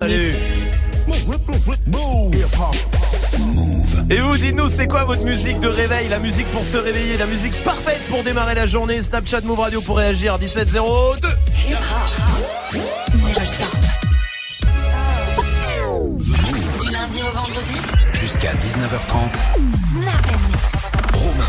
Salut. Et vous, dites-nous, c'est quoi votre musique de réveil La musique pour se réveiller, la musique parfaite pour démarrer la journée. Snapchat Move Radio pour réagir 1702. Du lundi au vendredi. Jusqu'à 19h30. Snap Romain.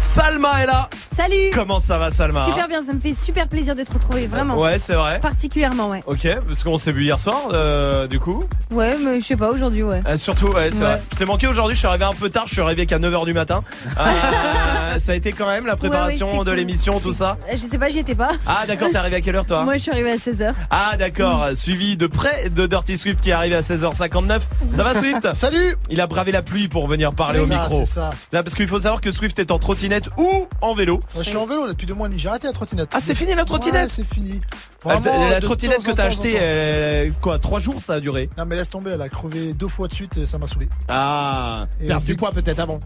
Salma est là. Salut Comment ça va, Salma Super bien, ça me fait super plaisir de te retrouver, vraiment. Ouais, c'est vrai. Particulièrement, ouais. Ok, parce qu'on s'est vu hier soir, euh, du coup. Ouais, mais je sais pas, aujourd'hui, ouais. Euh, surtout, ouais, c'est Ouais. vrai. Je t'ai manqué aujourd'hui, je suis arrivé un peu tard, je suis arrivé qu'à 9h du matin. Euh, ça a été quand même la préparation Ouais, ouais, c'était de cool. l'émission, tout ça. Euh, Je sais pas, j'y étais pas. Ah d'accord, t'es arrivé à quelle heure toi Moi, je suis arrivée à 16h. Ah d'accord, suivi de près de Dirty Swift qui est arrivé à 16h59. Ça va Swift Salut Il a bravé la pluie pour venir parler au ça, micro. c'est ça. Là, parce qu'il faut savoir que Swift est en trottinette ou en vélo. Je suis en vélo là, depuis deux mois et demi. J'ai arrêté la trottinette. Ah, c'est fini, la trottinette Ouais, c'est fini. La, Vraiment, la trottinette que t'as achetée, euh, quoi, trois jours ça a duré Non mais laisse tomber, elle a crevé deux fois de suite et ça m'a saoulé. Ah, c'est- du poids peut-être avant.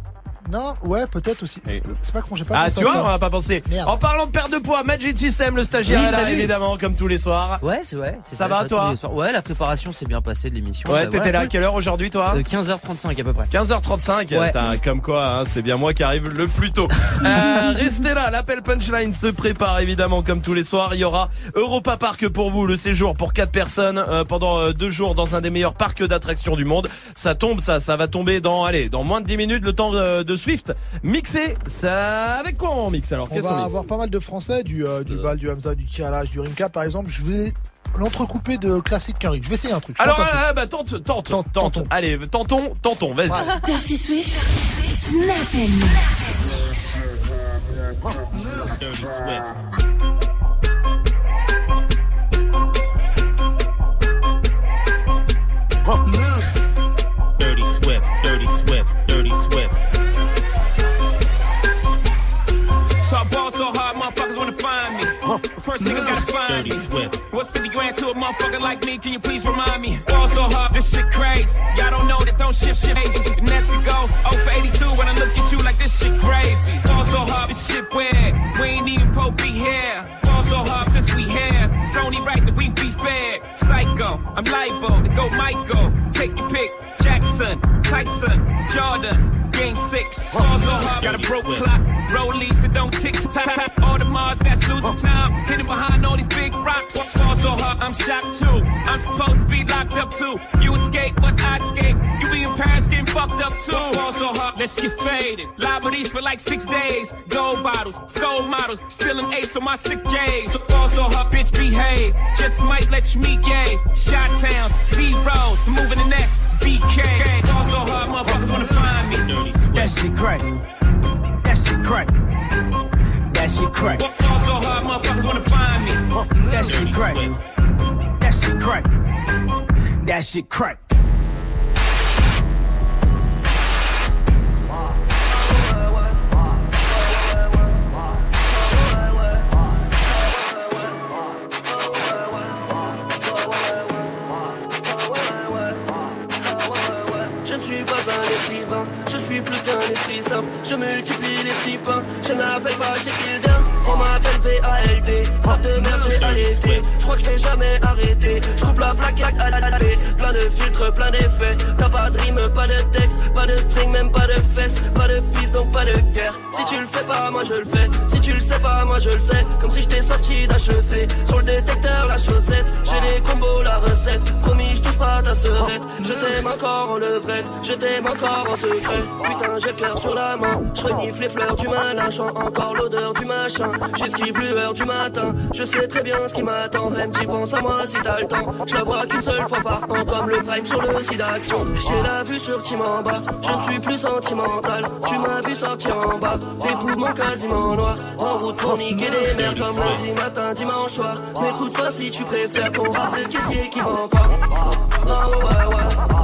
Non, ouais, peut-être aussi. Et- C'est pas con, j'ai pas Ah, pensé tu vois, on ça. va pas penser. Merde. En parlant de perte de poids, Magic System, le stagiaire Oui, est là, salut. évidemment, comme tous les soirs. Ouais, c'est vrai. c'est Ça va, toi. Ouais, la préparation s'est bien passée de l'émission. Ouais, Bah, t'étais là à quelle heure aujourd'hui, toi Euh, 15h35 à peu près. 15h35, Ouais. Putain, comme quoi, hein, c'est bien moi qui arrive le plus tôt. Euh, restez là, l'appel punchline se prépare évidemment comme tous les soirs. Il y aura Europa Park pour vous, le séjour pour quatre personnes euh, pendant euh, deux jours dans un des meilleurs parcs d'attractions du monde. Ça tombe, ça, ça va tomber dans, allez, dans moins de 10 minutes, le temps de, de Swift. Mixé, ça, avec quoi on mixe alors? On Qu'est-ce qu'on va avoir pas mal de français, du, euh, du Val, du Hamza, du Tiralage, du Rimka par exemple. Je vais l'entrecouper de classique Quinry. Je vais essayer un truc. Alors, tente un truc. ah, bah, tente, tente, tente, Tente. Allez, tentons, tentons, vas-y. Ouais. Dirty Swift. Snap Mix. Dirty me. First nigga gotta find me. What's 50 grand to a motherfucker like me? Can you please remind me? Ball so hard, this shit crazy. Y'all don't know that don't shift shit. And that's we go 0 for 82 when I look at you like this shit gravy. Ball so hard, this shit weird. We ain't even Pope be here. Ball so hard since we here. It's only right that we be fair. Psycho, I'm liable to go Michael. Take your pick. Jackson, Tyson, Jordan, Game Six. Ball so hard, got a broke clock. Rollies that don't tick tock. All the Mars that's losing time. Hidden behind all these big rocks. Ball so hard, I'm shocked too. I'm supposed to be locked up too. You escape, but I escape. You be in Paris getting fucked up too. Ball so hard, let's get faded. Liberties for like six days. Gold bottles, soul models, spilling ace on my sick days. So ball so hard, bitch, behave. Just might let you meet gay. Shot towns, B rolls, moving the next BK. Ball so hard, motherfuckers wanna find me. Dirty. That shit crack. That shit crack. That shit crack. Ball so hard, motherfuckers wanna find me. That shit crack. That shit crack. That shit crack. to plus qu'un esprit simple. Je multiplie les petits pains, je n'appelle pas chez Kilda. On m'appelle VALD, ça de merde j'ai arrêté. Je crois que je jamais arrêter. Je coupe la plaque à la. Plein de filtres, plein d'effets. T'as pas de rime, pas de texte, pas de string, même pas de fesses. Pas de piste, donc pas de guerre. Si tu le fais pas, moi je le fais. Si tu le sais pas, moi je le sais. Comme si j'étais sorti d'HEC. Sur le détecteur, la chaussette. J'ai les combos, la recette. Promis, je touche pas ta serette. Je t'aime encore en levrette. Je t'aime encore en secret. Putain, j'ai le cœur sur la main. Je renifle les fleurs du malin. Chant encore l'odeur du machin. J'esquive lueur du matin. Je sais très bien ce qui m'attend. Même tu penses à moi si t'as le temps. Je la vois qu'une seule fois par an. Comme le prime sur le site d'action. J'ai la vue sur Timamba. Je ne suis plus sentimental. Tu m'as vu sortir en bas. Des poumons quasiment noirs. En route pour niquer les mères comme lundi matin, dimanche soir. M'écoute pas si tu préfères qu'on rap de caissier qui. Ah ouais, ouais. Ouais,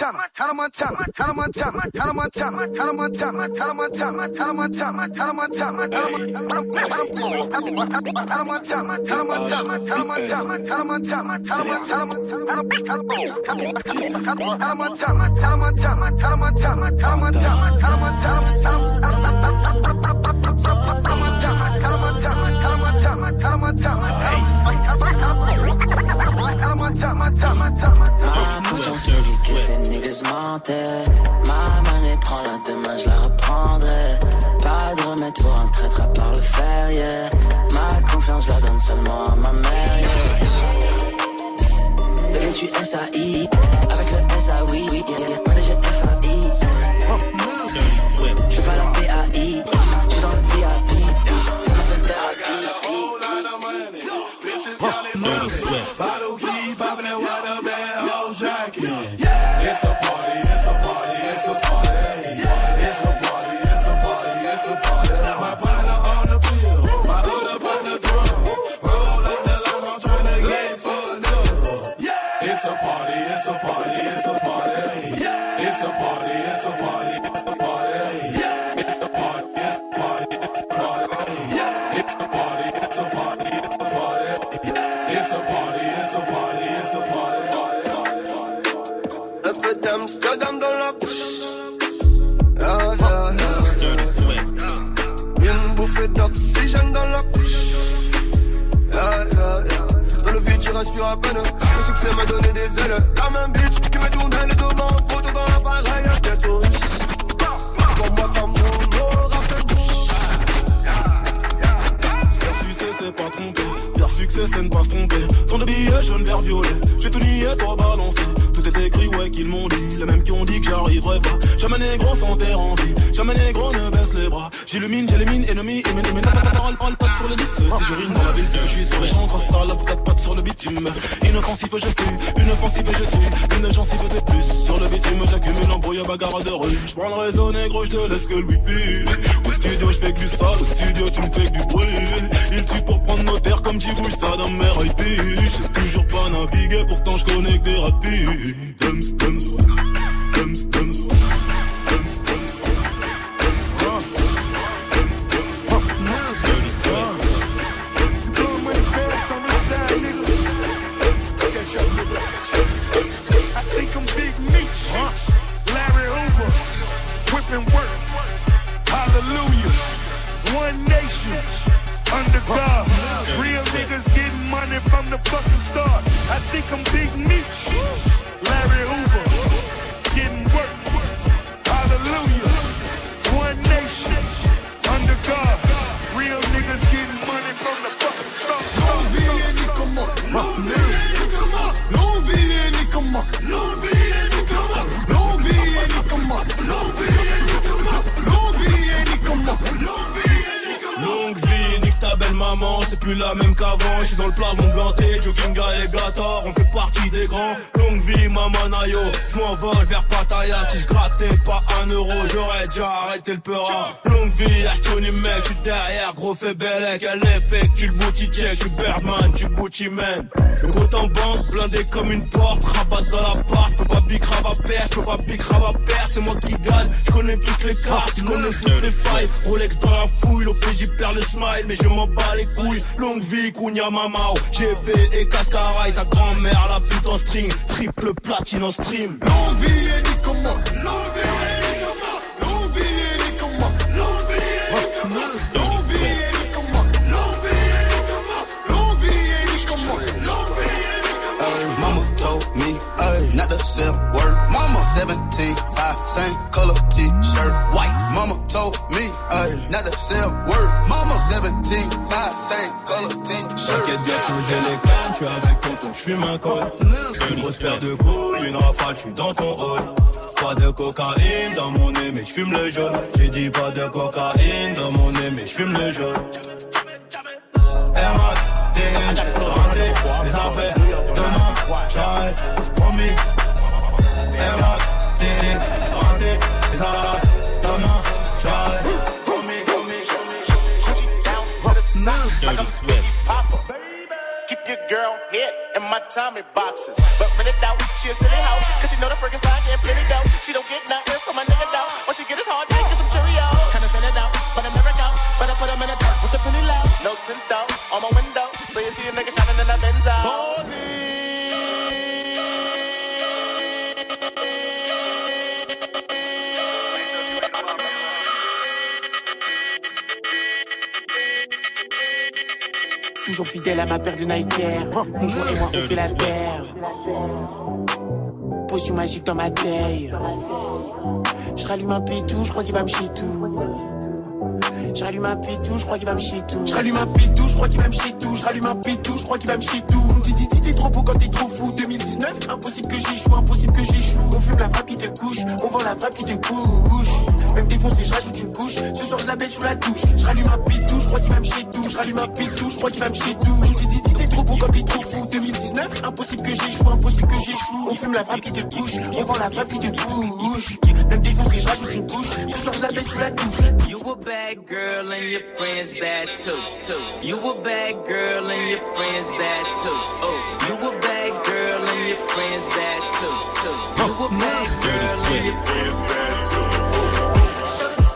Hannah Montana, Hannah Montana, Hannah Montana, Hannah Montana, Hannah Montana, Hannah Montana, Hannah Montana, Hannah Montana, Hannah Montana, Hannah Montana, Hannah Montana, Hannah Montana, Hannah Montana, Hannah Montana, Hannah Montana, Hannah Montana, Hannah Montana, Hannah Montana, Hannah Conscience me dit que ces niggas mentaient. Ma monnaie prend la demain, je la reprendrai. Pas de remède pour un traître à part le fer, yeah. Ma confiance, je la donne seulement à ma mère, yeah. Bébé, suis SAI. Avec le SAI, oui, yeah. J'illumine, j'élimine, ennemi, ennemi, ennemi. Parole, parole, patte sur le lips. Si je rime dans la ville, je suis sur les grâce à la quatre pattes sur le bitume. Inoffensif, je tue. Une je tue. Une gencive de plus. Sur le bitume, j'accumule embrouille, bagarre de rue. Je prends le réseau négro, je te laisse que le wifi. Au studio, je fais que du sale. Au studio, tu me fais que du bruit. Il tue pour prendre nos terres comme j'y bouge ça dans mes IP. J'ai toujours pas navigué, pourtant je connais que des rapides. Effectue le booty check, je suis tu booty man. Le compte en banque, blindé comme une porte, rabat dans la part, peux pas big à perdre, peux pas big à perdre, c'est moi qui gagne. Je connais toutes les cartes, je connais toutes les failles. Rolex dans la fouille, l'OPJ perd le smile, mais je m'en bats les couilles. Longue vie, Kounia Mamao, GP et Cascaraï, ta grand-mère la pute en string, triple platine en stream. Non vie ni 17, 5, same color t-shirt, white. Mama told me ay, not to sell word. Mama 17, 5, same color t-shirt. T'inquiète bien, j'ai les cannes, je suis avec tonton, je fume un col. Une grosse paire de couilles, une rafale, je suis dans ton rôle. Pas de cocaïne dans mon nez, mais je fume le jaune. J'ai dit pas de cocaïne dans mon nez, mais je fume le jaune. Air Max, raté, les affaires. Demain, j'arrête, c'est promis. Air Max, TN, raté, les affaires. Demain, j'arrête, c'est promis, promis, Dirty Swift. Papa. Keep your girl head in my Tommy boxes. But rent it out, she a silly hoe. Cause she know the Frankenstein getting plenty dough. She don't get nothing from my nigga though. Once she get his hard dick, get some Cheerios. Kinda send it out, but America. Better put him in a dirt with the penny low. No tint though, on my window. So you see a nigga shining in that Benzo. Toujours fidèle à ma paire de Nike Air. Mon jour et moi, on fait la paire. Potion magique dans ma taille. Je rallume un pétou, je crois qu'il va me chier tout. Je rallume un pétou, je crois qu'il va me chier tout. Je rallume un pétou, je crois qu'il va me chier tout. Je rallume un pétou, je crois qu'il va me chier tout. T'es trop beau quand t'es trop fou. 2019, impossible que j'échoue, impossible que j'échoue. On fume la frappe qui te couche, on vend la frappe qui te couche. Même défoncé, je rajoute une couche. Ce soir, je la baisse sous la douche. Je rallume un pétou, je crois qu'il va me chier tout. Je rallume un pétou, je crois qu'il va me chier tout. Dis, dis, dis, t'es trop beau quand t'es trop fou. 2019, impossible que j'échoue, impossible que j'échoue. On fume la frappe qui te couche, on vend la frappe qui te couche. Même défoncé, je rajoute une couche. Ce soir, je la baisse sous la douche. You a bad girl and your friends bad too. too. You a bad girl and your friends bad too. Oh, you a bad girl and your friends bad too. too. You a bad girl and your friends bad too.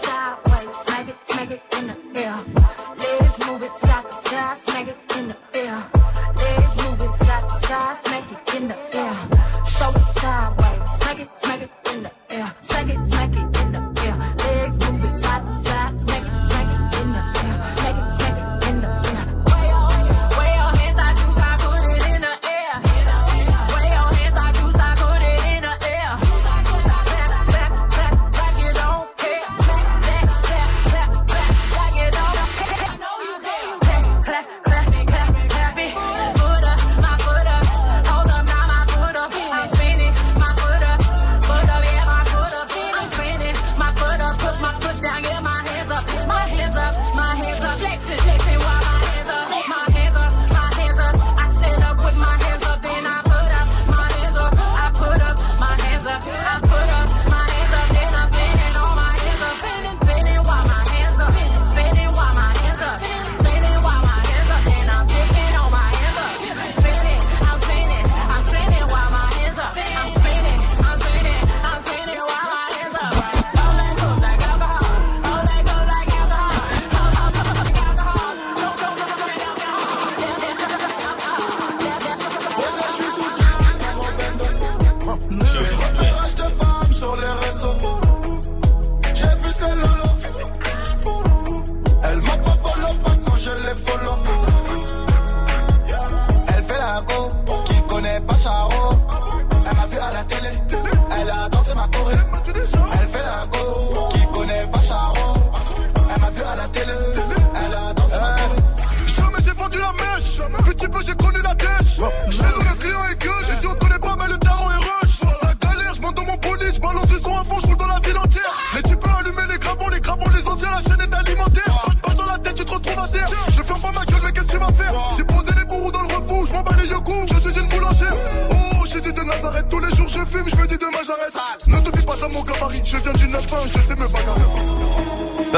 Sideways, smack it, smack it in the air. Legs move it side to side, smack it in the air. It side to side, smack it in the air. Shoulder sideways, smack it, smack it in the air. Smack it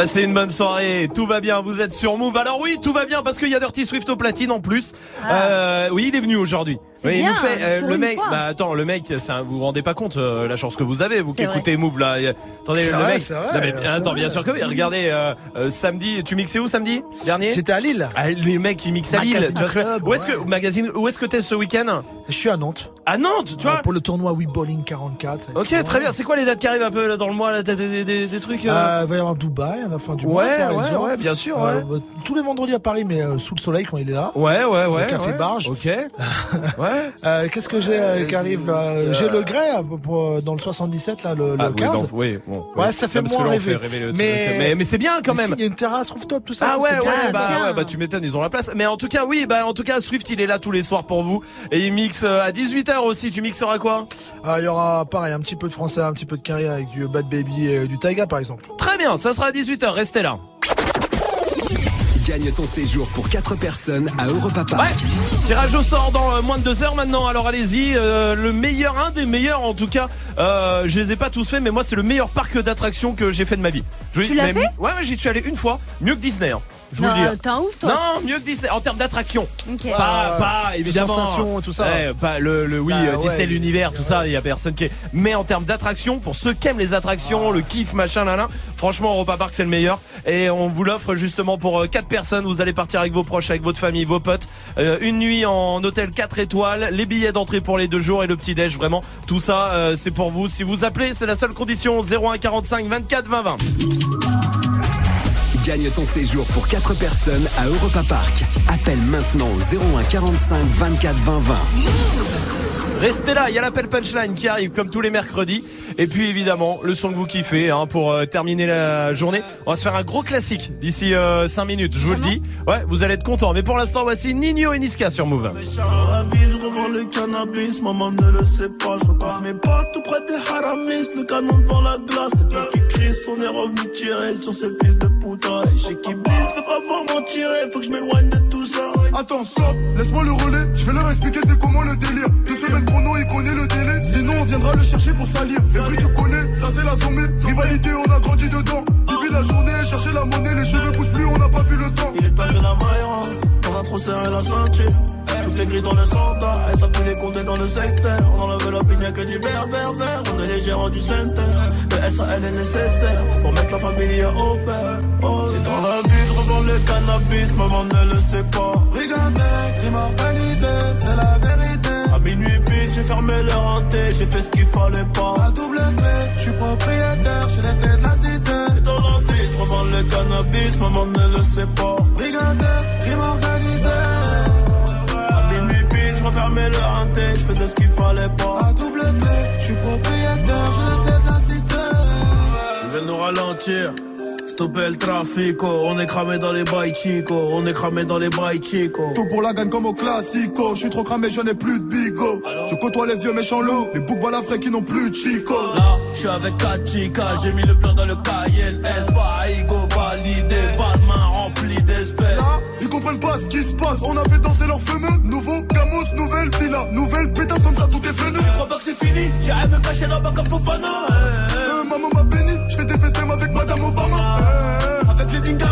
Passez une bonne soirée, tout va bien, vous êtes sur Move. Alors oui, tout va bien parce qu'il y a Dirty Swift au platine en plus. Euh, oui, il est venu aujourd'hui. C'est Oui, il bien, nous fait euh, pour le une mec. fois. Bah attends, le mec, ça, vous vous rendez pas compte euh, la chance que vous avez, vous qui vrai. écoutez Move là. Attendez, C'est le vrai, mec. c'est vrai, Non, mais, attends, vrai. bien sûr que oui. Regardez, euh, euh, samedi, tu mixais où samedi? Dernier? J'étais à Lille. Ah, les mecs qui mixent à Lille. Magazine Tu vois ce que- Club, où est-ce que magazine Où est-ce que t'es ce week-end? Je suis à Nantes. À Nantes, tu vois? Pour le tournoi We Bowling 44. ça va être Ok, très bien. C'est quoi les dates qui arrivent un peu là, dans le mois là, des, des, des- des trucs il va y avoir Dubaï à la fin du mois. Ouais, ouais, bien sûr, tous les vendredis à Paris, mais sous le soleil quand il est là. Ouais, ouais, ouais. Café. Barge. Ok. ouais. Euh, Qu'est-ce que j'ai euh, qui arrive là Euh, J'ai le Grey euh, pour, dans le 77 là, le, le Ah, oui, 15. donc, oui, bon, Ouais, ça fait Non, moins là, rêver. fait le. Mais- mais, mais c'est bien quand même. Il y a une terrasse rooftop, tout ça. Ah ça, ouais c'est ouais bien. bah bien. ouais bah tu m'étonnes ils ont la place mais en tout cas oui bah en tout cas Swift il est là tous les soirs pour vous et il mixe à 18h aussi tu mixeras quoi? Ah, Il y aura pareil un petit peu de français, un petit peu de carrière avec du Bad Baby et du Taiga par exemple. Très bien ça sera à 18h restez là Gagne ton séjour pour 4 personnes à Europa Park. Tirage au sort dans euh, moins de deux heures maintenant. Alors allez-y, euh, le meilleur, un des meilleurs en tout cas. Euh, je les ai pas tous faits, mais moi c'est le meilleur parc d'attractions que j'ai fait de ma vie. Je Tu l'as fait? Ouais, ouais, j'y suis allé une fois, mieux que Disney. hein. Je vous Non, le dis. t'es un ouf, toi. Non, mieux que Disney en termes d'attraction. Ok. Pas, pas les évidemment. sensations, tout ça. Ouais, pas le, le oui, Bah, euh, ouais, Disney les- l'univers, tout ça. Il y a personne qui est. Mais en termes d'attraction, pour ceux qui aiment les attractions, le kiff, machin, là, là, franchement, Europa Park c'est le meilleur. Et on vous l'offre justement pour euh, quatre personnes. Vous allez partir avec vos proches, avec votre famille, vos potes. Euh, une nuit en hôtel 4 étoiles, les billets d'entrée pour les deux jours et le petit déj. Vraiment, tout ça, euh, c'est pour vous. Si vous appelez, c'est la seule condition. 01 45 24 20 20. Gagne ton séjour pour 4 personnes à Europa Park. Appelle maintenant au 01 45 24 20 20. Restez là, il y a l'appel punchline qui arrive comme tous les mercredis. Et puis évidemment, le son que vous kiffez hein, pour euh, terminer la journée. On va se faire un gros classique d'ici 5 minutes, je vous le dis. Ouais, vous allez être contents. Mais pour l'instant, voici Nino et Niska sur Move. Dans la ville, je revends le cannabis, maman ne le sait pas. Je repars mes potes tout près des haramis, le canon devant la glace. Le gars qui crie, on est revenu tirer sur ces fils de putain. Et chez qui blisse, veut pas voir m'en tirer, faut que je m'éloigne de tout ça. Attends, stop, laisse-moi le relais. Je vais leur expliquer c'est comment le délire. Deux semaines chrono, il connaît le délai. Sinon, on viendra le chercher pour salir. Les vrais, tu connais, ça c'est la sommée. Rivalité, on a grandi dedans. Depuis la journée, chercher la monnaie, les cheveux poussent plus, on n'a pas vu le temps. Il est temps de la maille, on a trop serré la ceinture. Toutes les grilles dans le centre, et ça peut les compter dans le secteur. On enlève l'opinion, que du vert, vert, vert. On est les gérants du center. Le SAL est nécessaire pour mettre la famille au père. Oh, et dans la vie, je revends le cannabis, maman ne le sait pas. Regardez, crime organisé, c'est la vérité. À minuit pile, j'ai fermé le renté, j'ai fait ce qu'il fallait pas. La double clé, je suis propriétaire, j'ai les clés de la je le cannabis, maman ne le sait pas. Regardez, crime organisé. À minuit pile, je refermais le renté, je faisais ce qu'il fallait pas. La double clé, je suis propriétaire, j'ai les clés de la cité. Ils veulent nous ralentir. Stopper le trafic, oh. on est cramé dans les bails chico, on est cramé dans les bails chico. Tout pour la gagne comme au classico. Je suis trop cramé, je n'ai plus de bigo. Je côtoie les vieux méchants loups, les boucs balafrés qui n'ont plus de chico. Là, je suis avec Kachika, j'ai mis le plan dans le pas ego validé, pas de main remplie d'espèces. Là, ils comprennent pas ce qui se passe. On a fait danser leurs fameux. Nouveau Camus, nouvelle villa. Nouvelle pétasse comme ça, tout est venu. Je crois pas que c'est fini, j'irai me cacher là-bas comme Fofana. Euh, maman m'a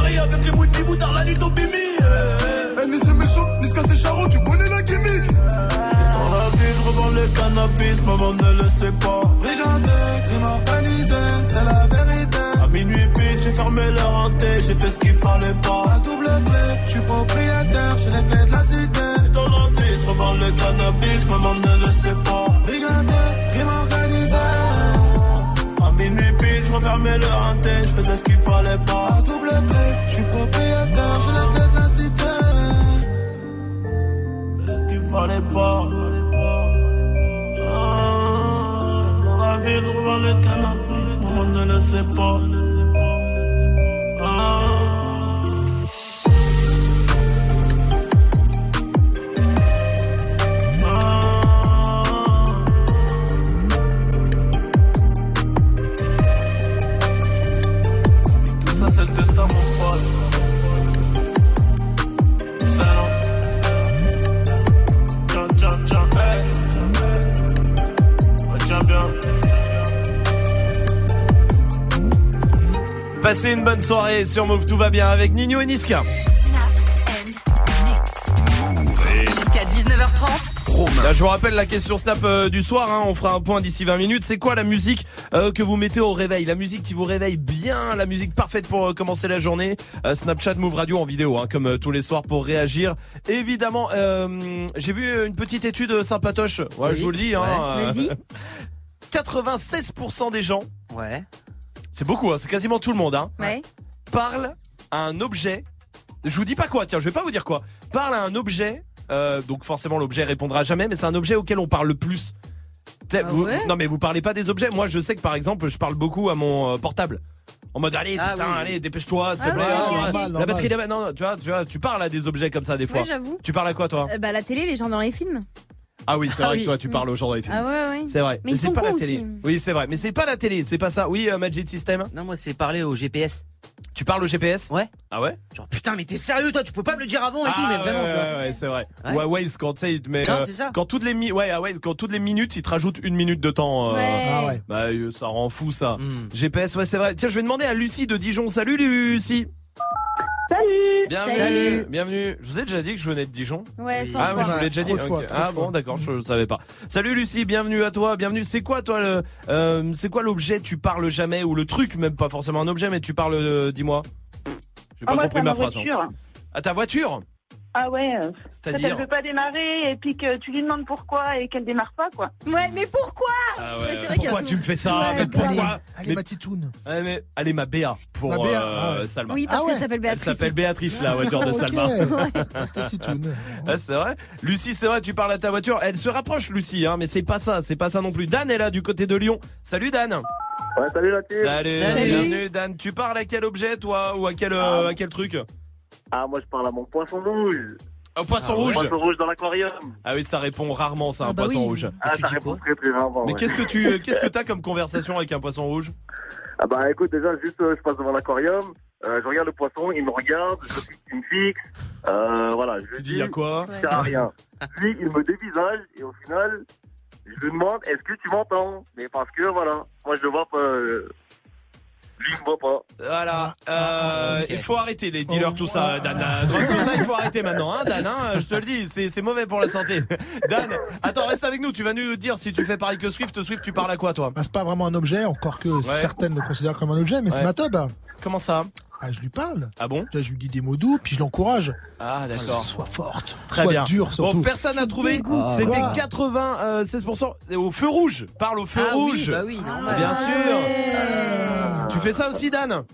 Avec les Dingari, avec les Mouti Boutard, la nuit au Bimi. eh. Ni c'est méchant, ni ce c'est charron, tu connais la gimmick. Dans la vie, je revends le cannabis, maman ne le sait pas. Regardez, crime organisé, c'est la vérité. À minuit pile, j'ai fermé le renté, j'ai fait ce qu'il fallait pas. La double clé, je suis propriétaire, j'ai les clés de la cité. Dans la vie, je revends le cannabis, maman ne le sait pas. Regardez, crime organisé. À minuit pile, je refermais le renté, je faisais ce qu'il fallait pas. La double clé, je suis propriétaire, j'ai les clés de la cité. Faisais ce qu'il fallait pas? Ah, dans la vie, je revends le cannabis, maman ne le sait pas. Ah. Une bonne soirée sur Move, tout va bien avec Nino et Niska. Jusqu'à 19h30. Là, je vous rappelle la question Snap euh, du soir, hein, on fera un point d'ici 20 minutes. C'est quoi la musique euh, que vous mettez au réveil? La musique qui vous réveille bien, la musique parfaite pour euh, commencer la journée. Euh, Snapchat Move Radio en vidéo, hein, comme euh, tous les soirs pour réagir. Évidemment, euh, j'ai vu une petite étude sympatoche, ouais, Oui. je vous le dis. Hein, Ouais. euh, Vas-y. 96% des gens, Ouais. C'est beaucoup, hein, c'est quasiment tout le monde, hein, Ouais. parle à un objet. Je vous dis pas quoi, tiens, je vais pas vous dire quoi. Parle à un objet, euh, donc forcément l'objet répondra jamais, mais c'est un objet auquel on parle le plus. T'sais, Ah vous- ouais non mais vous parlez pas des objets. Moi je sais que par exemple je parle beaucoup à mon euh, portable. En mode allez Ah putain oui, oui. allez dépêche-toi s'il te Ah plaît. ouais, Ah, ok, ouais. ok. Normal, La normal. batterie de- non tu vois tu vois tu parles à des objets comme ça des fois. Ouais, j'avoue. tu parles à quoi toi? Euh, Bah, la télé, les gens dans les films. Ah oui c'est Ah vrai oui. que toi tu parles films. Ah ouais, ouais. C'est vrai. Mais c'est pas la télé. aussi. Oui c'est vrai mais c'est pas la télé c'est pas ça. Oui euh, Magic System. Non, moi, c'est parler au GPS. Tu parles au GPS Ouais. Ah ouais Genre putain, mais t'es sérieux toi, tu peux pas me le dire avant et tout, mais Ah, vraiment. ouais, ouais, ouais, c'est vrai. Ouais. Ouais, Waze quand tu sais, il te met Non, euh, c'est ça. quand toutes les mi- ouais, ah ouais, quand toutes les minutes, il te rajoute une minute de temps. euh, Ouais. Ah ouais. Bah ça rend fou ça. Hmm. GPS, ouais, c'est vrai. Tiens, je vais demander à Lucie de Dijon. Salut Lucie. Salut Bienvenue. Salut. Bienvenue. Je vous ai déjà dit que je venais de Dijon. Ouais, sans Ah oui, fois. je vous l'ai déjà dit. Trop de fois, Ok. trop de Ah fois. bon, d'accord, je, je savais pas. Salut Lucie, bienvenue à toi, bienvenue. C'est quoi toi le, euh, c'est quoi l'objet? Tu parles jamais ou le truc même pas forcément un objet mais tu parles, euh, dis-moi. J'ai pas Ah, moi, compris c'est ma ma phrase. hein. voiture. À ta voiture? Ah ouais. euh, elle C'est-à-dire veut pas démarrer et puis que tu lui demandes pourquoi et qu'elle démarre pas, quoi. Ouais, mais pourquoi? Ah Ouais, vrai Pourquoi tu me fais ça Ouais, Mais grave. pourquoi Allez, Mais- ma titoune. Ah, mais- Allez ma Béa pour Ma Béa, euh, ah ouais. Salma. Oui, parce Ah qu'elle s'appelle Elle Béatrice. s'appelle Béatrice la voiture de. Salma. Ah, C'était titoune. Ah, c'est vrai? Lucie, c'est vrai, tu parles à ta voiture. Elle se rapproche, Lucie, hein, mais c'est pas ça, c'est pas ça non plus. Dan est là du côté de Lyon. Salut Dan. Ouais, salut la team. Salut, Salut. bienvenue Dan. Tu parles à quel objet toi ou à quel euh, à quel truc? Ah, moi je parle à mon poisson rouge. Au poisson Ah rouge. Poisson rouge dans l'aquarium. Ah oui, ça répond rarement ça, un Ah bah poisson oui. rouge. Ah, tu ça dis répond quoi très très rarement. Mais ouais. qu'est-ce que tu euh, qu'est-ce que t'as comme conversation avec un poisson rouge? Ah bah écoute, déjà, juste euh, je passe devant l'aquarium, euh, je regarde le poisson, il me regarde, je fixe, il me fixe. Euh, voilà, je Tu dis, dis à quoi? ça sert à rien. Lui, il me dévisage et au final, je lui demande est-ce que tu m'entends? Mais parce que voilà, moi je le vois pas. Lui, il me voit pas. Voilà, euh, il faut arrêter les dealers, tout ça, Dan. La drogue, tout ça, il faut arrêter maintenant, hein, Dan. Hein, je te le dis, c'est c'est mauvais pour la santé. Dan, attends, reste avec nous. Tu vas nous dire si tu fais pareil que Swift. Swift, tu parles à quoi, toi? Bah, c'est pas vraiment un objet, encore que certaines le considèrent comme un objet, mais Ouais. c'est ma tub. Comment ça? Ah, je lui parle. Ah bon je lui dis des mots doux, puis je l'encourage. Ah, d'accord. Sois forte. Très sois bien. dure surtout. Bon, personne n'a trouvé. dégoûte. C'était Quoi 96% au feu rouge. Parle au feu Ah oui, rouge. bah oui, normal. Bien sûr. Tu fais ça aussi, Dan?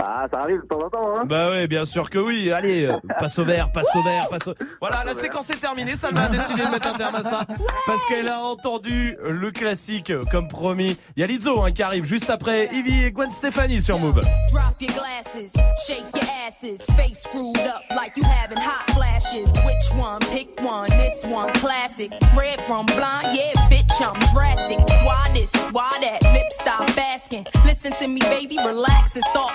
Ah, ça arrive de temps en temps, hein. Bah oui, bien sûr que oui. Allez, euh, passe au vert, passe au vert, passe au... Voilà, la séquence est terminée. Ça m'a décidé de mettre un terme à ça. Parce qu'elle a entendu le classique, comme promis. Il y a Lizzo hein, qui arrive juste après Ivy et Gwen Stefani sur Move. Drop your glasses, shake your asses, face screwed up like you having hot flashes. Which one? Pick one. This one, classic. Red from blind, yeah, bitch, I'm drastic. Why this? Why that? Lip stop asking. Listen to me, baby, relax and start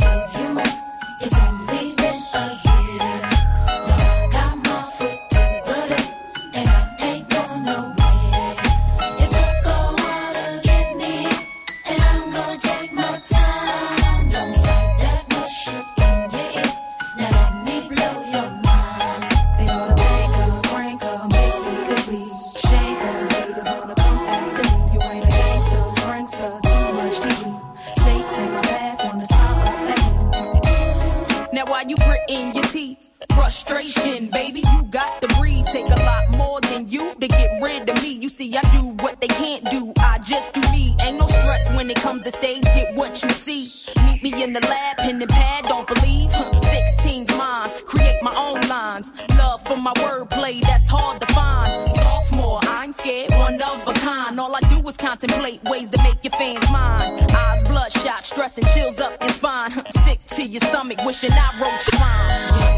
your stomach, wishing I wrote your rhyme.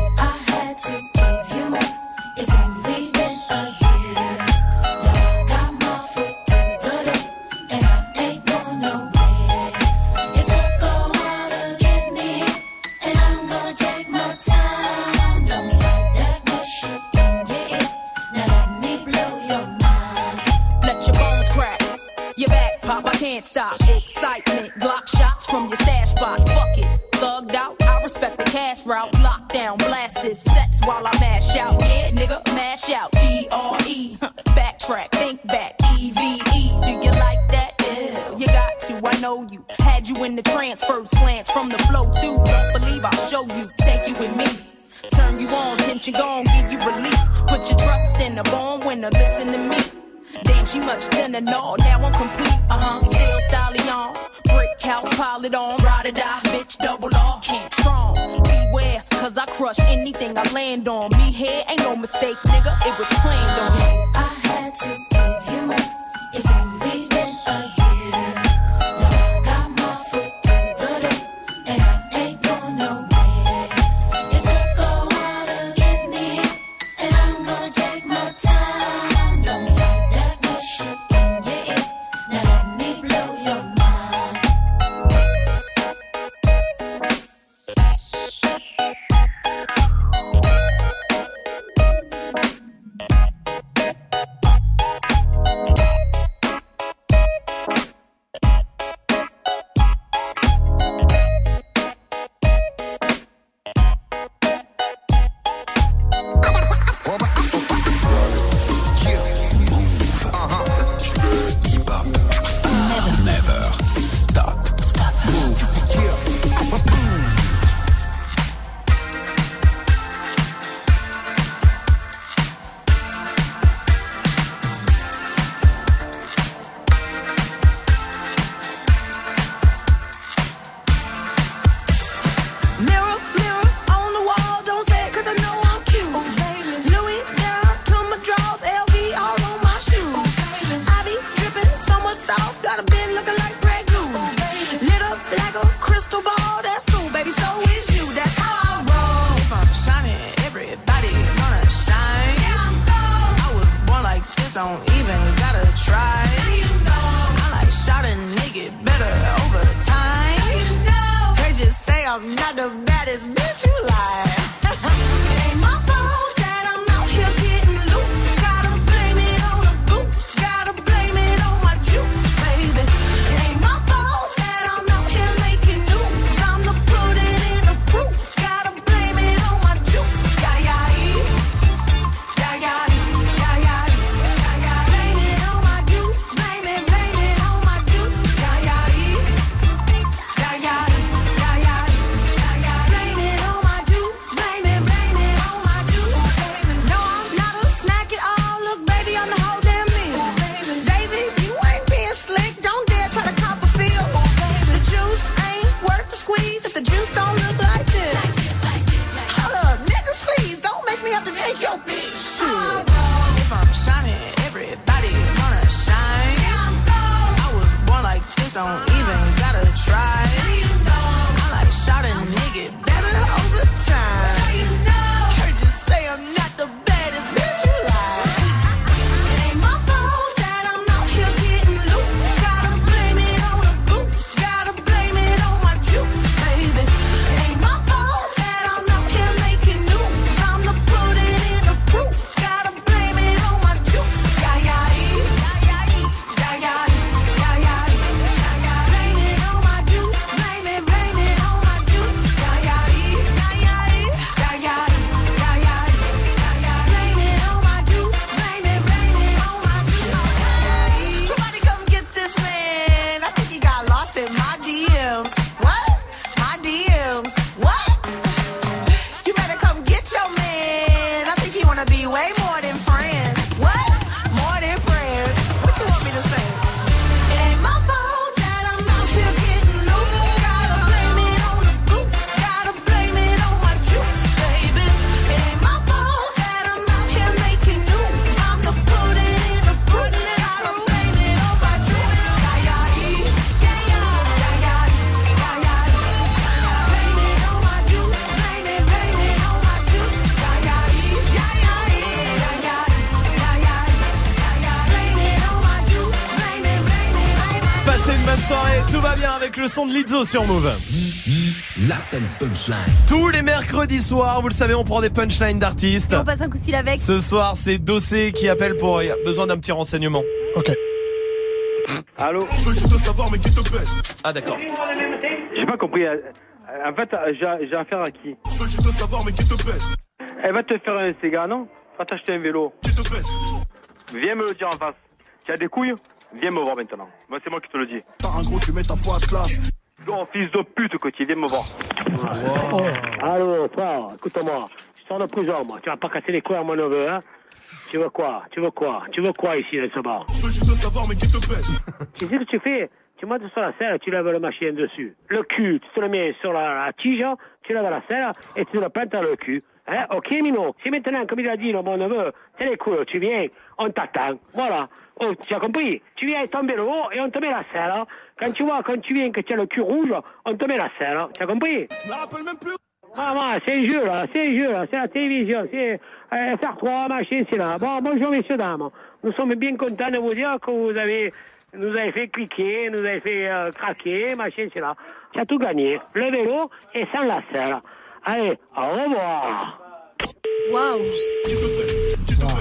Sur Move. Tous les mercredis soirs, vous le savez, on prend des punchlines d'artistes. On passe un coup de fil avec. Ce soir, c'est Dossé qui appelle pour il a besoin d'un petit renseignement. Ok. Allô Je veux juste savoir, mais qui te Ah, d'accord. J'ai pas compris. Euh, en fait, j'ai affaire à qui Je veux juste savoir, mais qui te pêche Elle va te faire un Sega, non Va t'acheter un vélo. Qui te pêche Viens me le dire en face. Tu as des couilles Viens me voir maintenant. Moi, c'est moi qui te le dis. Un gros, tu mets ta poids classe. Bon, fils de pute que tu viens me voir. Toi, écoute-moi. Je sors de prison, moi. Tu vas pas casser les couilles à mon neveu, hein tu veux quoi? Tu veux quoi? Tu veux quoi ici dans ce bar? Je veux juste savoir, mais qui te pèse Tu sais ce que tu fais? Tu montes sur la selle, tu lèves le machin dessus. Le cul, tu te le mets sur la, tige, tu lèves la selle et tu le plantes dans le cul. Hein? Ok, Mino Si maintenant, comme il a dit, le bon neveu, t'es les couilles, tu viens, on t'attend. Voilà. Oh, tu as compris? Tu viens tomber le haut et on te met la selle quand tu vois, quand tu viens que tu as le cul rouge, on te met la selle. Tu as compris Je me rappelle même plus. Ah, ouais, c'est un jeu, là, c'est un jeu, là, c'est la télévision, c'est euh, FR3, machin, c'est là. Bon, bonjour, messieurs, dames. Nous sommes bien contents de vous dire que vous avez, nous avez fait cliquer, nous avez fait euh, craquer, machin, c'est là. Tu as tout gagné. Le vélo et sans la selle. Allez, au revoir. Waouh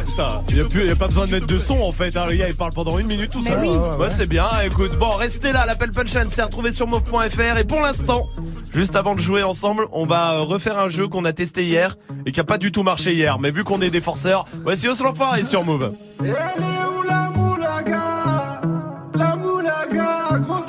Putain, il n'y a, plus- y a pas besoin de mettre de son en fait. hein. Le gars il parle pendant une minute tout seul. oui. Ouais, c'est bien. Écoute, bon, restez là. L'appel punchline c'est retrouvé sur move.fr. Et pour l'instant, juste avant de jouer ensemble, on va euh, refaire un jeu qu'on a testé hier et qui a pas du tout marché hier. Mais vu qu'on est des forceurs, voici Os l'enfoiré sur Move. Elle est où la moulaga? La moulaga, grosse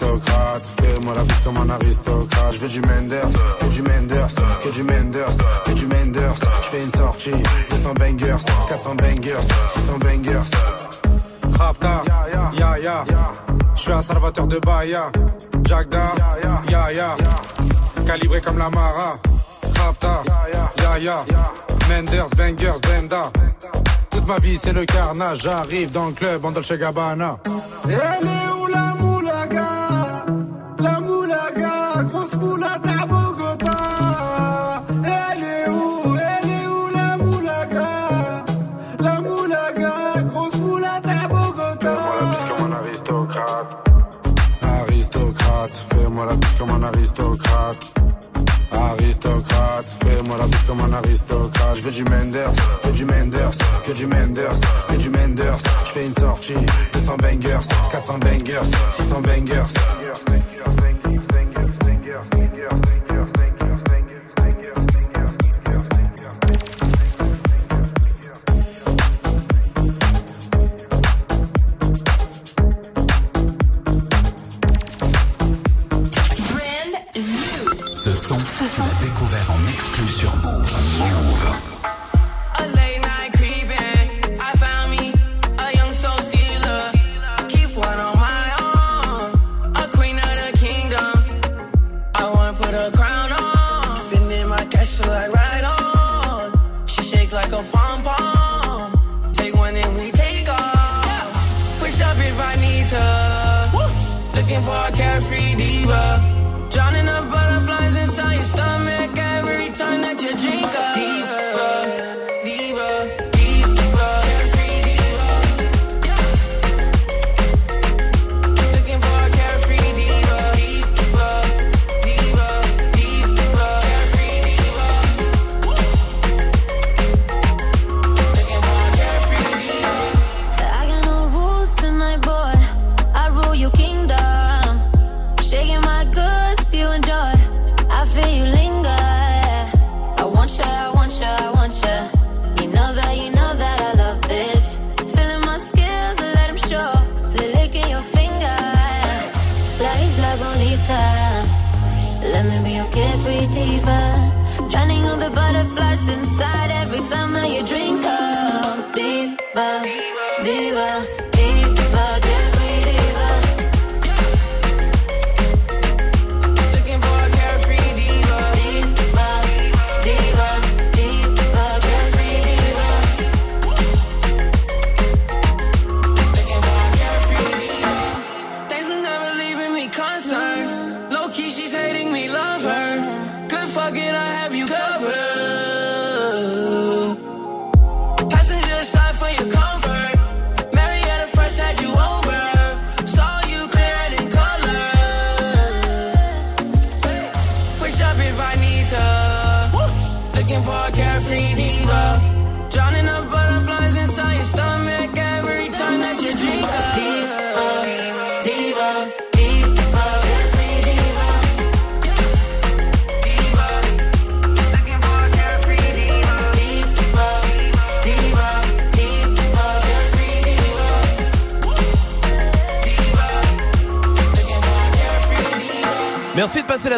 Aristocrate, fais-moi la bise comme un aristocrate. Je veux du Menders, que du Menders, que du Menders, que du Menders. Je fais une sortie, 200 bangers, 400 bangers, 600 bangers. Rapta, ya ya. Je suis un salvateur de Bahia. Jagda, ya ya. Calibré comme la Mara. Rapta, ya ya. Menders, bangers, benda. Toute ma vie c'est le carnage. J'arrive dans le club en Dolce Gabbana. Elle est où la moula ta Bogota. Elle est où? Elle est où la moulaga? La moulaga, grosse moula ta Bogota. Aristocrate, Aristocrate. fais-moi la bouche comme un aristocrate. Aristocrate, fais-moi la bouche comme un aristocrate. Je veux du Menders, que du Menders, que du Menders, que du Menders. Je fais une sortie, 200 bangers, 400 bangers, 600 bangers.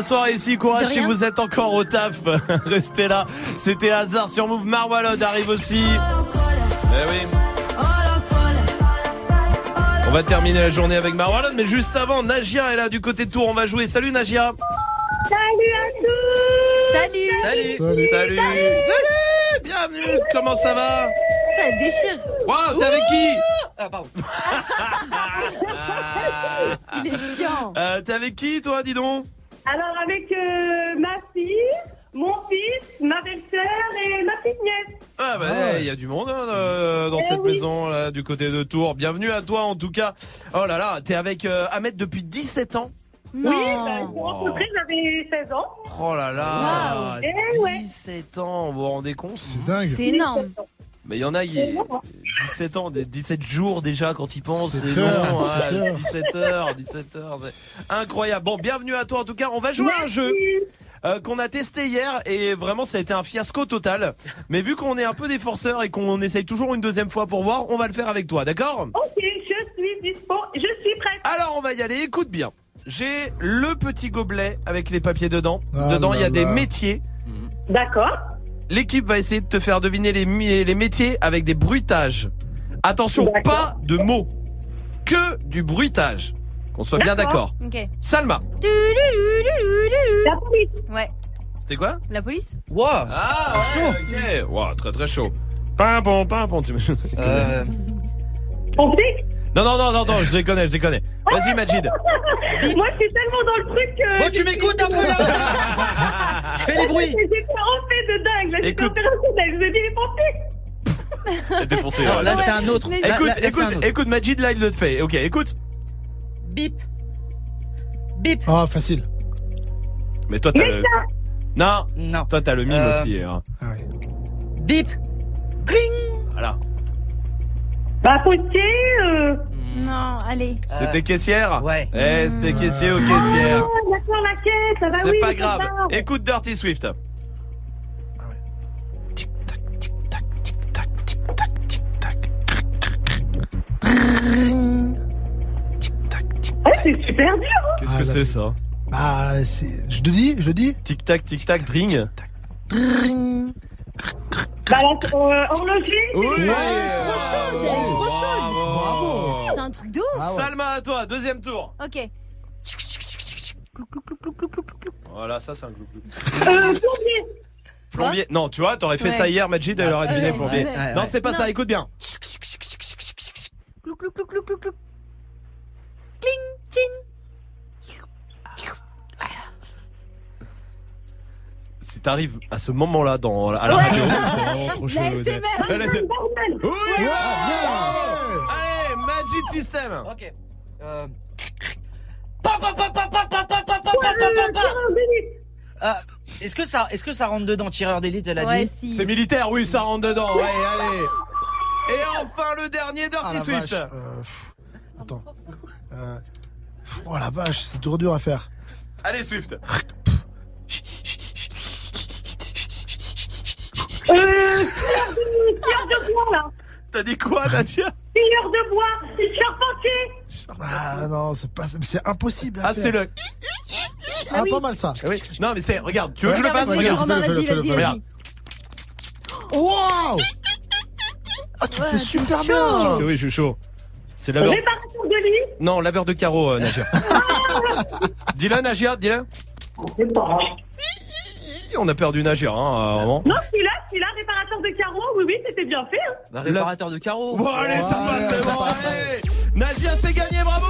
La soirée ici. Courage si vous êtes encore au taf. Restez là. C'était hasard sur Move. Marwalod arrive aussi. Eh oui. On va terminer la journée avec Marwalod, mais juste avant, Nagia est là du côté de Tours. On va jouer. Salut Nagia. Salut à tous Salut. Salut. Salut. Salut. Bienvenue. Comment ça va? Ça déchire. Waouh, t'es avec qui? Ah, pardon. Il est chiant. euh, T'es avec qui toi, dis donc? Du côté de Tours. Bienvenue à toi en tout cas. Oh là là, t'es avec euh, Ahmed depuis 17 ans. Oui, bah, je rencontré, j'avais 16 ans. Oh là là, Wow. Eh ouais. 17 ans, vous vous rendez compte? C'est dingue. C'est énorme. Mais il y en a, il 17 ans, des 17 jours déjà quand ils pensent. 17 c'est heures, long, ouais, 17 heures. 17 heures, 17 heures, c'est incroyable. Bon, bienvenue à toi en tout cas. On va jouer à un jeu. Euh, qu'on a testé hier et vraiment ça a été un fiasco total. Mais vu qu'on est un peu des forceurs et qu'on essaye toujours une deuxième fois pour voir, on va le faire avec toi, d'accord? Ok, je suis dispo, je suis prête. Alors on va y aller, écoute bien. J'ai le petit gobelet avec les papiers dedans. Ah dedans il y a là des métiers. D'accord. L'équipe va essayer de te faire deviner les métiers avec des bruitages. Attention, pas de mots, que du bruitage. Qu'on soit bien d'accord. Ok. Salma, La police. Ouais. c'était quoi? La police? Wow. Ah, chaud. Ok, Wow, très très chaud. Pimpon, pimpon. tu- Euh, Pompier Non, non, non, non, non, je les connais, je les connais. Vas-y, Majid. Moi, je suis tellement dans le truc que... Bon, tu m'écoutes un peu là Je fais les bruits. J'étais en fait de dingue, là, j'étais Écoute. opérationnelle, je me dis les pompiers. Défoncé. Non, ouais. là, c'est un autre. Là, Écoute, là, écoute, un autre. écoute, Majid, là, il le fait. Ok, écoute. Bip. Bip. Ah, facile. Mais toi, t'as le. Non, Non. toi, t'as le mime Euh, aussi. hein. Ah ouais. Bip. Cling. Voilà. Bah, euh... Non, allez. C'était caissière Ouais. Eh, c'était caissier ou caissière. Ah, d'accord, la caisse, ça va, C'est oui, pas grave. Écoute Dirty Swift. Ouais, c'est super dur, hein. Qu'est-ce Ah, que là, c'est c'est- ça Bah, c'est- je te dis, je dis. Tic tac, tic tac, dring. Bah, la, euh, horloger. Oui. trop chaude, elle est trop chaude. Bravo. C'est un truc de ouf. Ah ouais. Salma, à toi, deuxième tour. Ok. Voilà, ça c'est un. Euh, plombier. Plombier. Non, tu vois, t'aurais fait Ouais. ça hier, Majid, elle aurait deviné plombier. ouais, ouais, non, c'est pas ça, écoute bien. Clou, clou, clou, clou, clou, clou. Cling, chin. Si t'arrives à ce moment-là dans à la radio, c'est vraiment trop chaud. Ouais. Allez, Magic System. Ok. Euh... Est-ce que ça, est-ce que ça rentre dedans, tireur d'élite, elle a ouais, dit. C'est militaire, oui, ça rentre dedans. Ouais, allez. Et enfin le dernier Dirty ah, attends. Euh, pff, oh la vache, c'est dur dur à faire. Allez Swift. Euh, tireur de, bois, là. T'as dit quoi, Nadia? Tireur de bois. Charpentier. Ah non, c'est pas, c'est impossible à Ah, faire. c'est le. Ah, pas mal ça. Ah oui. Non, mais c'est. Regarde, tu veux que je le fasse? Regarde. Waouh Ah, tu Ouais, fais super chaud. bien. Oui, je suis chaud. C'est laveur. Réparation de lit. Non, laveur de carreaux, euh, Nagia. dis-le, Nagia, dis-le. On a perdu Nagia, hein, euh, vraiment. Non, celui-là, celui-là, réparateur de carreaux, oui, oui, c'était bien fait. hein. Bah, Réparateur de carreaux. Bon, allez, ça Ouais, passe, c'est ça bon, passe. allez. Nagia, c'est gagné, bravo.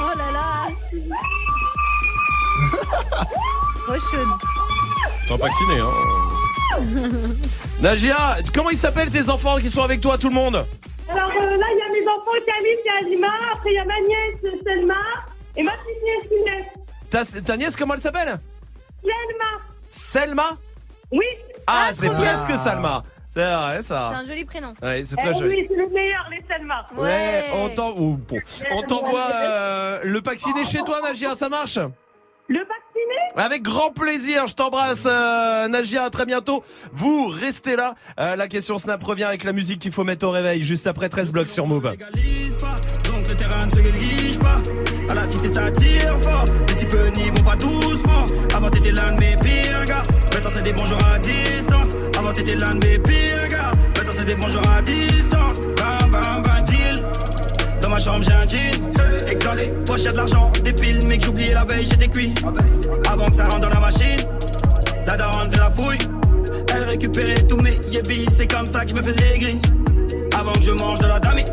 Oh là là. Trop chaude. T'es vacciné, hein. Nagia, comment ils s'appellent tes enfants qui sont avec toi, tout le monde? Alors euh, là, il y a mes enfants, Camille et Alima. Après, il y a ma nièce, Selma. Et ma petite nièce, Inès. ta, ta nièce, comment elle s'appelle? Selma. Selma? Oui. Ah, Ah, c'est presque Salma. C'est vrai, C'est ça. un joli prénom. Ouais, c'est Eh très joli. oui, c'est le meilleur, les Selma. Ouais, on bon. T'envoie euh, le vacciné chez toi, Nagia, ça marche? Le vacciné Avec grand plaisir, je t'embrasse euh, à très bientôt. Vous restez là. Euh, la question Snap revient avec la musique qu'il faut mettre au réveil juste après 13 blocs sur Move. Dans ma chambre j'ai un jean. Et dans les poches y'a de l'argent. Des piles mais que j'oubliais la veille j'étais cuit. Avant que ça rentre dans la machine. La daronne fait la fouille. Elle récupérait tous mes yébis. C'est comme ça que je me faisais gris. Avant que je mange de la dami.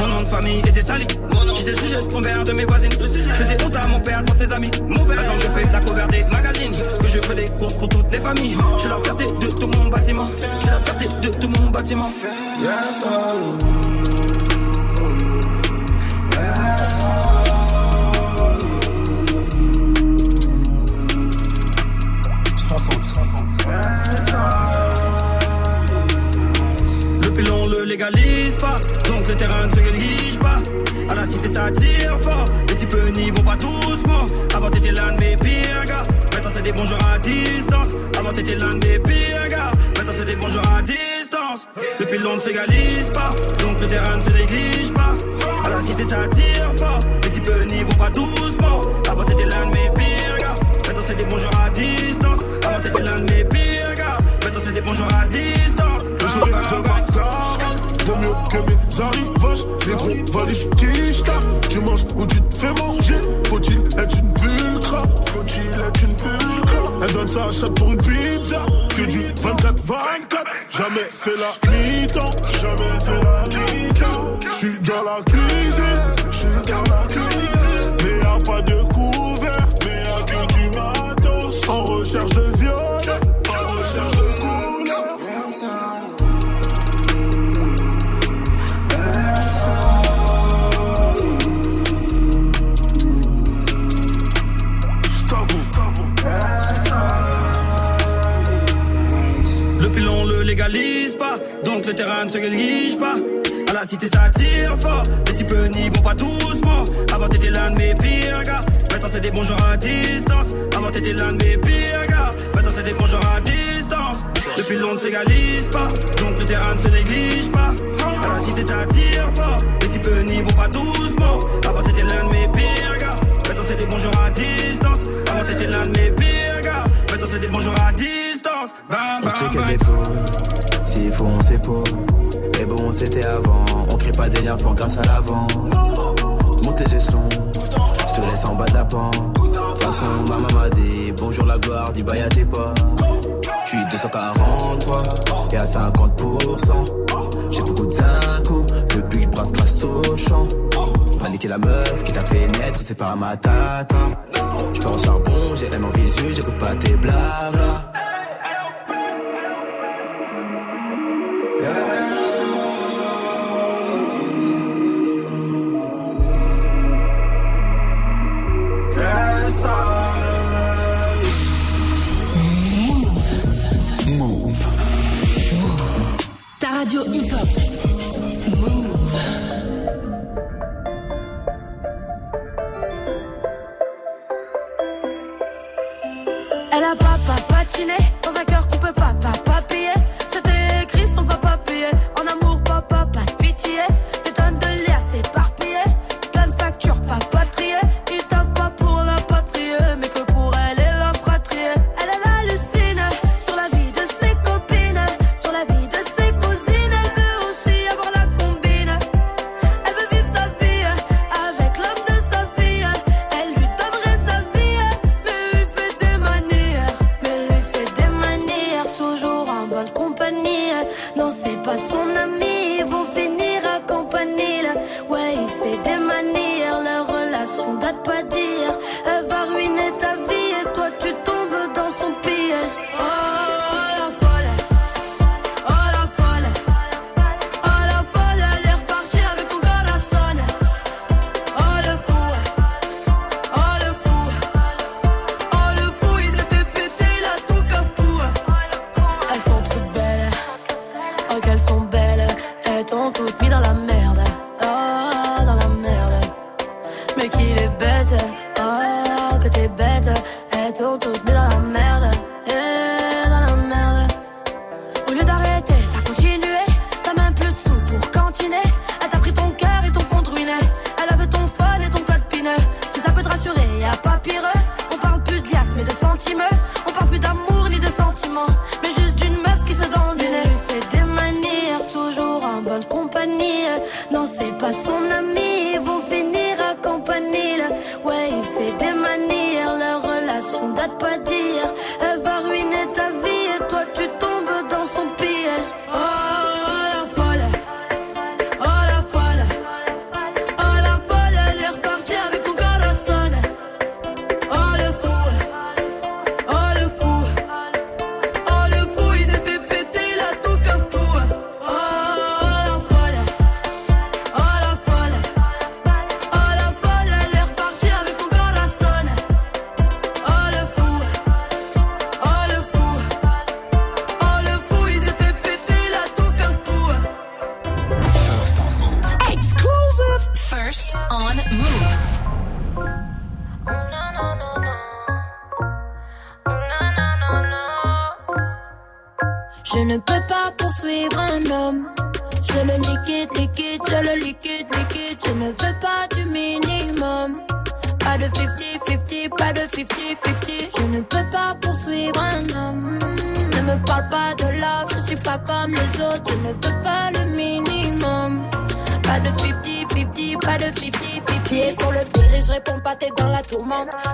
Mon nom de famille était sali J'étais sujet de convers de mes voisines. Je faisais honte à mon père pour ses amis. Maintenant que je fais la cover des magazines Que je fais des courses pour toutes les familles. Je suis la fierté de tout mon bâtiment. Je suis la fierté de tout mon bâtiment. Yes. 60. Le pilon le légalise pas, donc le terrain ne se néglige pas. À la cité ça tire fort, les types n'y vont pas doucement. Avant t'étais l'un de mes pires gars, maintenant c'est des bonjours à distance. Avant t'étais l'un de mes pires gars, maintenant c'est des bonjours à distance. Le pilon ne s'égalise pas, donc le terrain ne se néglige pas. La cité ça tire fort, les types n'y vont pas doucement. Avant t'étais l'un de mes pires gars, maintenant c'est des bonjours à distance. Avant t'étais l'un de mes pires gars, maintenant c'est des bonjours à distance. Le sourire de Bazar Vaut mieux que mes arrivages Les gros valises qui Tu manges ou tu te fais manger. Faut-il être une pulcra Faut-il être une pulcra Elle donne sa chatte pour une pizza. Que du 24-24 Jamais fait la mi-temps. Jamais fait la mi-temps. J'suis dans la cuisine donc le terrain ne se néglige pas. À la cité ça tire fort, les types n'y vont pas doucement. Avant t'étais l'un de mes pires gars, maintenant c'est des bonjours à distance. Avant t'étais l'un de mes pires gars, maintenant c'est des bonjours à distance. Le pilon ne s'égalise pas, donc le terrain ne se néglige pas. À la cité ça tire fort, les types n'y vont pas doucement. Avant t'étais l'un de mes pires gars, maintenant c'est des bonjours à distance. Avant t'étais l'un de mes pires gars, maintenant c'est des bonjours à distance. Bam, bam, bam. S'il faut, on s'épaule. Mais bon, c'était avant. On crée pas des liens forts grâce à l'avant. Monte les échelons. Je te laisse en bas de la pente. De toute façon, maman m'a dit bonjour la gloire, dis bye à tes potes. Je suis 243 et à 50%. J'ai beaucoup de zinco depuis que je brasse grâce au champ. Paniquer la meuf qui t'a fait naître, c'est pas ma tata. Je en charbon, j'ai l'aime en visu, j'écoute pas tes blabla. Move. Ta radio hip-hop. Elle a papa patiné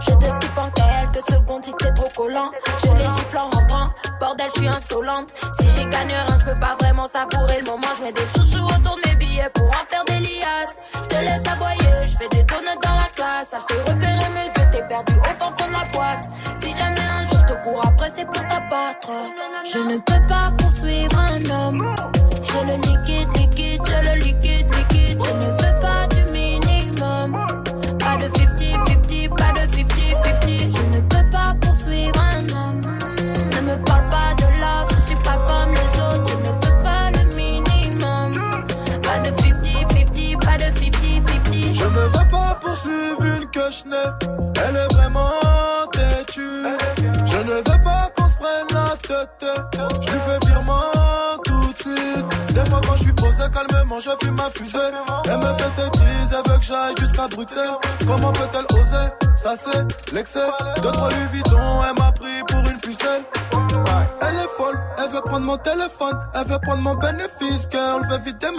Je te skip en quelques secondes si t'es trop collant. Je les gifle en rentrant. Bordel, je suis insolente. Si j'ai gagné rien, je peux pas vraiment savourer le moment. Je mets des chouchous autour de mes billets pour en faire des liasses. Je te laisse aboyer, je fais des donuts dans la classe. Ah, je te repérer mes yeux, t'es perdu au fond de la boîte. Si jamais un jour je te cours après, c'est pour t'abattre. Je ne peux pas Comment peut-elle oser Ça c'est l'excès. D'autres lui Vuitton, elle m'a pris pour une pucelle. Elle est folle, elle veut prendre mon téléphone, elle veut prendre mon bénéfice, girl, veut vider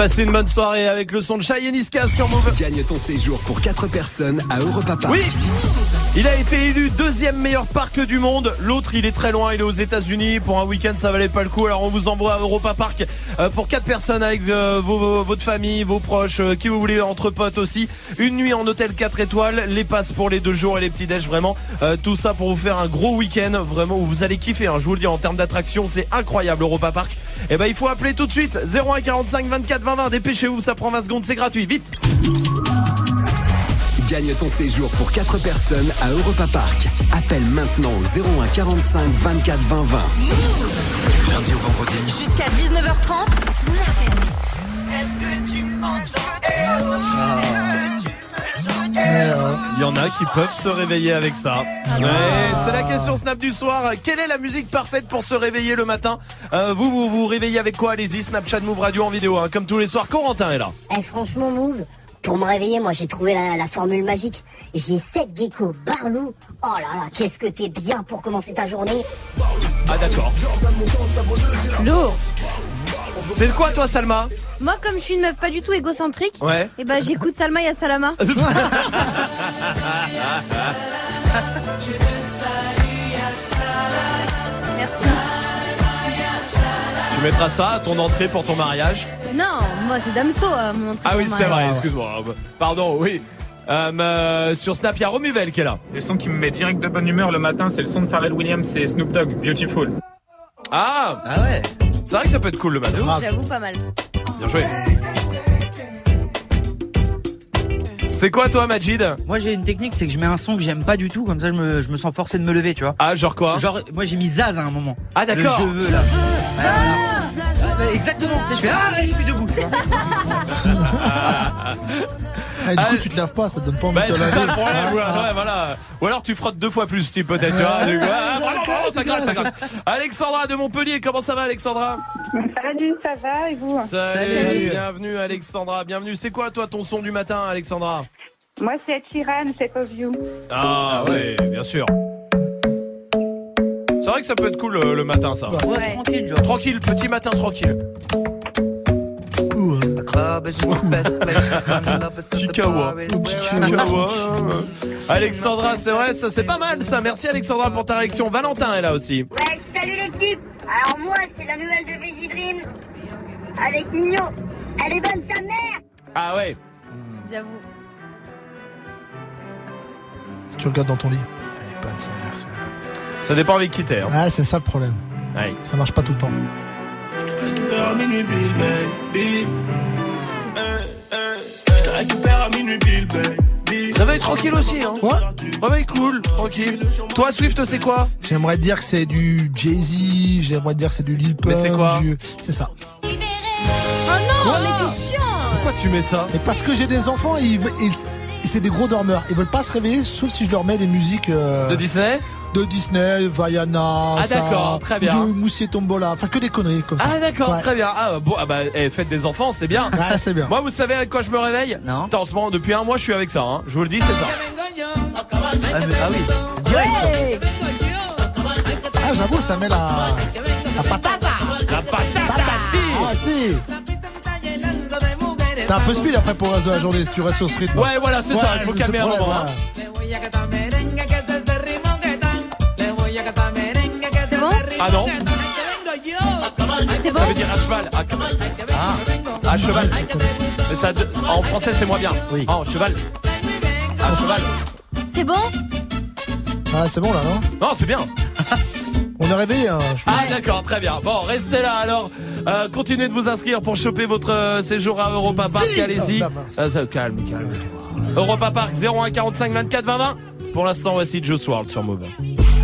Passez une bonne soirée avec le son de et Niska sur Move. Gagne ton séjour pour 4 personnes à Europa Park. Oui Il a été élu deuxième meilleur parc du monde. L'autre, il est très loin, il est aux États-Unis. Pour un week-end, ça valait pas le coup. Alors, on vous envoie à Europa Park euh, pour quatre personnes avec euh, vos, vos- votre famille, vos proches, euh, qui vous voulez, entre potes aussi. Une nuit en hôtel 4 étoiles, les passes pour les deux jours et les petits déj, vraiment. Euh, tout ça pour vous faire un gros week-end, vraiment où vous allez kiffer. hein. je vous le dis en termes d'attraction, c'est incroyable Europa Park. Et ben, il faut appeler tout de suite 01 45 24 20 20. Dépêchez-vous, ça prend 20 secondes, c'est gratuit. Vite. Gagne ton séjour pour 4 personnes à Europa Park. Appelle maintenant au 01 45 24 20 20. Du lundi au vendredi. Jusqu'à 19h30, Snap Est-ce que tu Il y en a qui peuvent se réveiller avec ça. Ouais, c'est la question Snap du soir. Quelle est la musique parfaite pour se réveiller le matin Euh, Vous, vous vous réveillez avec quoi Allez-y, Snapchat Move Radio en vidéo, hein, comme tous les soirs. Corentin est là. Eh, franchement, Move, pour me réveiller, moi j'ai trouvé la, la formule magique. J'ai 7 geckos Barlou. Oh là là, qu'est-ce que t'es bien pour commencer ta journée. Ah d'accord. Lourd. C'est de quoi toi Salma Moi, comme je suis une meuf pas du tout égocentrique, Ouais. et ben j'écoute Salma et Salama. Merci. Tu mettras ça à ton entrée pour ton mariage Non, moi c'est Damso, euh, mon entrée Ah oui, c'est vrai, excuse-moi. Pardon, oui. Euh, euh, sur Snap, il y a Romuvel qui est là. Le son qui me met direct de bonne humeur le matin, c'est le son de Pharrell Williams et Snoop Dogg, Beautiful. Ah Ah ouais C'est vrai que ça peut être cool le matin. J'avoue pas mal. Bien joué. C'est quoi toi, Majid Moi j'ai une technique, c'est que je mets un son que j'aime pas du tout, comme ça je me, je me sens forcé de me lever, tu vois. Ah, genre quoi Genre, moi j'ai mis Zaz à un moment. Ah, d'accord. Je veux là. Ah, bah, exactement. Je fais ah ouais, je suis debout. Ah, du coup, tu te laves pas, ça te donne pas envie Bah, de te c'est laver. ça le problème, Ah, ouais, ah. ouais, voilà. Ou alors tu frottes deux fois plus, si peut-être, ah, ça c'est gratte, ça gratte. Alexandra de Montpellier, comment ça va, Alexandra? Salut, ça va et vous? Salut, bienvenue, Alexandra, bienvenue. C'est quoi, toi, ton son du matin, Alexandra? Moi, c'est Sheeran, Shape of You. Ah, ouais, bien sûr. C'est vrai que ça peut être cool euh, le matin, ça. Ouais, tranquille, genre. Tranquille, petit matin tranquille. Chicawa. Chicawa. Alexandra, c'est vrai, ça c'est pas mal ça. Merci Alexandra pour ta réaction. Valentin est là aussi. Ouais, salut l'équipe Alors moi, c'est la nouvelle de Veggie Dream avec Nino. Elle est bonne sa mère Ah ouais. J'avoue. Si tu regardes dans ton lit. Elle est bonne, sa mère. Ça dépend avec qui t'es. hein. Ah, c'est ça le problème. Ouais. Ça marche pas tout le temps. Je te récupère à minuit pile, baby. Réveil tranquille aussi, hein. Ouais. Réveil cool, tranquille. Toi, Swift, c'est quoi? J'aimerais dire que c'est du Jay-Z, j'aimerais dire que c'est du Lil Pump. Mais c'est quoi? Du- C'est ça. Oh non, mais t'es chiant Pourquoi tu mets ça? Et parce que j'ai des enfants, et ils- c'est des gros dormeurs. Ils veulent pas se réveiller, sauf si je leur mets des musiques. euh, De Disney? De Disney, Vaiana, Ah, d'accord, très bien. De Moussier Tombola, enfin que des conneries comme ça. Ah d'accord, Ouais. très bien. Ah bon, ah bah eh, faites des enfants, c'est bien. Ouais, c'est bien. Moi, vous savez avec quoi je me réveille? Non. Attends, en ce moment, depuis un mois, je suis avec ça. Hein. Je vous le dis, c'est ça. Ah, mais- ah oui. Direct. Ah, j'avoue, ça met la, la patate. La patate. Ah, si. T'as un peu speed après pour le reste de la journée si tu restes sur ce rythme. Ouais, voilà, c'est ça, il faut calmer le un moment, ouais. Ah non C'est bon Ça veut dire à cheval. À, ah. à cheval. Mais ça, en français, c'est moins bien. Oui. En cheval. À cheval. C'est bon Ah, c'est bon là, non Non, c'est bien. On est réveillé, hein. je Ah d'accord, très bien. Bon, restez là alors. Euh, continuez de vous inscrire pour choper votre euh, séjour à Europa Park. Allez-y. Mince. Euh, ça, calme, calme. Europa Park 01 45 24 20 20. Pour l'instant, voici Joe World sur Move.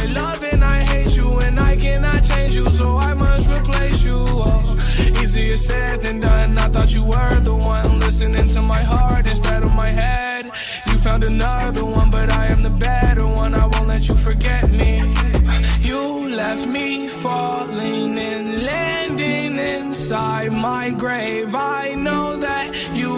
I love and I hate you, and I cannot change you, so I must replace you. Oh, easier said than done. I thought you were the one listening to my heart instead of my head. You found another one, but I am the better one. I won't let you forget me. You left me falling and landing inside my grave. I know that you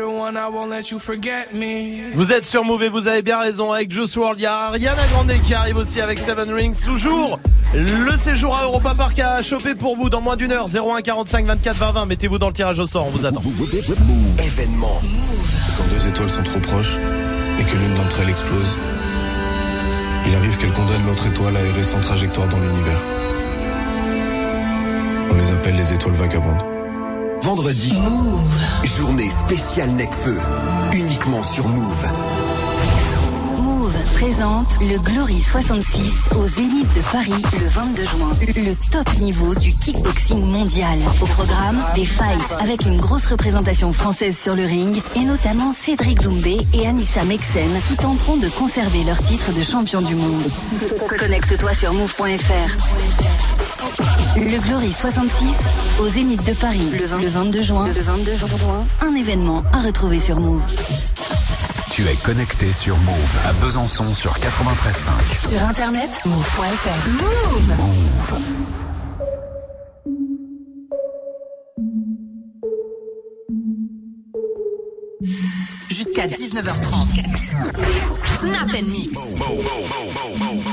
one. I won't let you forget me. Vous êtes sur et vous avez bien raison avec Joe World. Il y a Ariana Grande qui arrive aussi avec Seven Rings. Toujours le séjour à Europa Park à choper pour vous dans moins d'une heure. 01 45 24 20 20. Mettez-vous dans le tirage au sort. On vous attend. Événement. Quand deux étoiles sont trop proches et que l'une d'entre elles explose, il arrive qu'elle condamne l'autre étoile à errer sans trajectoire dans l'univers. On les appelle les étoiles vagabondes. Vendredi. Journée spéciale Necfeu. Uniquement sur Move. Move présente le Glory 66 au Zénith de Paris le 22 juin. Le top niveau du kickboxing mondial. Au programme, des fights avec une grosse représentation française sur le ring et notamment Cédric Doumbé et Anissa Mexen qui tenteront de conserver leur titre de champion du monde. Connecte-toi sur move.fr. Le Glory 66 au Zénith de Paris le, 20 le 22 juin. Le 22 juin. Un événement à retrouver sur Move. Tu es connecté sur Move à Besançon sur 93.5. Sur internet, move.fr. Move. Move. Jusqu'à 19h30. Snap and mix. Breakfast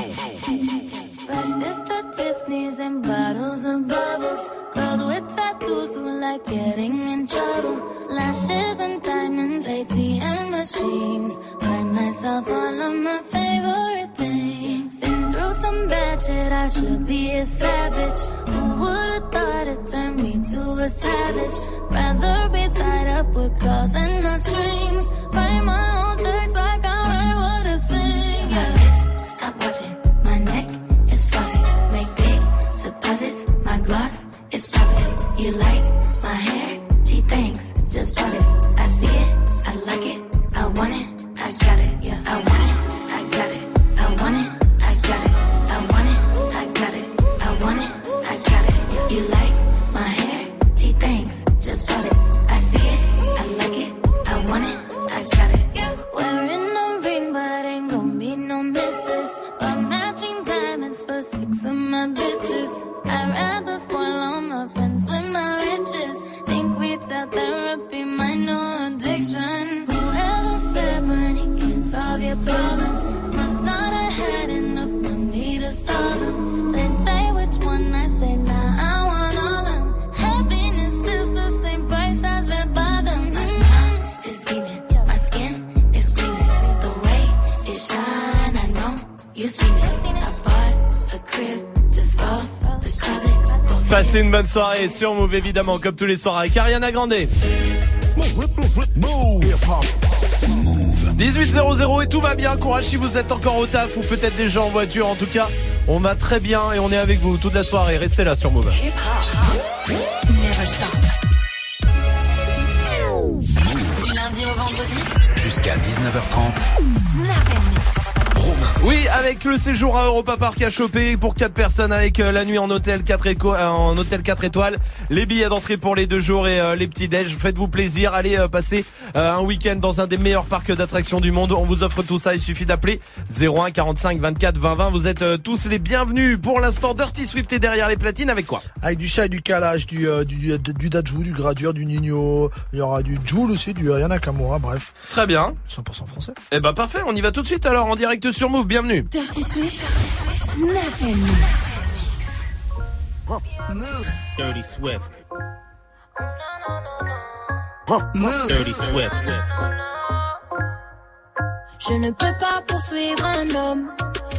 like getting in trouble. Lashes and diamonds, ATM machines. Buy myself all of my favorite things. Been through some bad shit, I should be a savage. Who would've thought it turned me to a savage? Rather be tied up with calls and my strings. Write my own checks like I write what I sing. Yeah. Stop watching my neck is flossy. Make big deposits. My gloss is popping. You like Passez une bonne soirée sur Move évidemment comme tous les soirs avec Ariana Grande. 18.00 et tout va bien. Courage si vous êtes encore au taf ou peut-être déjà en voiture. En tout cas, on va très bien et on est avec vous toute la soirée. Restez là sur Move. Du lundi au vendredi, Jusqu'à 19h30. Oui, avec le séjour à Europa Park à choper pour 4 personnes avec euh, la nuit en hôtel 4 éco- euh, en hôtel 4 étoiles, les billets d'entrée pour les deux jours et euh, les petits déj. Faites-vous plaisir, allez euh, passer euh, un week-end dans un des meilleurs parcs d'attractions du monde. On vous offre tout ça, il suffit d'appeler 01 45 24 20 20. Vous êtes tous les bienvenus. Pour l'instant, Dirty Swift est derrière les platines avec quoi? Avec du chat et du calage, du, euh, du, du, du Dajou, du Gradure, du Nino. Il y aura du Joule aussi, du Ayana Nakamura, bref. Très bien. 100% français. Eh ben parfait, on y va tout de suite alors en direct sur Move. Bienvenue. Dirty Swift, Snap and mix. Move. Dirty Swift. Move. Dirty Swift. Je ne peux pas poursuivre un homme.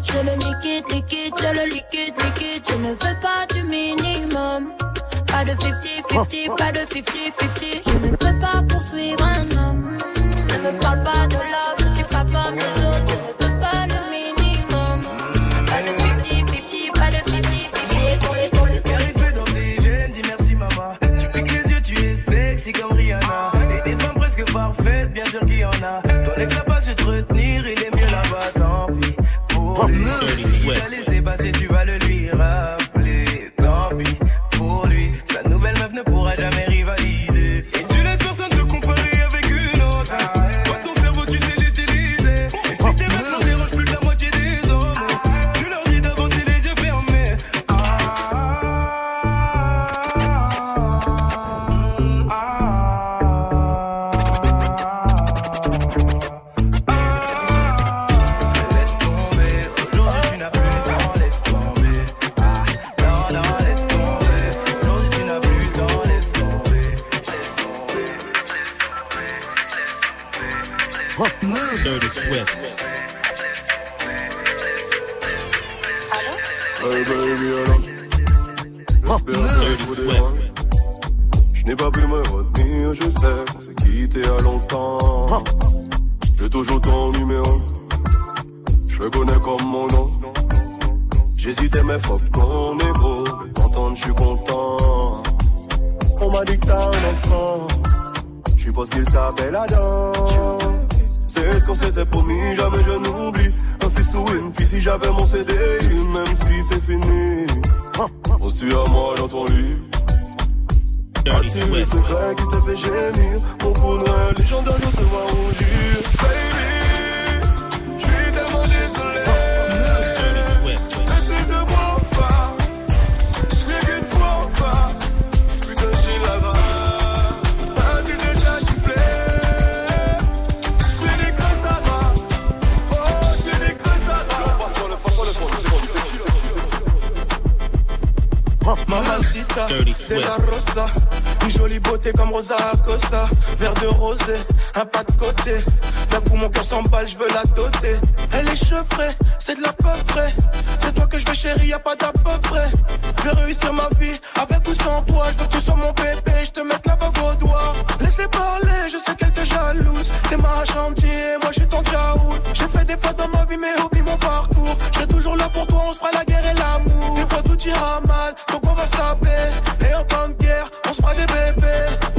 Je le liquide, liquide, je le liquide, liquide. Je ne veux pas du minimum. Pas de 50-50, pas de 50-50. Je ne peux pas poursuivre un homme. Ne me parle pas de love, parfaites, bien sûr n'ai pas pu me retenir, je sais qu'on s'est quitté à longtemps. J'ai toujours ton numéro, je le connais comme mon nom. J'hésitais mais faut qu'on est beau, de je suis content. On m'a dit que t'as un enfant, je suppose qu'il s'appelle Adam. C'est ce qu'on s'était promis, jamais je n'oublie. Un fils ou une fille si j'avais mon CD, même si c'est fini. On se tue à moi dans ton lit. As-tu le secret qui te fait gémir. Mon rein légendaire, je te vois rougir De la rosa. Une jolie beauté comme Rosa Acosta. Verre de rosé, un pas de côté D'un coup mon cœur s'emballe, je veux la doter. Elle est chevrée, c'est de la peu près C'est toi que je veux chérie, y a pas d'à peu près. Je vais réussir ma vie, avec ou sans toi. Je veux que tu sois mon bébé, je te mette la bague au doigt. Laisse-les parler, je sais qu'elle te jalouse. T'es ma chantier, moi je suis ton jaoul. J'ai fait des fois dans ma vie mais oublie mon parcours. Je toujours là pour toi, on se fera la guerre et l'amour. Des fois tout ira mal, donc on va se taper. Et en temps de guerre, on se fera des bébés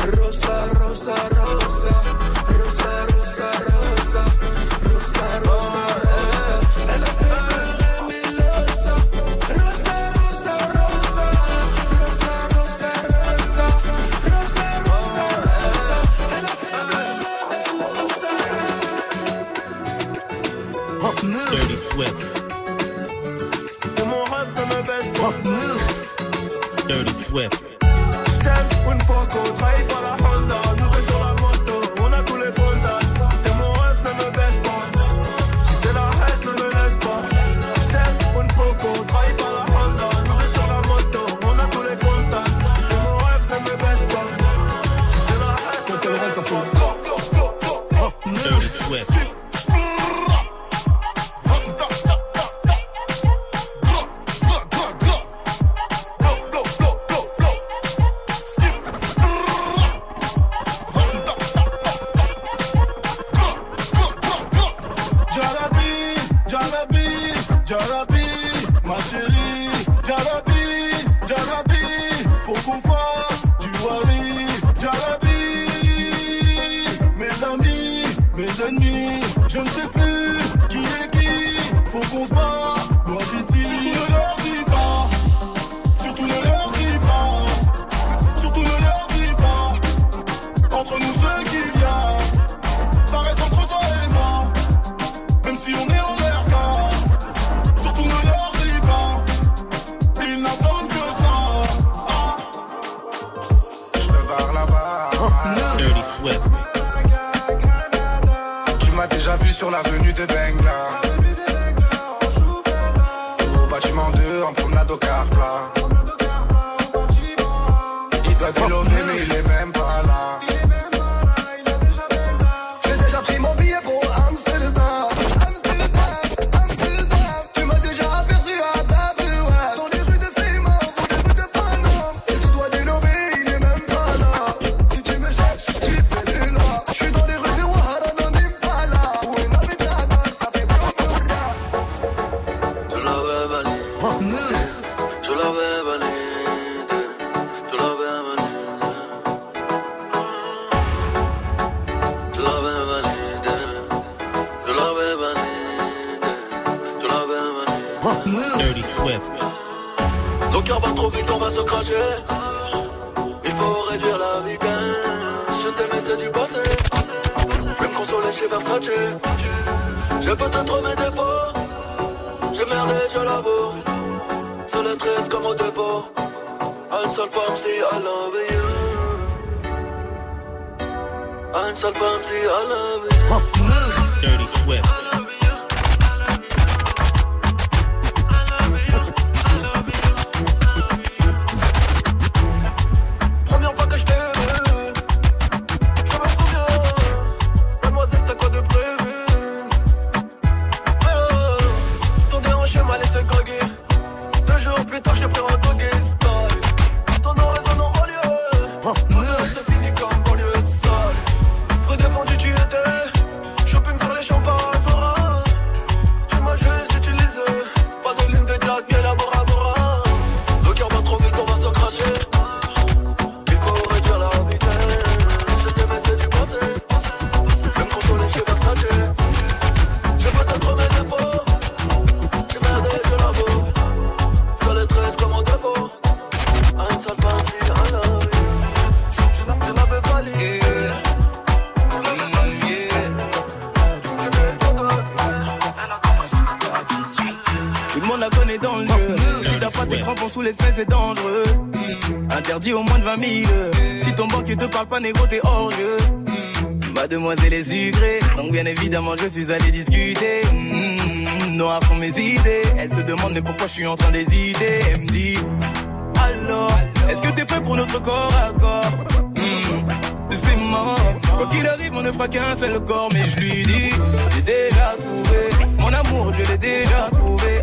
Swift. Je suis allé discuter? Mm. Noires sont mes idées. Elle se demande mais pourquoi je suis en train d'hésiter? Elle me dit alors, est-ce que t'es prêt pour notre corps à corps? Mm. C'est mort. Quoi qu'il arrive, on ne fera qu'un seul corps, mais je lui dis, j'ai déjà trouvé mon amour, je l'ai déjà trouvé.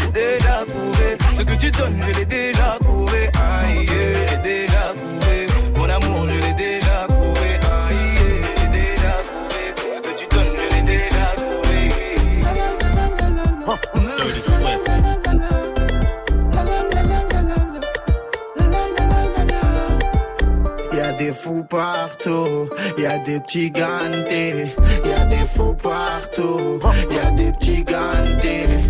J'ai déjà trouvé ce que tu donnes, je l'ai déjà trouvé. Fous partout, y a des petits gantés, y a des fous partout, y a des petits gantés,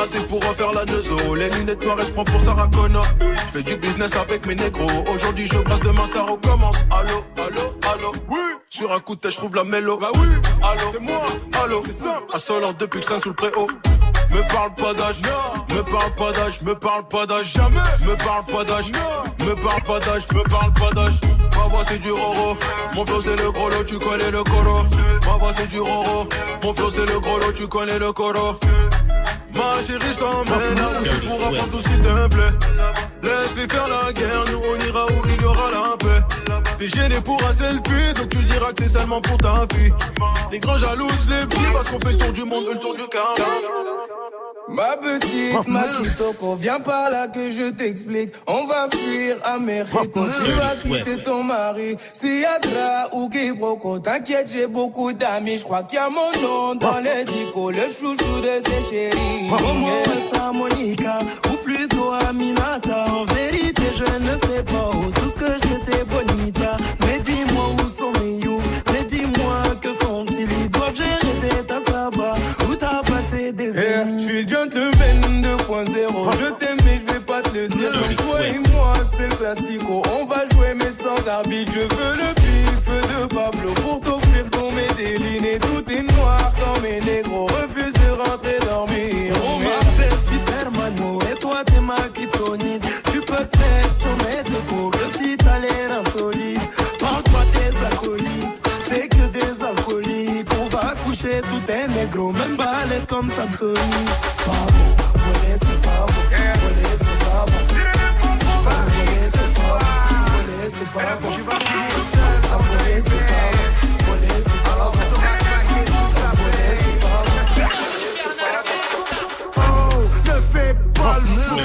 assez pour refaire la neuzo. Les lunettes noires, je prends pour Sarah Connor. Je fais du business avec mes négros. Aujourd'hui, je brasse, demain, ça recommence. Allô, allô, allô. Oui. Sur un coup de tête, je trouve la mélo. Bah oui, allô, c'est moi. Allô, c'est simple. Insolent depuis que je sous le préau. Me parle pas d'âge, me parle pas d'âge, me parle pas d'âge, jamais. Me parle pas d'âge, me parle pas d'âge, me parle pas d'âge. Ma voix c'est du roro, mon flow c'est le gros lot, tu connais le coro. Ma voix c'est du roro, mon flow c'est le gros lot, tu connais le coro. Ma chérie, je t'emmène, tu pourras prendre tout qu'il te plaît. Laisse-les faire la guerre, nous on ira où il y aura la paix. T'es gêné pour un selfie, donc tu diras que c'est seulement pour ta fille. Les grands jalousent les petits parce qu'on fait le tour du monde, le tour du quart. Ma petite Makitoko, viens par là que je t'explique. On va fuir à Mexico, tu vas quitter ton mari. Si Adra ou Kibroko, t'inquiète, j'ai beaucoup d'amis. Je crois qu'il y a mon nom dans les dico, le chouchou de ses chéris. Comment est Monica, ou plutôt Aminata. En vérité, je ne sais pas où tout ce que bonita. Mais Je veux le bif de Pablo pour t'offrir ton médéline. Et tout est noir quand mes négros refusent de rentrer dormir. On m'appelle Supermano et toi t'es ma kryptonite. Tu peux te mettre sur mes deux coups que si t'as l'air insolite. Parle pas tes acolytes, c'est que des alcooliques. On va coucher tout est négro, même balèze comme Samsonite. Tu vas finir seul, c'est pas c'est pas. Oh, ne fais pas le fou.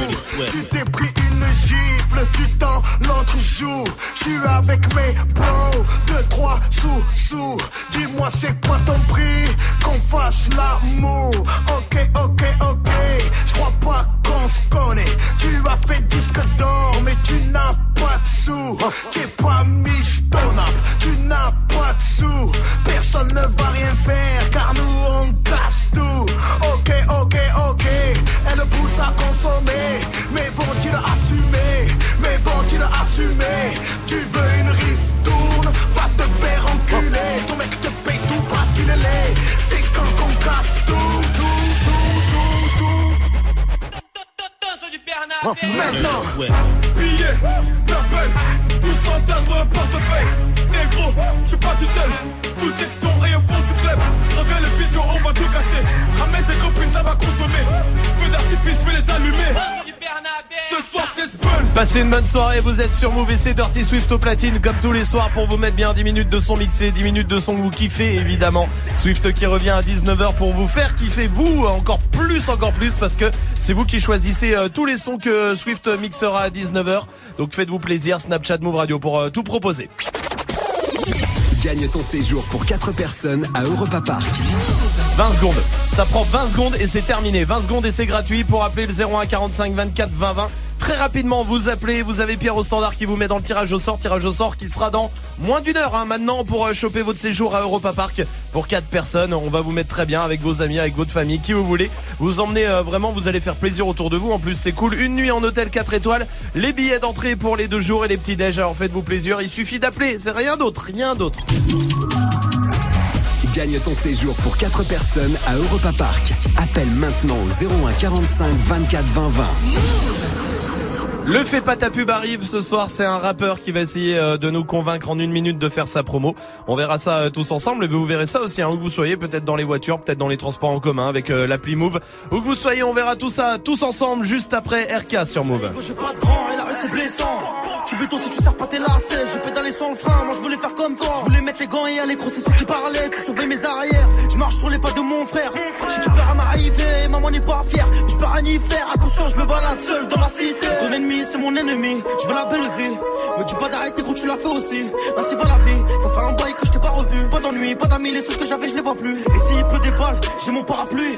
Tu t'es pris une gifle, tu t'en l'autre jour. Je suis avec mes bros, deux, trois sous, sous. Dis-moi c'est quoi ton prix, qu'on fasse l'amour. Sous. T'es pas michetonnable, tu n'as pas de sous. Personne ne va rien faire, car nous on casse tout. Ok, ok, ok. Elle pousse à consommer, mais vont-ils assumer Mais vont-ils assumer Tu veux une ristourne Va te faire enculer Ton mec te paye tout parce qu'il est laid C'est quand qu'on casse tout, tout, tout, tout, tout Maintenant Billets, purple, tous en tasse dans le portefeuille. Négro, je suis pas tout seul. Tout check son et au fond du club. Reviens le vision, on va tout casser. Ramène tes copines, ça va consommer. Feu d'artifice, je vais les allumer. Ce soir, c'est Spun. Passez une bonne soirée, vous êtes sur Move et c'est Dirty Swift au platine comme tous les soirs pour vous mettre bien 10 minutes de son mixé, 10 minutes de son que vous kiffez évidemment. Swift qui revient à 19h pour vous faire kiffer vous encore plus, encore plus parce que c'est vous qui choisissez euh, tous les sons que Swift mixera à 19h. Donc faites-vous plaisir, Snapchat Move Radio pour euh, tout proposer. Gagne ton séjour pour 4 personnes à Europa Park. 20 secondes. Ça prend 20 secondes et c'est terminé. 20 secondes et c'est gratuit pour appeler le 01 45 24 20 20. Très rapidement, vous appelez, vous avez Pierre au standard qui vous met dans le tirage au sort, tirage au sort qui sera dans moins d'une heure hein, maintenant pour euh, choper votre séjour à Europa Park pour 4 personnes. On va vous mettre très bien avec vos amis, avec votre famille, qui vous voulez. Vous emmenez euh, vraiment, vous allez faire plaisir autour de vous. En plus, c'est cool. Une nuit en hôtel 4 étoiles, les billets d'entrée pour les deux jours et les petits déj. Alors faites-vous plaisir. Il suffit d'appeler. C'est rien d'autre, rien d'autre. Gagne ton séjour pour 4 personnes à Europa Park. Appelle maintenant au 01 45 24 20 20. Le fait pas ta pub arrive ce soir, c'est un rappeur qui va essayer euh, de nous convaincre en une minute de faire sa promo. On verra ça euh, tous ensemble et vous verrez ça aussi, hein, où que vous soyez, peut-être dans les voitures, peut-être dans les transports en commun avec euh, l'appli Move. Où que vous soyez, on verra tout ça tous ensemble juste après RK sur Move. J'ai pas de grand et la rue c'est blessant. Tu béton si tu sers pas tes lacets. Je pédalais sans le frein, moi je voulais faire comme toi. Je voulais mettre les gants et aller c'est ceux qui parlaient. Tu sauvais mes arrières. Je marche sur les pas de mon frère. J'ai tout peur à m'arriver, maman n'est pas fière. Je peux rien y faire, attention, je me balade seul dans ma cité. Ton ennemi, c'est mon ennemi. Je veux la belle vie. Me dis pas d'arrêter quand tu l'as fait aussi. Ainsi va la vie. Ça fait un bail que je t'ai pas revu. Pas d'ennui, pas d'amis, les trucs que j'avais, je les vois plus. Et s'il pleut des balles, j'ai mon parapluie.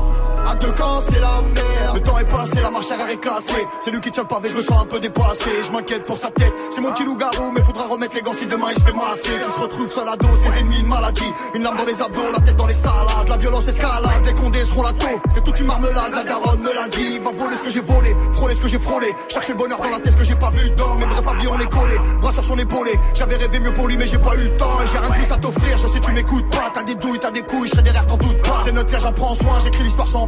C'est la merde. Le temps est passé, la marche arrière est cassée. C'est lui qui tient le pavé, je me sens un peu dépassé. Je m'inquiète pour sa tête. C'est mon petit loup-garou, mais faudra remettre les gants si demain il se fait masser. Qui se retrouve seul à dos, ses ennemis, une maladie. Une lame dans les abdos, la tête dans les salades. La violence escalade, les condés seront la taupe. C'est toute une marmelade, la daronne me l'a dit. Va voler ce que j'ai volé, frôler ce que j'ai frôlé. Chercher le bonheur dans la tête, ce que j'ai pas vu dans. Mais bref, avis, on est collé. Bras sur son épaulé. J'avais rêvé mieux pour lui, mais j'ai pas eu le temps. J'ai rien de plus à t'offrir. Je sais, tu m'écoutes pas. T'as des douilles, t'as des couilles, je serai derrière, t'en doute pas. C'est notre j'en prends soin. J'écris l'histoire sans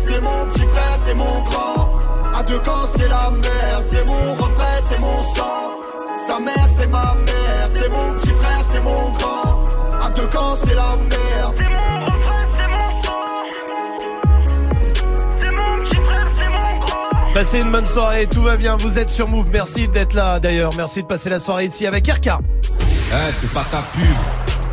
C'est mon petit frère, c'est mon grand. À deux camps, c'est la merde. C'est mon refrain, c'est mon sang. Sa mère, c'est ma mère. C'est mon petit frère, c'est mon grand. À deux camps, c'est la merde. C'est mon refrain, c'est mon sang. C'est mon petit frère, c'est mon grand. Passez une bonne soirée, tout va bien, vous êtes sur Move, merci d'être là d'ailleurs, merci de passer la soirée ici avec RK. Eh, c'est pas ta pub.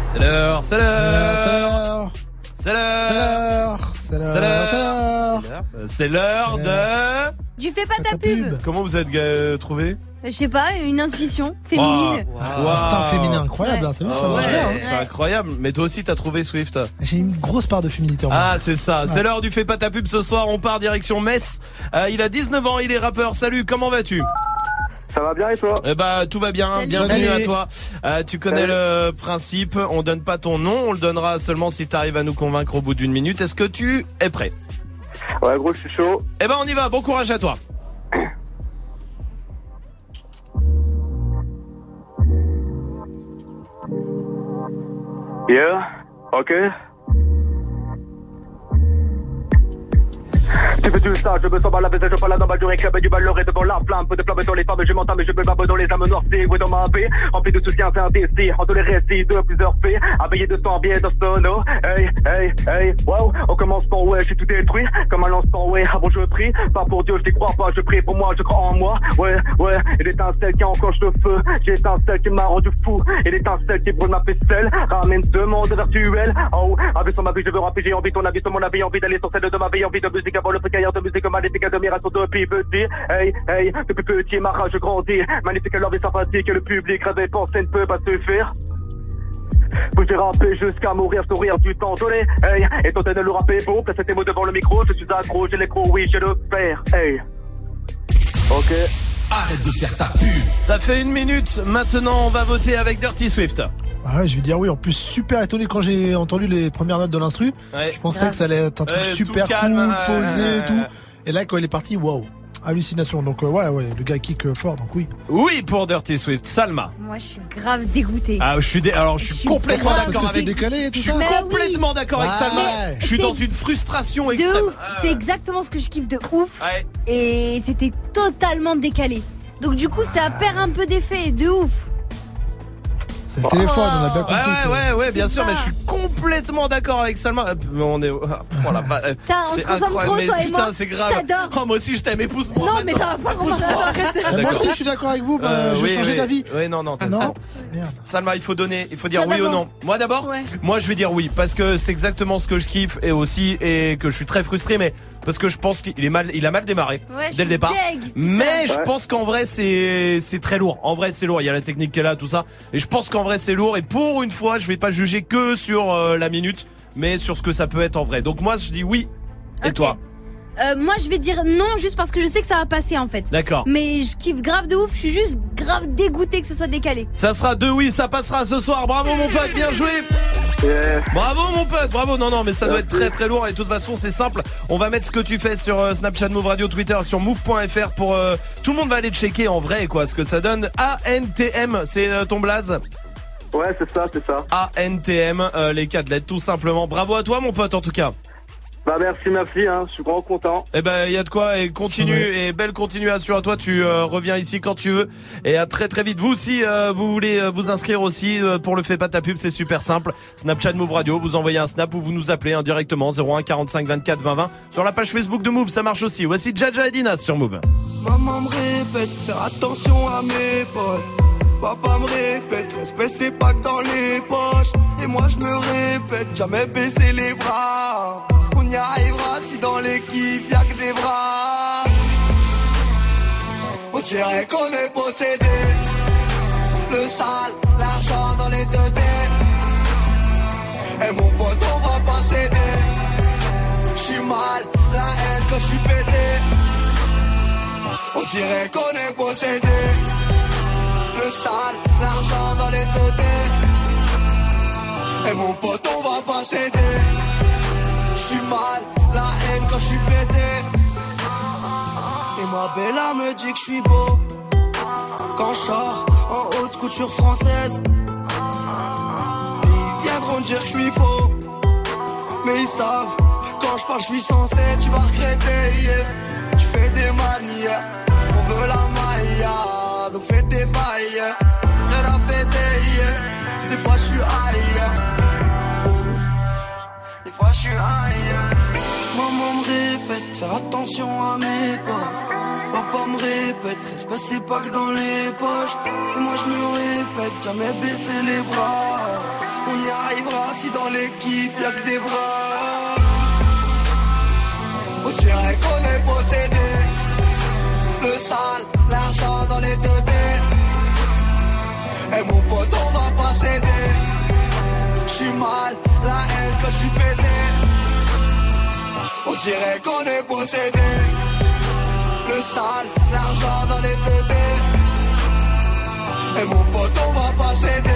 C'est l'heure, c'est l'heure, c'est l'heure, C'est c'est l'heure, c'est l'heure. c'est l'heure de... Tu fais pas ta pub. Comment vous êtes euh, trouvé Je sais pas, une intuition féminine. Wow. Instinct féminin incroyable, hein, ça Ah ouais, hein. C'est incroyable, mais toi aussi t'as trouvé Swift. J'ai une grosse part de féminité en. Ah c'est ça, c'est l'heure du Fais pas ta pub ce soir, on part direction Metz. Euh, il a 19 ans, il est rappeur, salut, comment vas-tu? Ça va bien et toi Eh bah tout va bien, Salut. bienvenue Salut. à toi. Euh, tu connais Salut. le principe, on donne pas ton nom, on le donnera seulement si t'arrives à nous convaincre au bout d'une minute. Est-ce que tu es prêt Ouais, gros, je suis chaud. Eh ben on y va, bon courage à toi. Yeah, ok. Tu veux du stage, je me sens mal à je pas là dans ma durée, club du malheur et devant la flamme, peu de flamme dans les femmes, je m'entame, je me bave dans les âmes noircies, oui dans ma paix, rempli de soutien, c'est un destin, entre les récits de plusieurs faits, habillé de sang, bien de sono, hey, hey, hey, wow, au commencement, ouais, j'ai tout détruit, comme à l'instant, ouais, avant je prie, pas pour Dieu, je n'y crois pas, je prie pour moi, je crois en moi, ouais, ouais, et l'étincelle qui enclenche le feu, j'ai l'étincelle qui m'a rendu fou, et l'étincelle qui brûle ma ficelle, ramène ce monde virtuel, oh, avec sur ma vie, je veux rapper, j'ai envie, ton avis sur mon avis, envie d'aller sur celle de ma vie, envie de musique avant le précaire de musique maléfique, admiration depuis petit, hey, hey, depuis petit, ma rage grandit, magnifique, leur vie sympathique, le public rêve penser ne peut pas se faire. Vous rappé jusqu'à mourir, sourire du temps donné, hey, et tenter de le rapper beau, placer tes mots devant le micro, je suis accro, j'ai l'écro, oui, j'ai le faire, hey. Ok. Arrête de faire ta pub. Ça fait une minute, maintenant on va voter avec Dirty Swift. Ah ouais, je vais dire oui. En plus, super étonné quand j'ai entendu les premières notes de l'instru. Ouais. Je pensais Grave. que ça allait être un truc Ouais, tout super calme, cool, ouais, posé et tout. Et là, quand il est parti, waouh, hallucination. Donc euh, ouais, ouais, le gars kick euh, fort, donc oui. Oui pour Dirty Swift, Salma. Moi, je suis grave dégoûtée. Ah, je suis dé- alors je suis, Je suis complètement grave- d'accord avec décalé et tout Je suis ça. Mais oui. complètement d'accord avec Ouais. Salma. Je suis C'est- dans une frustration De extrême. ouf. Ah, C'est exactement ce que je kiffe de ouf. Ouais. Et c'était totalement décalé. Donc du coup, ça perd un peu d'effet. De ouf. C'est le téléphone, on a bien Ouais, compris. ouais, ouais, ouais, Je bien sûr, mais je suis complètement d'accord avec Salma. Euh, mais On est. oh la va- euh, Putain, on c'est incroyable, trop, mais toi et putain, moi. c'est Je grave. t'adore. Oh, moi aussi, je t'aime, épouse-moi. Non, mais ça va pas Épouse-moi. arrête. Ah, Moi aussi, je suis d'accord avec vous. bah, Euh, je vais oui, changer oui. d'avis. Oui, non, non, t'as- Non. Merde. Salma, il faut donner, il faut dire oui ou non. Moi d'abord Ouais. Moi je vais dire oui parce que c'est exactement ce que je kiffe et aussi et que je suis très frustré mais parce que je pense qu'il est mal il a mal démarré Ouais, dès le départ. deg. Mais je pense qu'en vrai c'est c'est très lourd. En vrai c'est lourd, il y a la technique qui est là tout ça et je pense qu'en vrai c'est lourd et pour une fois, je vais pas juger que sur euh, la minute mais sur ce que ça peut être en vrai. Donc moi je dis oui. Et toi? Euh, moi, je vais dire non juste parce que je sais que ça va passer en fait. D'accord. Mais je kiffe grave de ouf. Je suis juste grave dégoûtée que ce soit décalé. Ça sera deux oui, ça passera ce soir. Bravo mon pote, bien joué. Yeah. Bravo mon pote, bravo. Non non, mais ça doit être très très lourd et de toute façon, c'est simple. On va mettre ce que tu fais sur euh, Snapchat Move Radio Twitter sur move.fr pour euh, tout le monde va aller checker en vrai quoi ce que ça donne. ANTM, c'est euh, ton blaze? Ouais, c'est ça, c'est ça. ANTM, euh, les quatre lettres tout simplement. Bravo à toi mon pote en tout cas. Bah merci, merci, hein, je suis grand content. Eh ben, il y a de quoi et continue et belle continuation à toi. Tu euh, reviens ici quand tu veux et à très très vite. Vous aussi, euh, vous voulez euh, vous inscrire aussi euh, pour le fait pas ta pub, c'est super simple. Snapchat Move Radio, vous envoyez un snap ou vous nous appelez hein, directement 01 45 24 20 20 sur la page Facebook de Move, ça marche aussi. Voici Jaja et Dinas sur Move. Maman me répète, faire attention à mes potes. Papa me répète, respect c'est pas que dans les poches. Et moi je me répète, jamais baisser les bras. On y arrivera si dans l'équipe y'a que des bras. On dirait qu'on est possédé. Le sale, l'argent dans les deux dés. Et mon pote, on va pas céder. J'suis mal, la haine quand j'suis pété. On dirait qu'on est possédé. Le sale, l'argent dans les deux dés. Et mon pote, on va pas céder. J'suis mal, la haine quand j'suis pété. Et ma bella me dit que j'suis beau. Quand j'sors en haute couture française. Ils viendront dire que j'suis faux. Mais ils savent, quand je parle, je suis censé, tu vas regretter. yeah. Tu fais des manières, on veut la maille, donc fais tes bails. yeah. Rien à fêter, des fois je suis. Fois je suis ailleurs. Maman me répète, fais attention à mes pas. Papa me répète, respect c'est pas que dans les poches. Et moi je me répète, jamais baisser les bras. On y arrivera si dans l'équipe y'a que des bras. On dirait qu'on est possédé. Le sale, l'argent dans les deux. Et mon pote, on va pas céder. J'suis mal, la haine quand j'suis pété. Dirait qu'on est possédé. Le sale, l'argent dans les dés. Et mon pote, on va pas céder.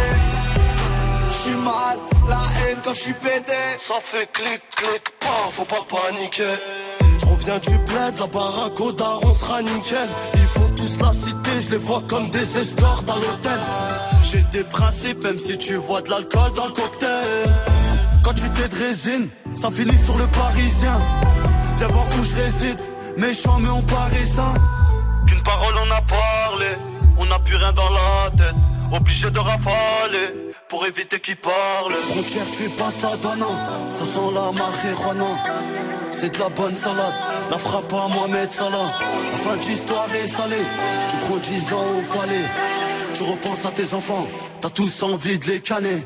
J'suis mal, la haine quand j'suis pété. Ça fait clic, clic, pas, faut pas paniquer. Je reviens du bled, la baraque au daron sera nickel. Ils font tous la cité, je les vois comme des escorts dans l'hôtel. J'ai des principes, même si tu vois de l'alcool dans le cocktail. Quand tu t'es de résine, ça finit sur le parisien. Viens voir où je réside, méchant mais on paraît sain. Qu'une parole on a parlé, on n'a plus rien dans la tête. Obligé de rafaler pour éviter qu'ils parlent. Frontière, tu passes la donne, ça sent la marijuana. C'est de la bonne salade, la frappe à Mohamed Salah. La fin de l'histoire est salée, tu prends 10 ans au palais. Tu repenses à tes enfants, t'as tous envie de les canner.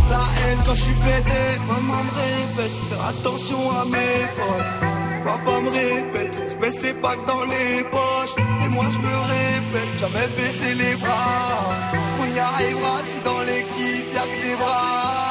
quand j'suis pété. Maman me répète, faire attention à mes potes. Papa me répète, respect c'est pas que dans les poches. Et moi je me répète, jamais baisser les bras. On y arrivera si dans l'équipe y'a que des bras.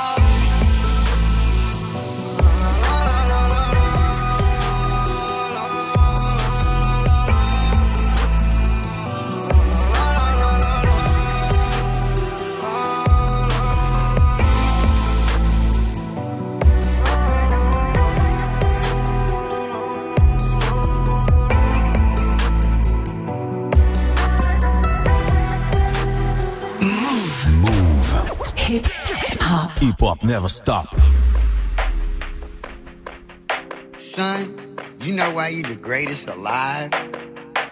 Hip hop. Hip hop never stop. Son, you know why you the greatest alive?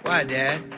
Why, Dad?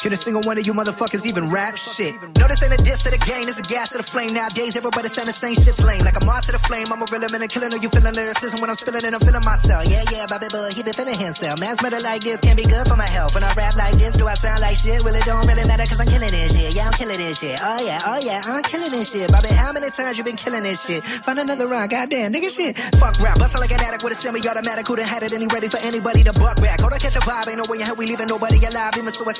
Can a single one of you motherfuckers even rap shit? No, this ain't a diss to the game, this a gas to the flame. Nowadays, everybody saying the same shit's lame. Like a moth to the flame, I'm a real man and killing. Are you feeling lyricism when I'm spilling it? I'm feeling myself. Yeah, yeah, Bobby Boy, he been feeling himself. Man's better like this, can't be good for my health. When I rap like this, do I sound like shit? Well, it don't really matter cause I'm killing this shit. Yeah, I'm killing this shit. Oh yeah, oh yeah, I'm killing this shit. Bobby, how many times you been killing this shit? Find another round, goddamn, nigga shit. Fuck rap, bustle like an addict with a semi-automatic. Who done had it and he ready for anybody to buck back? Hold on, catch a vibe, ain't no way in hell we leaving nobody alive. Even suicide,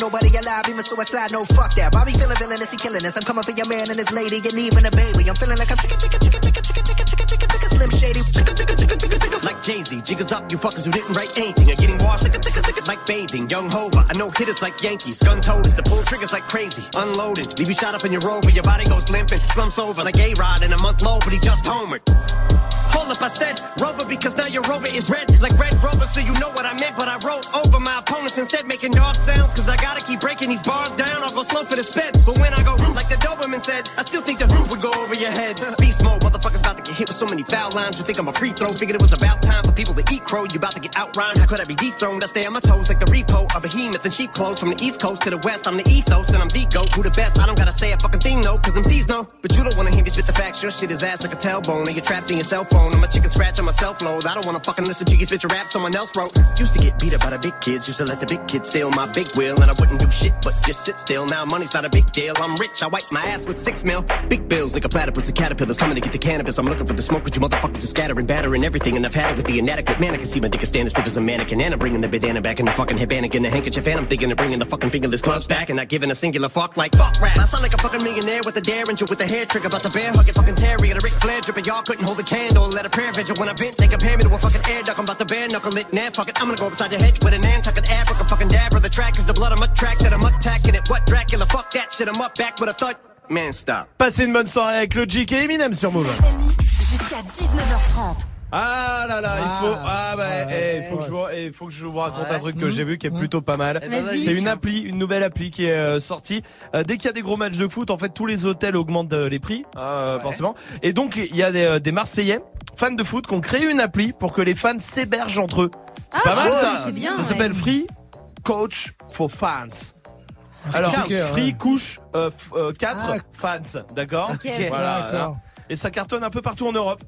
nobody alive. Even suicide, no fuck that. Bobby feeling villainous, he killing us. I'm coming for your man and his lady, and even a baby. I'm feeling like I'm chicka chicka chicka chicka chicka chicka chicka chicka chicka slim shady. Chicka chicka chicka chicka chicka. Like Jay-Z, jiggers up, you fuckers who didn't write anything You're getting washed like bathing. Young Hova, I know hitters like Yankees. Gun toters, the pull triggers like crazy. Unloaded, leave you shot up in your rover, your body goes limping. Slumps over like A-Rod in a month low, but he just homered. Hold up, I said Rover because now your Rover is red like Red Rover, so you know what I meant. But I wrote over my opponents instead, making dog sounds. Cause I gotta keep breaking these bars down. I'll go slow for the speds. But when I go like the Doberman said, I still think the roof would go over your head. Beast mode, motherfuckers get hit with so many foul lines. You think I'm a free throw? Figured it was about time for people to eat crow. You about to get outrhymed. How could I be dethroned? I stay on my toes like the repo. A behemoth in sheep clothes from the east coast to the west. I'm the ethos and I'm the goat. Who the best? I don't gotta say a fucking thing, no. Cause I'm no. But you don't wanna hear me spit the facts. Your shit is ass like a tailbone. And you're trapped in your cell phone. I'm a chicken scratch on my self load. I don't wanna fucking listen to you spit your rap someone else wrote. Used to get beat up by the big kids. Used to let the big kids steal my big wheel. And I wouldn't do shit but just sit still. Now money's not a big deal. I'm rich. I wipe my ass with six mil. Big bills like a platypus and caterpillars coming to get the cannabis. I'm looking for the smoke, but you motherfuckers are scattering, battering everything. And I've had it with the inadequate man. I can see my dick is standing stiff as a mannequin. And I'm bringing the bandana back in the fucking headband and the handkerchief. And I'm thinking of bringing the fucking fingerless gloves back and not giving a singular fuck like fuck rap. I sound like a fucking millionaire with a derringer with a hair trigger. About the bear hugging fucking Terry and a Ric Flair dripping. Y'all couldn't hold a candle. Let a prayer vigil when I vent. They compare me to a fucking air duck. I'm about to bare knuckle it. Nah, fuck it. I'm gonna go upside your head with an Nantucket Africa fucking dab. Or the track is the blood I'm a track that I'm attacking it. What Dracula? Fuck that shit. I'm up back with a thud. Man, stop. Passez une bonne soirée avec Logic et Eminem sur Move. Jusqu'à 19h30. Ah là là, il faut ah bah ouais, eh, il faut que je vous il faut que je vous raconte un truc que j'ai vu qui est plutôt pas mal. Vas-y. C'est une appli, une nouvelle appli qui est euh, sortie. Euh, dès qu'il y a des gros matchs de foot, en fait, tous les hôtels augmentent euh, les prix, euh, forcément. Et donc il y a des, des Marseillais fans de foot qui ont créé une appli pour que les fans s'hébergent entre eux. C'est Ah, pas mal ça. c'est bien, ça ouais. s'appelle Free Coach for Fans. Alors Free ouais. couche 4 fans, d'accord Ok. Voilà. Et ça cartonne un peu partout en Europe.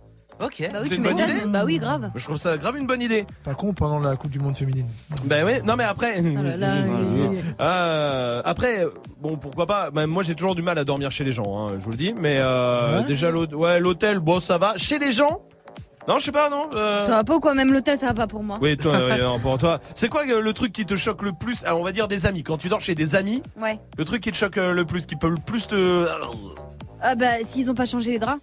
Ok. Bah oui, C'est tu une bonne m'étonnes. idée. Bah oui, grave. Je trouve ça grave une bonne idée. Pas con pendant la Coupe du Monde féminine. Ben oui, non mais après, Oh là là. Euh, après, bon pourquoi pas. Ben, moi j'ai toujours du mal à dormir chez les gens, hein, je vous le dis. Mais euh, Ouais. déjà l'hôtel, ouais, l'hôtel, bon ça va. Chez les gens, non je sais pas non. euh, Ça va pas ou quoi? Même l'hôtel, ça va pas pour moi. Oui toi, non, pour toi. C'est quoi le truc qui te choque le plus? Alors on va dire des amis. Quand tu dors chez des amis, Ouais. le truc qui te choque le plus, qui peut le plus te. Ah bah s'ils ont pas changé les draps,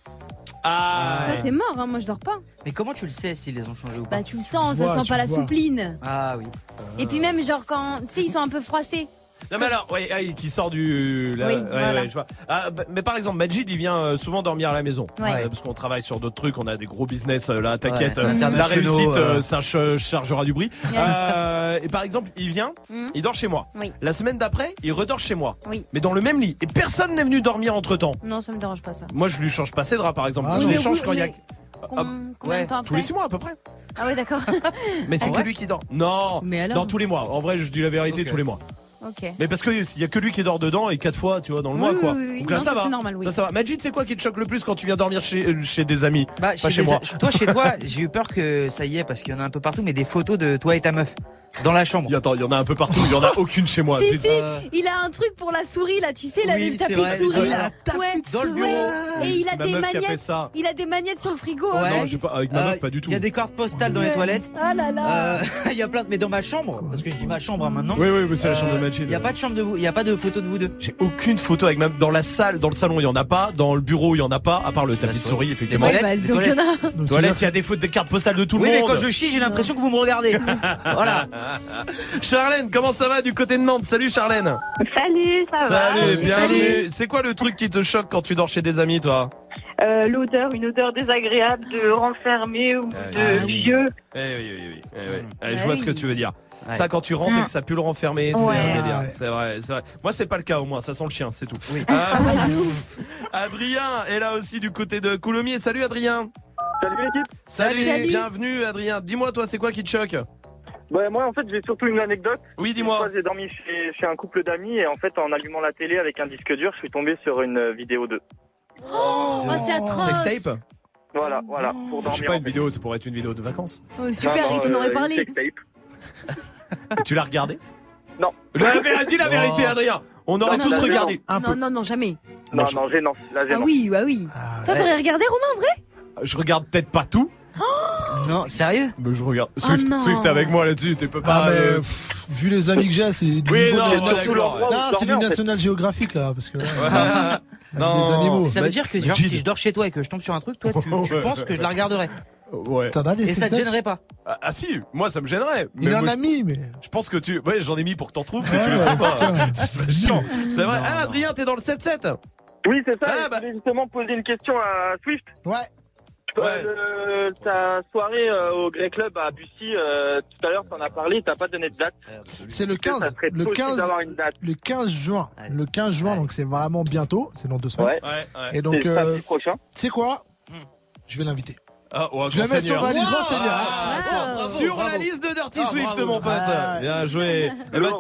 Ah. ça c'est mort. Hein. Moi je dors pas. Mais comment tu le sais s'ils les ont changés ou pas Bah tu le sens, Tu ça vois, sent tu pas la vois. soupline. Ah oui. Et puis même genre quand, tu sais, ils sont un peu froissés. Non mais alors, ouais, ah, qui sort du. là, Oui, ouais, voilà. ouais, je vois. Ah, bah, mais par exemple, Majid, il vient euh, souvent dormir à la maison, Ouais. Euh, parce qu'on travaille sur d'autres trucs, on a des gros business euh, là. T'inquiète, Ouais, euh, la internationaux, réussite, euh, euh. ça ch- chargera du bruit. Euh, et par exemple, il vient, Mhm. il dort chez moi. Oui. La semaine d'après, il redort chez moi, Oui. mais dans le même lit. Et personne n'est venu dormir entre temps. Non, ça me dérange pas ça. Moi, je lui change pas ses draps, par exemple. Ah je oui. les Mais change oui, quand il y a. mais Com- combien ouais, de temps Tous les six mois à peu près. Ah ouais, d'accord. Mais c'est Ah que lui qui dort. Non, Mais alors non, tous les mois. En vrai, je dis la vérité, Ok. tous les mois. Ok. Mais parce qu'il y a que lui qui dort dedans et quatre fois, tu vois, dans le Oui, mois, oui, quoi. oui, oui. Donc là, Non, ça ça, va. c'est normal, oui. Ça, ça va. Majid, c'est quoi qui te choque le plus quand tu viens dormir chez, euh, chez des amis Bah, Pas chez des- moi. Toi, chez toi, j'ai eu peur que ça y est, parce qu'il y en a un peu partout, mais des photos de toi et ta meuf. Dans la chambre. Attends, il y en a un peu partout, il y en a aucune chez moi. Si, Tu- si, il a un truc pour la souris là, tu sais, là, Oui, le tapis vrai, de souris. tapis ouais. bureau. Et il a des magnettes. Il a des magnettes sur le frigo. Ouais. Non, j'ai pas, avec ma Euh, meuf, pas du tout. Il y a des cartes postales dans les toilettes. Ah là là. Euh, Il y a plein de... Mais dans ma chambre, parce que je dis ma chambre hein, maintenant. Oui, oui, mais c'est la chambre de Majid. Il n'y a pas de chambre de vous, il y a pas de photo de vous deux. J'ai aucune photo avec ma dans la salle, dans le salon, il y en a pas, dans le bureau, il y en a pas, à part le tapis de souris, effectivement. toilettes, Bah, les donc, il y en toilettes. a. Donc, Toilette, il y a des photos, des cartes postales de tout Oui, le mais monde. quand je chie, j'ai l'impression que vous me regardez. voilà. Charlène, comment ça va du côté de Nantes? Salut Charlène. Salut, ça Salut, va bienvenue. C'est quoi le truc qui te choque quand tu dors chez des amis, toi? Euh, L'odeur, une odeur désagréable de renfermé ou Ah, de oui. vieux. Eh oui, oui, oui. eh oui. Eh, je Ah vois oui. ce que tu veux dire. Ouais. Ça, quand tu rentres et que ça pue le renfermer, c'est Ouais. Ouais. Vrai, vrai. Moi, c'est pas le cas au moins. Ça sent le chien, c'est tout. Oui. Ah, Ah bah. Adrien est là aussi du côté de Coulommiers. Salut Adrien. Salut l'équipe. Salut. Salut. Bienvenue Adrien. Dis-moi toi, c'est quoi qui te choque? Bah, moi, en fait, j'ai surtout une anecdote. Oui, dis-moi. j'ai dormi chez, chez un couple d'amis et en fait, en allumant la télé avec un disque dur, je suis tombé sur une euh, vidéo d'eux. Oh, c'est atroce. Sextape Voilà, voilà, pour Je dormir. sais pas une vidéo, ça pourrait être une vidéo de vacances. Oh, super, Non, non, il t'en aurait euh, parlé. une sextape. tu l'as regardé? Non. La vérité, dis la vérité, Oh. Adrien. On aurait Non, tous non, regardé. Un Non, peu. non, non, jamais. Non, je- non, gênant. La Ah oui, bah oui. Ah, Toi, t'aurais regardé Romain en vrai? Je regarde peut-être pas tout, Non, sérieux? Mais je regarde. Oh Swift, non. Swift est avec moi là-dessus. Tu peux pas. Ah, mais euh, pff, vu les amis que j'ai, c'est du Oui, niveau non. Non, c'est du Dormir, en fait. National Géographique là, parce que là, Non. des animaux. Ça veut Bah, dire que bah, genre, si je dors chez toi et que je tombe sur un truc, toi, tu, tu penses que je la regarderais. Ouais. T'en as des Et ça te gênerait pas. Ah, ah, si, moi ça me gênerait. Il Mais en moi, a mis, mais. je, pense que tu. Ouais, j'en ai mis pour que t'en trouves, que tu le trouves pas. Ce serait chiant. C'est vrai. Ah. Adrien, t'es dans le 7-7. Oui, c'est ça. Ah, je bah. voulais justement poser une question à Swift. Ouais. Euh, Ouais. le- ta soirée euh, au Grey Club à Bussy, euh, tout à l'heure, t'en as parlé, t'as pas donné de date. C'est le Est-ce que 15. Ça serait Le possible 15. d'avoir une date. Le 15 juin. Le 15 juin, donc c'est vraiment bientôt. C'est dans deux semaines. Ouais. Ouais, ouais. Et donc, C'est euh, quoi? Hmm. Je vais l'inviter. Ah, ouais, Je mets sur ma liste, grand seigneur. Ah, bravo, Sur bravo. la liste de Dirty Ah, Swift, bravo. mon pote. Ah. Bien joué. Eh ben,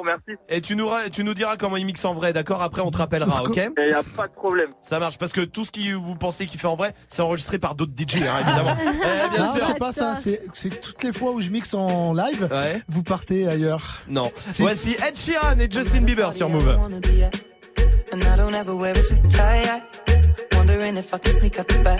et tu nous, ra- tu nous diras comment il mixe en vrai, d'accord? Après, on te rappellera, ok? Il y a pas de problème. Ça marche, parce que tout ce qui vous pensez qu'il fait en vrai, c'est enregistré par d'autres DJ, hein, évidemment. Eh, bien non, sûr. c'est pas ça. C'est que toutes les fois où je mixe en live, Ouais. vous partez ailleurs. Non. Voici Ed Sheeran et Justin Bieber sur Move. And I don't ever wear a suit and tie. I wondering if I can sneak out the back.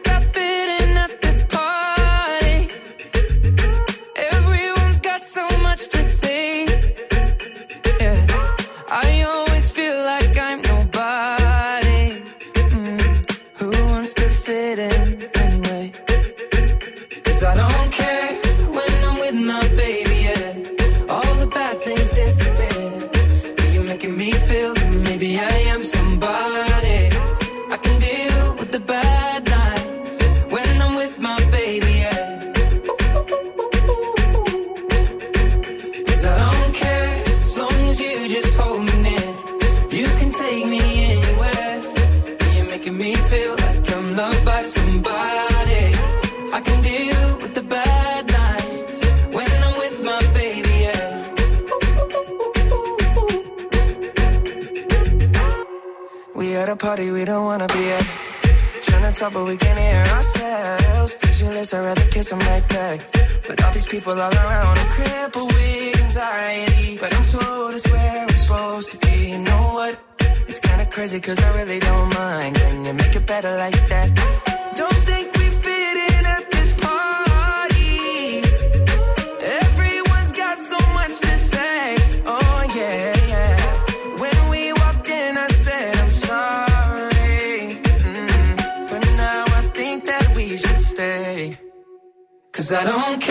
talk, but we can't hear ourselves. Pictureless, I'd rather kiss them right back. But all these people all around, I'm crippled with anxiety. But I'm told it's where I'm supposed to be. You know what? It's kinda crazy, cause I really don't mind. Can you make it better like that? Cause I don't care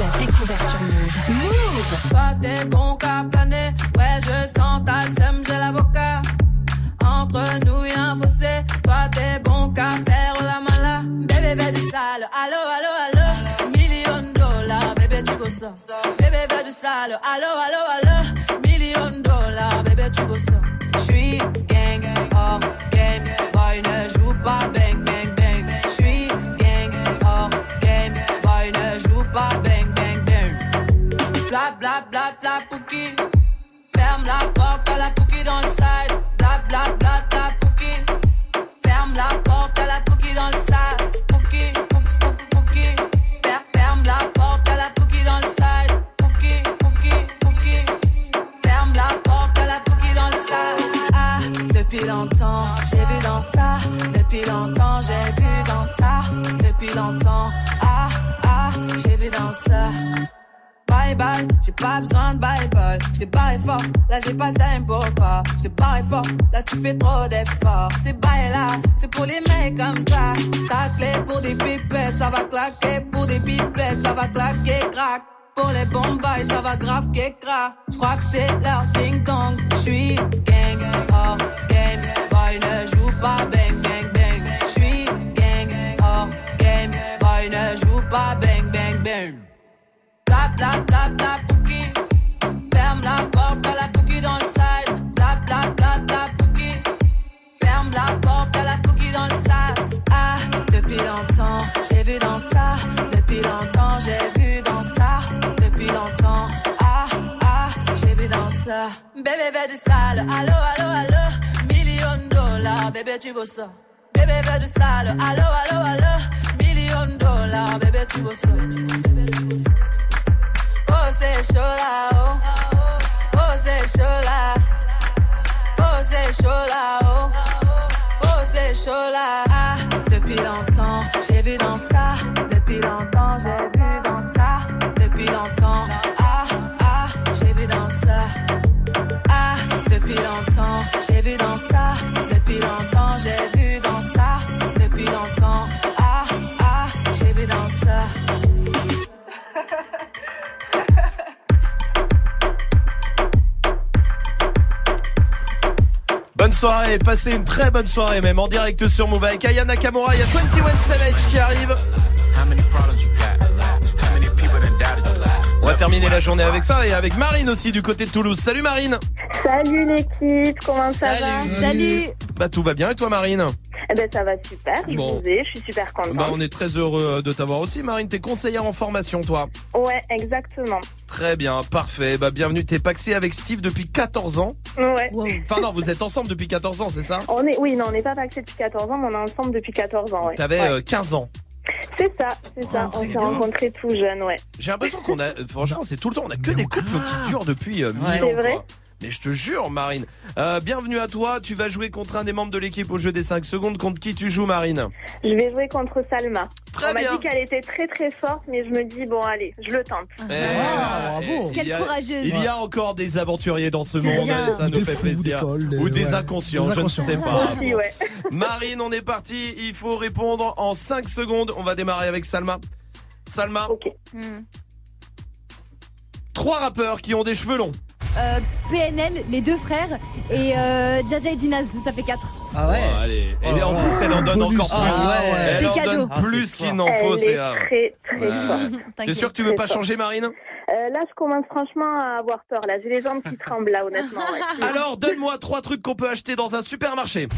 tu as découvert sur Move. Move Toi t'es bon qu'à planer, ouais je sens ta sème, j'ai l'avocat. Entre nous y'a un fossé, toi t'es bon qu'à faire la mala. Bébé fais du sale, allo allo allo. Million dollars, bébé tu ça. Bébé fais du sale, allo allo allo. Million dollars, bébé tu ça. J'suis gang, hors game, boy ne joue pas bang bang bang. J'suis gang, hors game, boy ne joue pas bang la porte à la pouki dans le side. Bla bla bla bla pouki. Ferme la porte à la pouki dans le sas. Pou- pouki. Fer- Ferme la porte à la pouki dans le side. Pouki, pouki, pouki. Ferme la porte à la pouki dans le sas. Ah, depuis longtemps, j'ai vu dans ça. Depuis longtemps, j'ai vu dans ça. Depuis longtemps, ah, ah, j'ai vu dans ça. J'ai pas besoin de bye bye. J't'ai barré fort, là j'ai pas le time pour toi. J't'ai barré fort, là tu fais trop d'efforts. C'est bye là, c'est pour les mecs comme toi. Ta clé pour des pipettes, ça va claquer. Pour des pipettes, ça va claquer, crack. Pour les bombes, ça va grave crack. J'crois que c'est leur ding dong. J'suis gang, hors game. Boy ne joue pas bang bang bang. J'suis gang, hors game. Boy ne joue pas bang. Ferme la porte à la pouki dans le side. Bla. Ferme la porte à la pouki dans le sas. Ah, depuis longtemps, j'ai vu dans ça. Depuis longtemps, j'ai vu dans ça. Depuis longtemps, ah, ah, j'ai vu dans ça. Bébé veut du sale, allo, allo, allo. Million de dollars, bébé tu veux ça. Bébé veut du sale, allo, allo, allo. Million de dollars, bébé tu veux ça. C'est chaud là, chaud là. Oh, c'est chaud là, oh. Oh, chaud là. Ah, depuis longtemps, j'ai vu dans ça. Depuis longtemps, j'ai vu dans ça. Depuis longtemps, ah, ah, j'ai vu dans ça. Ah, depuis longtemps, j'ai vu dans ça. Depuis longtemps, j'ai vu dans ça. Depuis longtemps, ah, ah, j'ai vu dans ça. Bonne soirée, passez une très bonne soirée même en direct sur Move avec Aya Nakamura, il y a 21 Savage qui arrive. On va terminer la journée avec ça et avec Marine aussi du côté de Toulouse. Salut Marine Salut l'équipe, comment ça va Salut Bah tout va bien et toi Marine Eh ben ça va super, je Bon. vous ai, je suis super contente. Bah on est très heureux euh, de t'avoir aussi Marine, t'es conseillère en formation toi. Ouais, exactement. Très bien, parfait. Bah bienvenue, t'es paxé avec Steve depuis 14 ans. Ouais. Enfin non, vous êtes ensemble depuis 14 ans, c'est ça On est, oui, non, on n'est pas paxé depuis 14 ans, mais on est ensemble depuis 14 ans, ouais. T'avais Ouais. euh, 15 ans. C'est ça, c'est ça. On s'est rencontrés tout jeunes, ouais. J'ai l'impression qu'on a, franchement, c'est tout le temps, on a que des couples qui durent depuis euh, mille ans. C'est vrai quoi. Mais je te jure, Marine. Euh, bienvenue à toi. Tu vas jouer contre un des membres de l'équipe au jeu des 5 secondes. Contre qui tu joues, Marine Je vais jouer contre Salma. Très on m'a bien. dit qu'elle était très très forte, mais je me dis, bon, allez, je le tente. Eh, eh, il Quelle y a- courageuse. Il y a encore des aventuriers dans ce C'est monde, bien. ça Ou nous des fait fous, des plaisir. folles, des- Ou des ouais. inconscients, Des je ne inconscients. sais pas. Aussi, ouais. Marine, on est parti. Il faut répondre en 5 secondes. On va démarrer avec Salma. Salma, Ok. Hmm. trois rappeurs qui ont des cheveux longs. Euh, PNL, les deux frères, et euh, Jaja et Dinaz, ça fait 4. Ah ouais Oh, allez. Et en plus, elle en donne encore plus. Ah ouais. Elle en C'est cadeau. donne Ah, plus c'est qu'il n'en faut, Elle c'est est grave. très, très Ouais. forte. T'es T'inquiète. sûr que tu veux pas changer, Marine? Euh, là, je commence franchement à avoir peur. Là, j'ai les jambes qui tremblent, là, honnêtement. ouais. Alors, donne-moi trois trucs qu'on peut acheter dans un supermarché.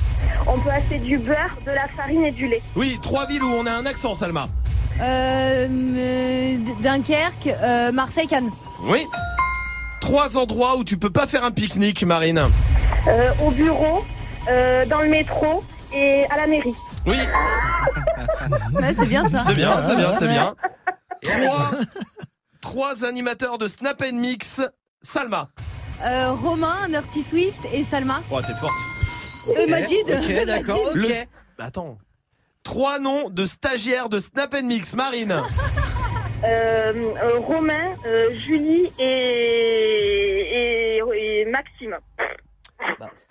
On peut acheter du beurre, de la farine et du lait. Oui, trois villes où on a un accent, Salma. Euh, euh, Dunkerque, euh, Marseille, Cannes. Oui. Trois endroits où tu peux pas faire un pique-nique, Marine. Euh, au bureau, euh, dans le métro et à la mairie. Oui, Ouais, c'est bien ça. c'est bien, c'est bien, c'est bien. Trois, trois animateurs de Snap and Mix. Salma. Euh, Romain, Dirty Swift et Salma. Oh, t'es forte. Euh, Majid. Ok, d'accord, ok. Le- Bah, Attends. Trois noms de stagiaires de Snap and Mix. Marine. Euh, euh, Romain, euh, Julie et, et, et Maxime.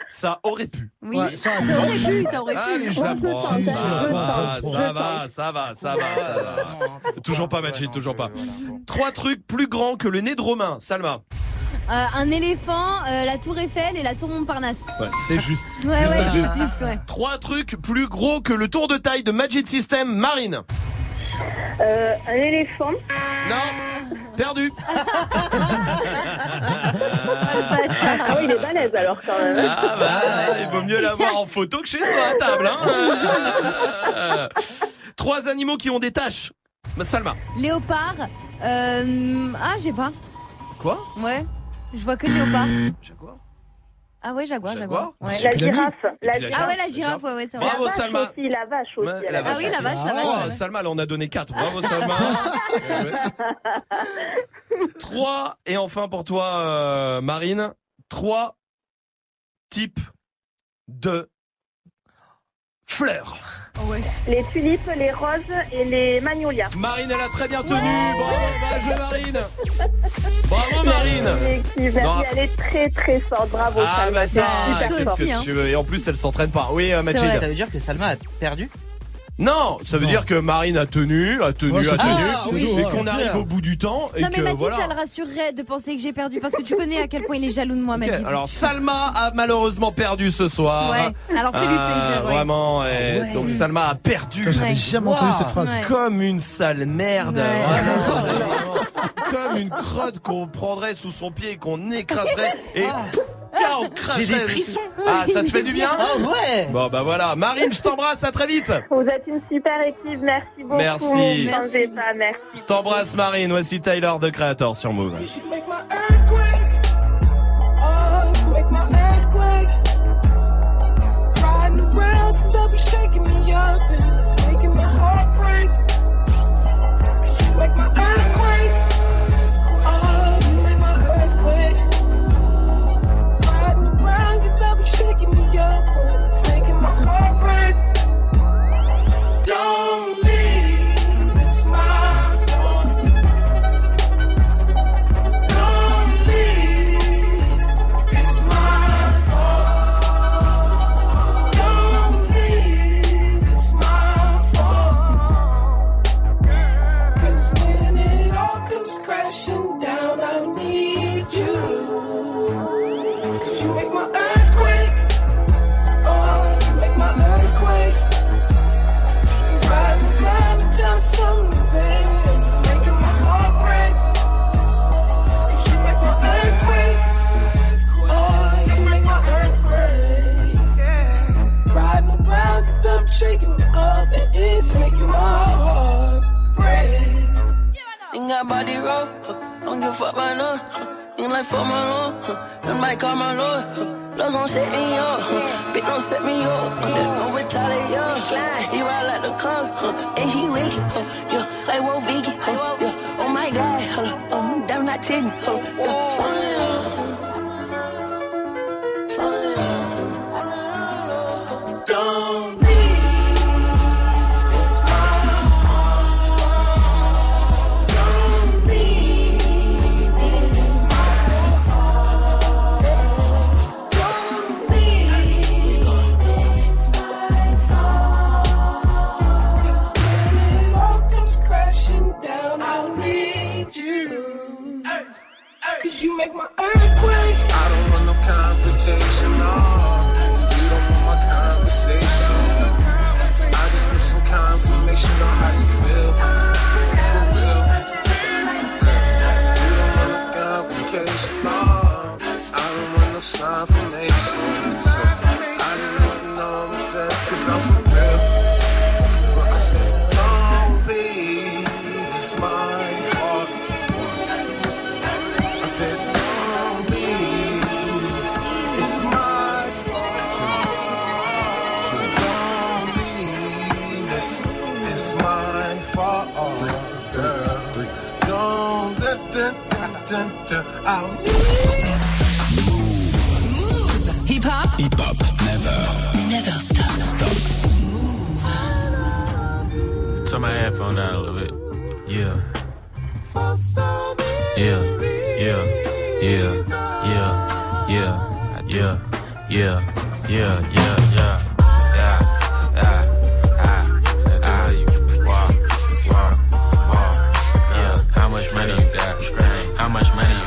Ça aurait pu. Oui, Ouais, ça, ça, aurait pu, ça aurait pu. Allez, je la prends. Ça va, ça va, ça va, ça va, ça va. Toujours pas matché, toujours pas. Trois trucs plus grands que le nez de Romain. Salma. Euh, un éléphant, euh, la tour Eiffel et la tour Montparnasse. Ouais, c'était juste. Ouais, Juste, ouais, juste. juste, juste, ouais. Trois trucs plus gros que le tour de taille de Magic System. Marine. Euh, un éléphant. Non. Perdu. Ah oui, il est balèze alors quand même. Ah bah, il vaut mieux l'avoir en photo que chez soi à table. Hein Trois animaux qui ont des taches. Bah, Salma. Léopard. Euh... Ah, j'ai pas. Quoi? Ouais. Je vois que le léopard. Jaguar. Ah ouais, jaguar, jaguar. Ouais. La girafe. La la Ah ouais, girafe. la girafe, ouais, ouais, c'est vrai. Bravo, la vache Salma. aussi, la vache aussi. Ouais, elle la a Ah oui, la vache, la vache. Oh, ouais. Salma, là, on a donné 4. Bravo, Salma. 3. Et enfin, pour toi, euh, Marine, trois types de fleurs. Les tulipes, les roses et les magnolias. Marine, elle a très bien tenu. Bravo, joué, Marine. Bravo, Marine. Merci, elle est très très forte. Bravo. Ah, Salma, bah c'est ça, super qu'est-ce que tu veux Et en plus, elle s'entraîne pas. Oui, euh, Majid. Ça veut dire que Salma a perdu Non, ça veut dire que Marine a tenu, a tenu, Ouais, a tenu. Ah, oui, et qu'on arrive au bout du temps, et Non mais que Majid, voilà. ça le rassurerait de penser que j'ai perdu parce que tu connais à quel point il est jaloux de moi, Ok, Majid. alors Salma a malheureusement perdu ce soir. Ouais, alors fais-lui Ah, plaisir, ouais. Vraiment, et donc Salma a perdu. J'avais jamais Wow. entendu cette phrase. Ouais. Comme une sale merde. Ouais. Vraiment, vraiment. Comme une crotte qu'on prendrait sous son pied et qu'on écraserait. Et pouf, cracherait. J'ai des frissons. Ah, ça te fait du bien Ah ouais Bon, bah voilà. Marine, je t'embrasse, à très vite. Vous êtes une super équipe. Merci beaucoup. Merci. Pas. Je t'embrasse, Marine. Voici Tyler de Creator sur Move. Oh, shaking me up, and it's making my heart break. 'Cause you make my up, it's making my heart break. Don't Got body roll, huh. don't give a fuck by no. Huh. Ain't like fuck my lord, huh. that might call my lord. Huh. Love gon' set me up, huh. bitch don't set me up. Huh. Don't retaliate, yeah. He ride like the car, huh. and she wicked, huh. yeah, like Wolf Vicky, huh. Oh my god, huh. um, damn not ten, huh. yeah. So, so, Don't you make my earthquake. I don't want no conversation. no. You don't want my conversation. I just need some confirmation on how the, out. Hip hop. Hip hop, never. Never stop. Stop. Turn my headphone down a little bit. Yeah. Yeah. Yeah. Yeah. Yeah. Yeah. Yeah. Yeah. Yeah. Yeah. Yeah. Yeah.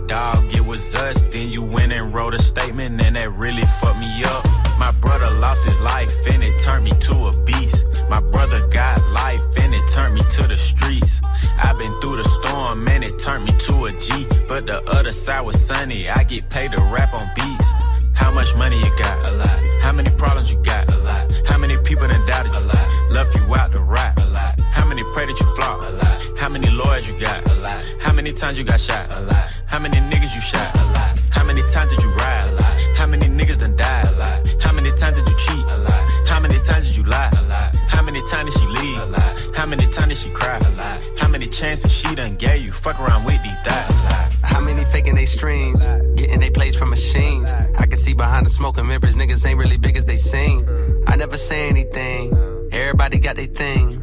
Dog, it was us. Then you went and wrote a statement, and that really fucked me up. My brother lost his life, and it turned me to a beast. My brother got life, and it turned me to the streets. I've been through the storm, and it turned me to a G. But the other side was sunny, I get paid to rap on beats. How much money you got? A lot. How many problems you got? A lot. How many people done doubted? A lot. Left you out to rot? A lot. How many pray that you flop? A lot. How many lawyers you got? Many times you got shot? A lot. How many niggas you shot? A lot. How many times did you ride? A lot. How many niggas done died? A lot. How many times did you cheat? A lot. How many times did you lie? A lot. How many times did she leave? A lot. How many times did she cry? A lot. How many chances she done gave you? Fuck around with these thighs. How many faking they streams? Getting they plays from machines. I can see behind the smoke and mirrors, niggas ain't really big as they seem. I never say anything. Everybody got their thing.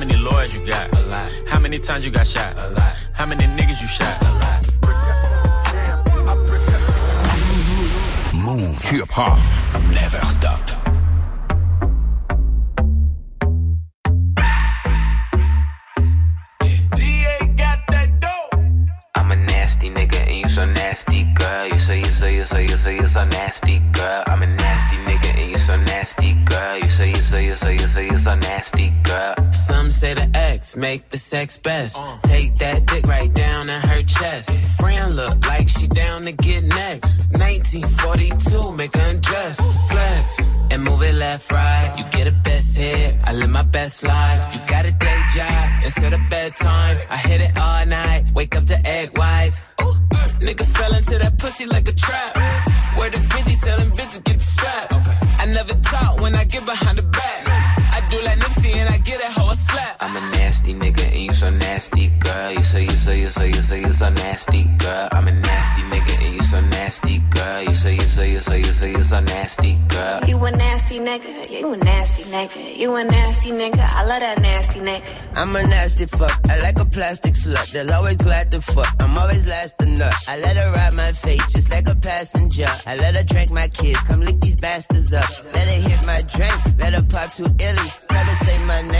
How many lawyers you got? A lot. How many times you got shot? A lot. How many niggas you shot? A lot. Move. Hip hop. Never stop. I'm a nasty nigga and you so nasty, girl. You so you so you so you so you so nasty, girl. I'm a nasty girl. You say, you say, you say, you say, you're so nasty girl. Some say the X make the sex best. Take that dick right down in her chest. Friend look like she down to get next. 1942, make her undress. Flex and move it left, right. You get a best hit. I live my best life. You got a day job instead of bedtime. I hit it all night. Wake up to egg whites. Ooh, nigga fell into that pussy like a trap. Where the 50 tell them bitches get the strap. I never talk when I get behind the back. Get a hoe a slap. I'm a nasty nigga and you so nasty, girl. You say, you say, you say, you say, you so nasty, girl. I'm a nasty nigga and you so nasty, girl. You say, you say, you say, you say, you so nasty, girl. You a nasty nigga, you a nasty nigga, you a nasty nigga, I love that nasty nigga. I'm a nasty fuck. I like a plastic slut. They'll always glad to fuck. I'm always last to nut. I let her ride my face just like a passenger. I let her drink my kids. Come lick these bastards up. Let her hit my drink. Let her pop two illies. Tell her say my name.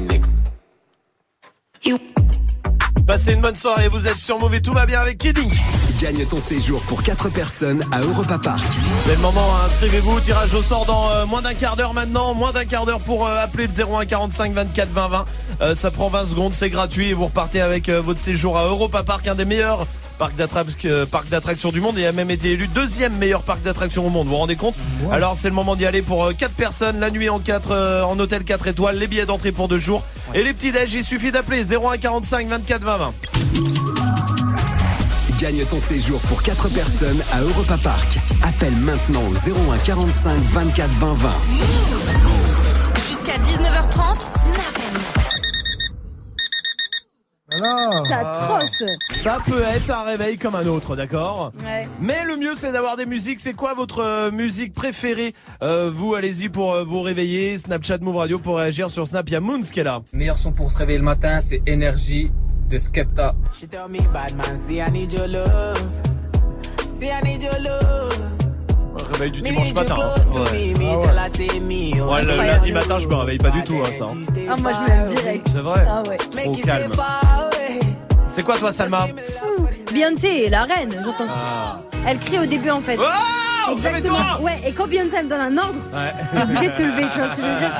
nigga. Passez une bonne soirée, vous êtes sur Mauvais, tout va bien avec Kidding. Gagne ton séjour pour 4 personnes à Europa Park. C'est le moment, hein, inscrivez-vous, tirage au sort dans euh, moins d'un quart d'heure maintenant, moins d'un quart d'heure pour euh, appeler le 01 45 24 20 20. Euh, ça prend 20 secondes, c'est gratuit et vous repartez avec euh, votre séjour à Europa Park, un des meilleurs euh, parcs d'attractions du monde et a même été élu deuxième meilleur parc d'attractions au monde. Vous vous rendez compte Alors c'est le moment d'y aller pour 4 personnes, la nuit en 4 en hôtel 4 étoiles, les billets d'entrée pour deux jours et les petits déj. Il suffit d'appeler 01 45 24 20 20. Gagne ton séjour pour 4 personnes à Europa Park. Appelle maintenant au 01 45 24 20 20. Jusqu'à 19h30, Snap C'est atroce. Ça peut être un réveil comme un autre, d'accord Ouais. Mais le mieux c'est d'avoir des musiques. C'est quoi votre euh, musique préférée Euh, Vous allez-y pour euh, vous réveiller. Snapchat Move Radio pour réagir sur Snap. Il y a Moons qui est là. Meilleur son pour se réveiller le matin, c'est Énergie de Skepta. She tell me, bad man, see I need your love. See I need your love. Réveil du Me dimanche matin. hein. me, me me. oh. Ouais, le lundi matin, je me réveille pas du tout, hein, ça. hein. Ah, moi je l'aime direct. C'est vrai Ah ouais. Trop calme. C'est quoi toi, Salma Beyoncé, la reine, j'entends. Ah. Elle crie au début en fait. Oh Exactement. Ouais, et quand Beyoncé elle me donne un ordre, Ouais. t'es obligé de te lever, tu vois ce que je veux dire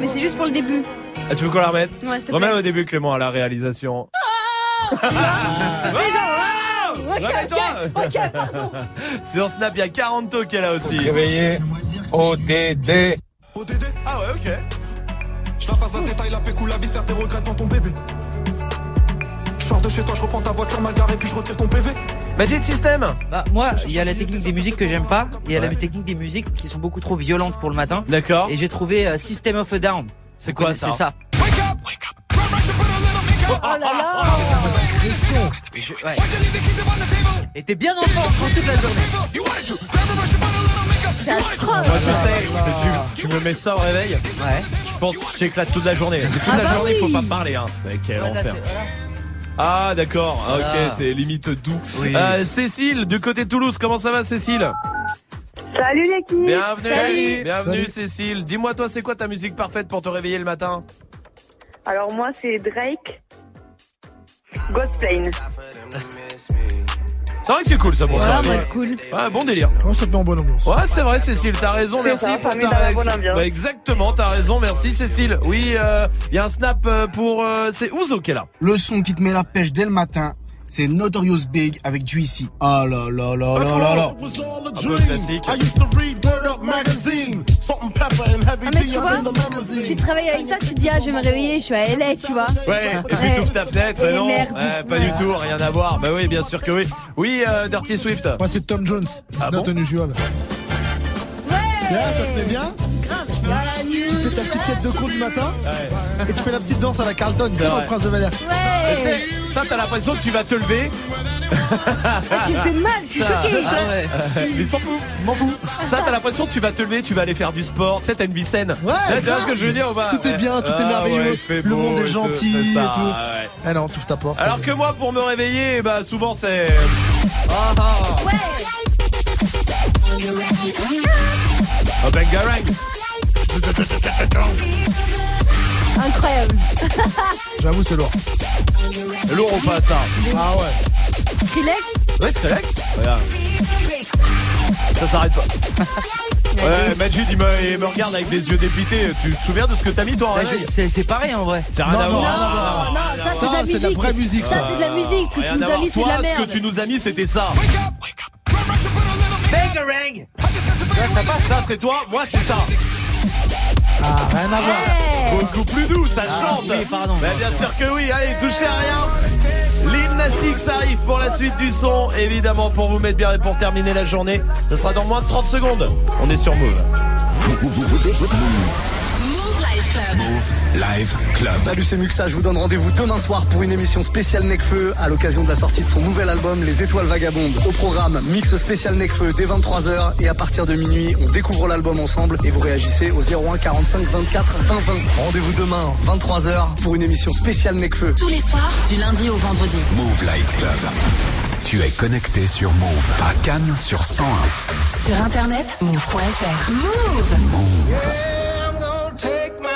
Mais c'est juste pour le début. Ah, tu veux qu'on la remette Ouais, s'il te Remets plaît. au début, Clément, à la réalisation. Ah Ok, Réveille-toi. Sur Snap, il y a 40 qui est là aussi. Réveiller ODD. Ah ouais, ok. Je la passe la détail, la pécou, la viscère, tes regrets devant ton bébé. Je sors de chez toi, je reprends ta voiture mal garée, puis je retire ton PV. Magic System Bah, moi, il y a la technique des musiques que j'aime pas, et il y a la technique des musiques qui sont beaucoup trop violentes pour le matin. D'accord. Et j'ai trouvé euh, System of a Down. C'est quoi connaissez ça ça Oh là là Je- ouais. Et t'es bien enfant prend toute la journée. C'est atroce. Moi je sais, tu, tu me mets ça au réveil, Ouais. je pense que j'éclate toute la journée. Toute Ah la bah journée, faut oui. pas me parler. Hein. Mais quel Voilà, enfer. Ah d'accord, Ah, ok, Voilà. c'est limite doux. Oui. Euh, Cécile, du côté de Toulouse, comment ça va Cécile? Salut l'équipe Bienvenue, Salut. bienvenue Salut. Cécile. Dis-moi toi, c'est quoi ta musique parfaite pour te réveiller le matin? Alors moi c'est Drake. C'est vrai que c'est cool ça pour Ouais, ça. moi, cool. Ouais, bon délire. Ouais, ça te met en bonne ambiance. Ouais, c'est vrai, Cécile, t'as raison, merci ça, pour ta réaction. Ouais, exactement, t'as raison, merci Cécile. Oui, il y a un snap euh, pour... euh, c'est Ouzo qui est là. Le son qui te met la pêche dès le matin, c'est Notorious Big avec Juicy. Ah là là là là là là. Un peu classique. Ah, mais tu vois, tu travailles avec ça, tu te dis, ah, je vais me réveiller, je suis à LA, tu vois. Ouais, et puis t'ouvres ta fenêtre, Et non, pas du tout, rien à voir. Bah oui, bien sûr que oui. Oui, euh, Dirty Swift. Moi, c'est Tom Jones. C'est Ah not bon unusual. Ouais Bien, ça te plaît bien tête de con du matin et tu fais la petite danse à la Carlton, tu sais, dans le Prince de Bel Air. Sais, ça t'as l'impression que tu vas te lever. Ah, tu me fais mal, je suis Ça- choquée. Ah ouais. Mais s'en fout. M'en fous. Ça, t'as l'impression que tu vas te lever, tu vas aller faire du sport. Tu sais, t'as une vie saine. Ouais, Là, tu vois ce que je veux dire Tout est Ouais. bien, tout est Ah merveilleux. ouais, il fait le monde est gentil ça, et tout. ouais. Ah non, t'ouvres ta porte. Alors que moi, pour me réveiller, bah souvent c'est. Ah ah. Oh, Bangarang. Incroyable. J'avoue, c'est lourd. Lourd ou pas ça? Ah ouais. Skrillex? Ouais, Skrillex Regarde. Ça s'arrête pas. Ouais, Majid il me, il me regarde avec des yeux dépités. Tu te souviens de ce que t'as mis toi en Bah, C'est c'est pareil en vrai. C'est rien Non, à non, voir. rien à voir. Non, ça, c'est de la Ça, c'est de la vraie musique, Ça, ça. c'est de la musique. Ce que Rien tu nous as mis, c'est de Toi, la merde. ce que tu nous as mis, c'était ça. Bangarang Ouais, ça passe, ça c'est toi, moi c'est ça. Ah, rien à voir. Hey. Beaucoup plus doux, ça Ah, chante. oui, pardon. Bah, bien sûr que oui, allez, touchez à rien. Lil Nas X arrive pour la suite du son, évidemment pour vous mettre bien et pour terminer la journée. Ce sera dans moins de 30 secondes. On est sur Move. Move. Live Club. Salut, c'est Muxa. Je vous donne rendez-vous demain soir pour une émission spéciale Necfeu à l'occasion de la sortie de son nouvel album Les Étoiles Vagabondes. Au programme, mix spécial Necfeu dès 23h et à partir de minuit, on découvre l'album ensemble et vous réagissez au 01 45 24 20 20. Rendez-vous demain, 23h pour une émission spéciale Necfeu. Tous les soirs, du lundi au vendredi. Move Live Club. Tu es connecté sur Move à Cannes sur 101. Sur internet, move.fr. Move. Yeah, I'm gonna take my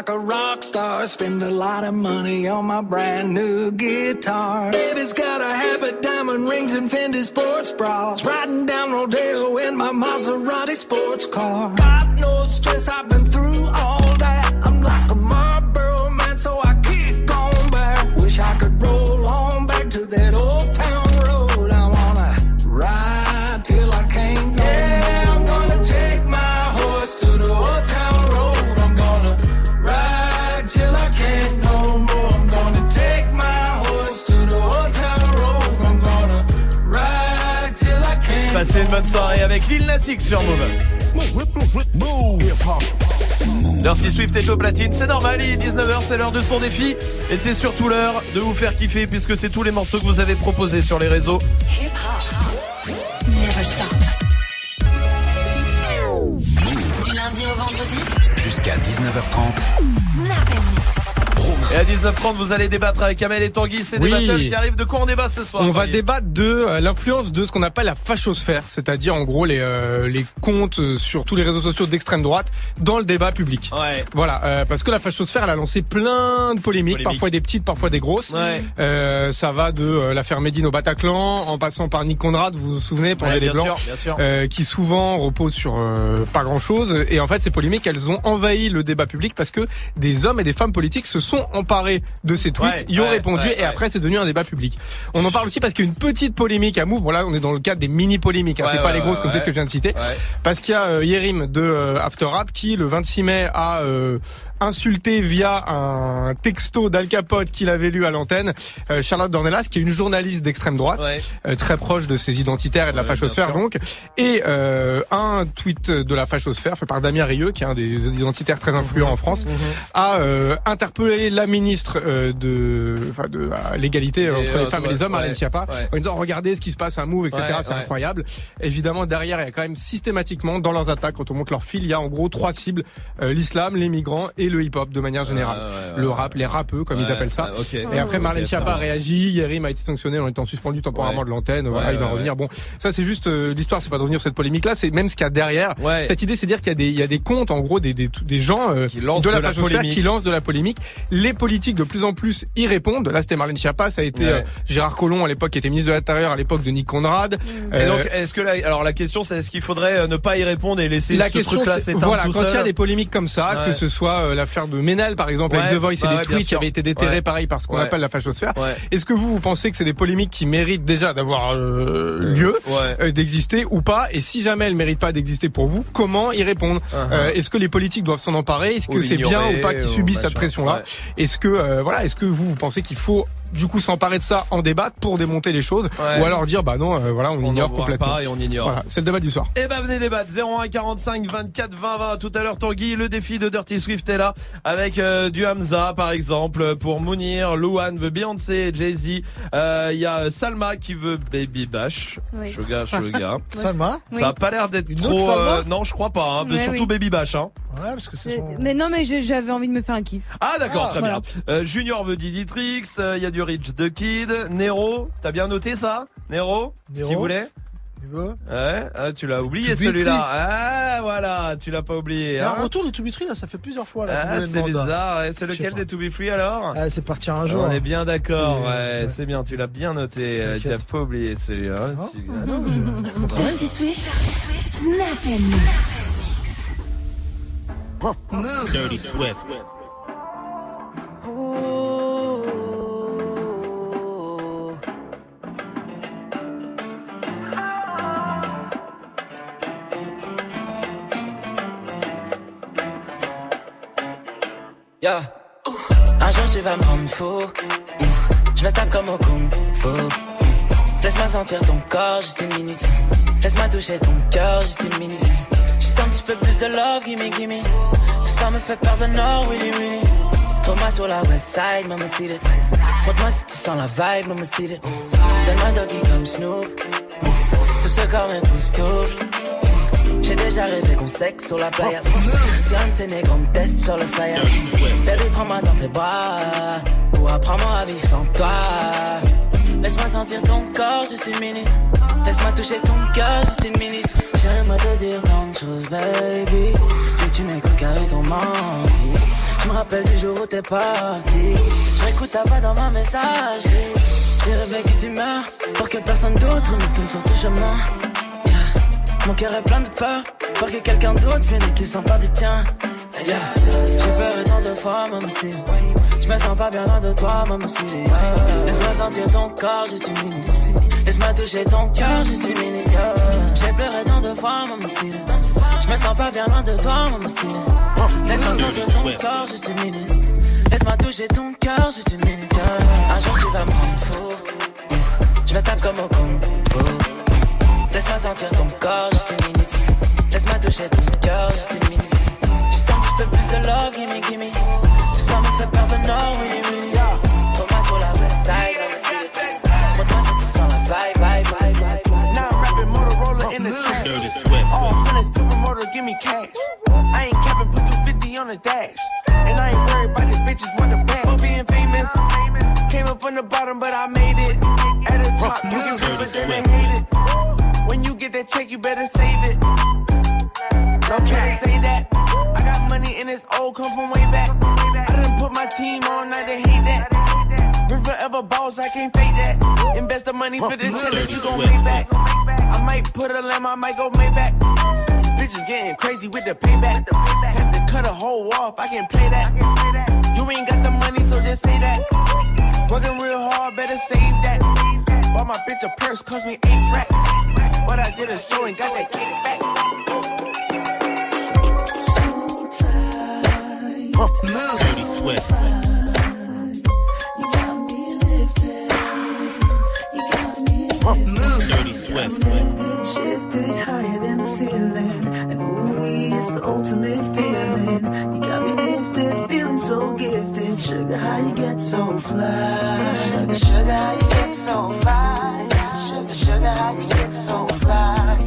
like a rock star. Spend a lot of money on my brand new guitar. Baby's got a habit, diamond rings, and Fendi sports bras. Riding down Rodeo in my Maserati sports car. Got no stress, I've been through all that. I'm like a Marlboro man, so I keep going back. Wish I could roll on back to that bonne soirée avec Lil Nas X sur Move. Dirty Swift est au platine, c'est normal, il est 19h, c'est l'heure de son défi. Et c'est surtout l'heure de vous faire kiffer puisque c'est tous les morceaux que vous avez proposés sur les réseaux. Hip hop. Never stop. Du lundi au vendredi, Jusqu'à 19h30. Snap and Mix. Et à 19h30, vous allez débattre avec Amel et Tanguy. C'est des Oui. battles qui arrivent. De quoi on débat ce soir On va débattre de euh, l'influence de ce qu'on appelle la fachosphère, c'est-à-dire en gros les, euh, les comptes euh, sur tous les réseaux sociaux d'extrême droite dans le débat public. Ouais. Voilà, euh, parce que la fachosphère, elle a lancé plein de polémiques, parfois des petites, parfois des grosses. Ouais. Euh, ça va de euh, l'affaire Médine au Bataclan, en passant par Nick Conrad, vous vous souvenez, pour Ouais, les Blancs, sûr, sûr. euh, qui souvent reposent sur euh, pas grand-chose. Et en fait, ces polémiques, elles ont envahi le débat public parce que des hommes et des femmes politiques se sont emparés de ces tweets, Ouais, y ont ouais, répondu, ouais, et après, c'est devenu un débat public. On en parle aussi parce qu'il y a une petite polémique à Move. Bon là, on est dans le cadre des mini polémiques. Hein, c'est pas les grosses comme celles que je viens de citer. Parce qu'il y a euh, Yerim de euh, After Rap qui, le 26 mai, a euh, insulté via un texto d'Al Capote qu'il avait lu à l'antenne euh, Charlotte Dornelas, qui est une journaliste d'extrême droite, euh, très proche de ses identitaires et de la fachosphère donc. Et un tweet de la fachosphère fait par Damien Rieu, qui est un des identitaires très influents en France, Mhm. a interpellé la ministre euh, de, à l'égalité entre euh, les femmes et les hommes, Marlène Schiappa, en disant regardez ce qui se passe à Move, etc. C'est incroyable. Évidemment, derrière, il y a quand même systématiquement dans leurs attaques, quand on monte leur fil, il y a en gros trois cibles euh, l'islam, les migrants et le hip-hop de manière générale. Ouais, le rap, les rappeux, comme ils appellent ça. Et après, Marlène très Schiappa a réagi. Yerim a été sanctionné en étant suspendu temporairement de l'antenne. Voilà, il va revenir. Bon, ça c'est juste euh, l'histoire, c'est pas de revenir sur cette polémique-là, c'est même ce qu'il y a derrière. Cette idée, c'est dire qu'il y a des, il y a des comptes, en gros, des, des, des gens euh, de la, de la polémique. qui lancent de la polémique. Les politiques de plus en plus y répondent. Là, c'était Marlène Schiappa, ça a été Ouais. euh, Gérard Collomb à l'époque, qui était ministre de l'Intérieur à l'époque de Nick Conrad. Et Euh, donc, est-ce que la, alors la question c'est est-ce qu'il faudrait euh, ne pas y répondre et laisser la ce question, truc-là c'est s'éteindre voilà, tout quand il y a des polémiques comme ça, Ouais. que ce soit euh, l'affaire de Ménel par exemple Ouais, avec The Voice bah et ouais, des tweets qui avaient été déterrés Ouais. pareil par ce qu'on Ouais. appelle la fachosphère. Ouais. Est-ce que vous vous pensez que c'est des polémiques qui méritent déjà d'avoir euh, lieu, Ouais. euh, d'exister ou pas Et si jamais elles méritent pas d'exister pour vous, comment y répondre Uh-huh. Euh, Est-ce que les politiques doivent s'en emparer? Est-ce Ou que c'est bien ou pas qu'ils subissent cette pression-là. Est-ce que euh, voilà, est-ce que vous vous pensez qu'il faut du coup s'emparer de ça, en débattre pour démonter les choses, Ouais. ou alors dire bah non, euh, voilà, on, On ignore complètement. pas et on ignore. Voilà, c'est le débat du soir. Eh ben venez débattre 01 45 24 20 20 tout à l'heure Tanguy le défi de Dirty Swift est là avec euh, du Hamza par exemple pour Mounir, Louane veut Beyoncé, Jay-Z, Euh, il y a Salma qui veut Baby Bash, Oui. Sugar Sugar. Salma Ça a pas l'air d'être trop euh, non, je crois pas hein, mais surtout oui. Baby Bash hein. Ouais, parce que c'est son... Mais non, mais je- j'avais envie de me faire un kiff. Ah d'accord, Ah, très voilà. bien. Euh, Junior veut Didi Trix, euh, il y a du Rich the Kid, Nero, t'as bien noté ça Nero, ce qu'il Nero. voulait? Tu veux? Ouais, ah, tu l'as oublié celui-là. Ah voilà, tu l'as pas oublié. Il y a hein. un retour de To Be Free, là, ça fait plusieurs fois. Là, Ah, c'est bizarre. C'est lequel des To Be Free alors? Ah, c'est partir un jour. On est bien d'accord. C'est- Ouais, ouais. c'est bien. Tu l'as bien noté. euh, Tu as T'inquiète. pas oublié celui-là. hein. Ah mais je- Dirty Swift, Snap. Dirty Swift. Un jour tu vas me rendre fou. Je me tape comme au kung fu. Laisse-moi sentir ton corps juste une minute. Laisse-moi toucher ton cœur juste une minute. Juste un petit peu plus de love, gimme, gimme. Tout ça me fait perdre le nord, willy, willy. Trouve-moi sur la west side, mama see. Montre-moi si tu sens la vibe, mama see it. Donne-moi un doggy comme Snoop. Tout ce corps m'époustoufle. J'ai déjà rêvé qu'on sexe sur la playa. Si un de ces négros me teste sur le fire. Baby, prends-moi dans tes bras. Ou apprends-moi à vivre sans toi. Laisse-moi sentir ton corps juste une minute. Laisse-moi toucher ton cœur juste une minute. J'aimerais te dire tant de choses, baby. Que tu m'écoutes car ils t'ont menti. Je me rappelle du jour où t'es parti. Je réécoute ta voix dans ma messagerie. J'ai rêvé que tu meurs pour que personne d'autre ne tombe sur ton chemin. Mon cœur est plein de peur pour que quelqu'un d'autre vienne et qu'il s'en part du tien. Yeah. J'ai pleuré tant de fois, maman si. Je me sens pas bien loin de toi, maman si. Yeah. Laisse-moi sentir ton corps juste une minute. Laisse-moi toucher ton cœur juste une minute. Yeah. J'ai pleuré tant de fois, maman si. Je me sens pas bien loin de toi, maman si. Laisse-moi sentir ton corps juste une minute. Laisse-moi toucher ton cœur juste une minute. Un jour tu vas me rendre fou. Je me tape comme au fu. Laisse-moi sentir ton corps juste une minute. Laisse-moi toucher ton cœur juste une minute. Juste un petit peu plus de love, gimme, gimme. Tout ça me fait perdre le nord, really, really. Trouve-moi sur la west side, let me see. Montre-moi si tu sens la vibe, vibe, vibe, vibe. Now I'm rapping Motorola in the chat. Dirty Swift. All hundreds, give me cash. I ain't capping, put 250 on the dash. And I ain't worried about these bitches want the bag. from the bottom, but I made it. At the top, you can flip it, then they hate it. Get that check, you better save it. No say that. I got money and it's old, come from way back. I done put my team on, now they hate that. River ever balls, I can't fake that. Invest the money for the challenge, you gon' pay back. I might put a lamb, I might go Maybach. Back bitches getting crazy with the payback. Had to cut a hole off, I can't play that. You ain't got the money, so just say that. Working real hard, better save that. Bought my bitch a purse, cost me eight racks. But I did a show and got that kickback. Dirty Swift. Way You got me lifted You got me Dirty Swift. Shifted higher than the ceiling, and ooh, it's the ultimate feeling. You got me lifted, feeling so gifted. Sugar, how you get so fly? Sugar, sugar, how you get so fly? Sugar, sugar, how you get so fly?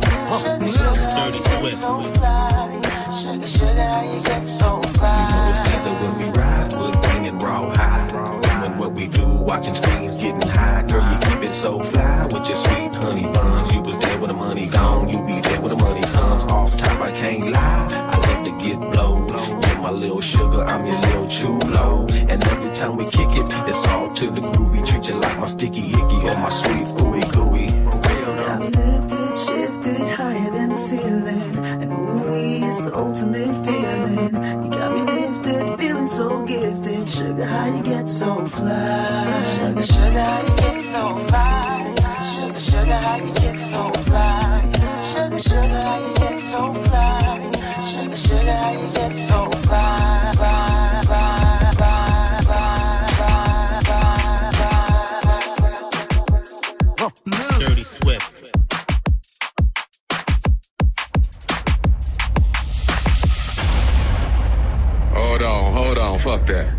Sugar, sugar, how you get so fly? Sugar, sugar, how you get so fly? You know it's either when we ride, we're bringing raw high. Doing what we do, watching screens, getting high. Girl, you keep it so fly with your sweet honey buns. You was there when the money gone, you be there when the money comes. Off top, I can't lie. I to get blow. You're my little sugar, I'm your little chulo. And every time we kick it, it's all to the groovy. Treat you like my sticky icky or my sweet ooey gooey. Me lifted, shifted higher than the ceiling. And ooh, it's the ultimate feeling. You got me lifted, feeling so gifted. Sugar, how you get so fly? Sugar, sugar, how you get so fly? Sugar, sugar, how you get so fly? Sugar, sugar, how you get so fly? Sugar, sugar, how you get so fly? Fly, fly, fly, fly, fly, fly, fly. Dirty Swift. Hold on, hold on, fuck that.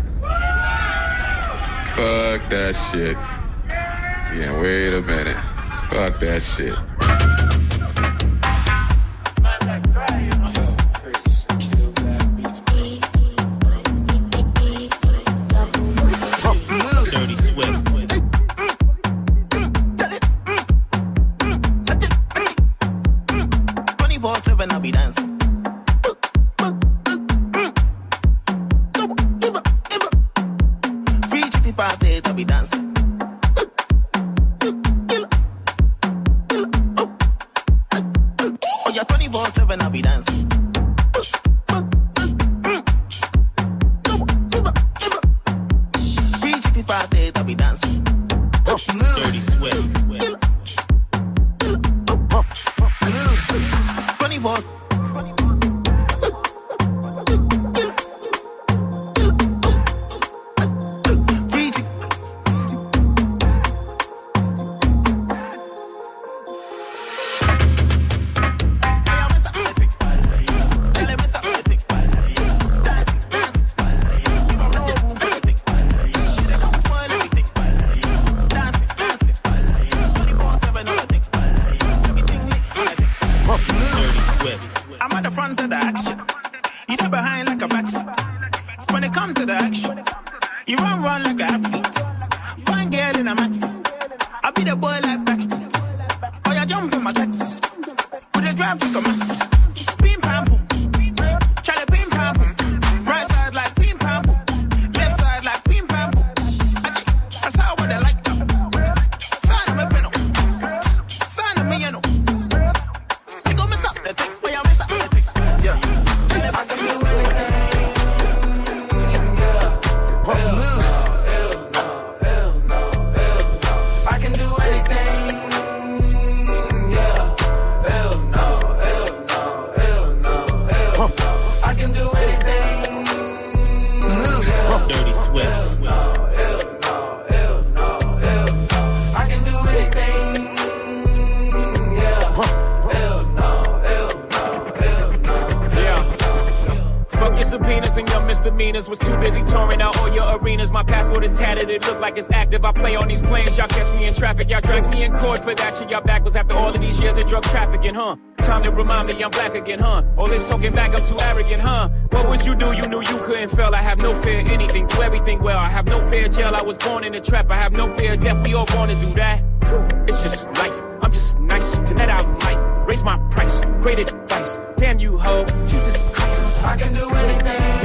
Fuck that shit. Yeah, wait a minute. Fuck that shit. Huh? What would you do? You knew you couldn't fail. I have no fear anything, do everything well. I have no fear jail. I was born in a trap. I have no fear death. We all wanna do that. It's just life. I'm just nice. Tonight I might raise my price. Great advice. Damn you, ho. Jesus Christ. I can do anything.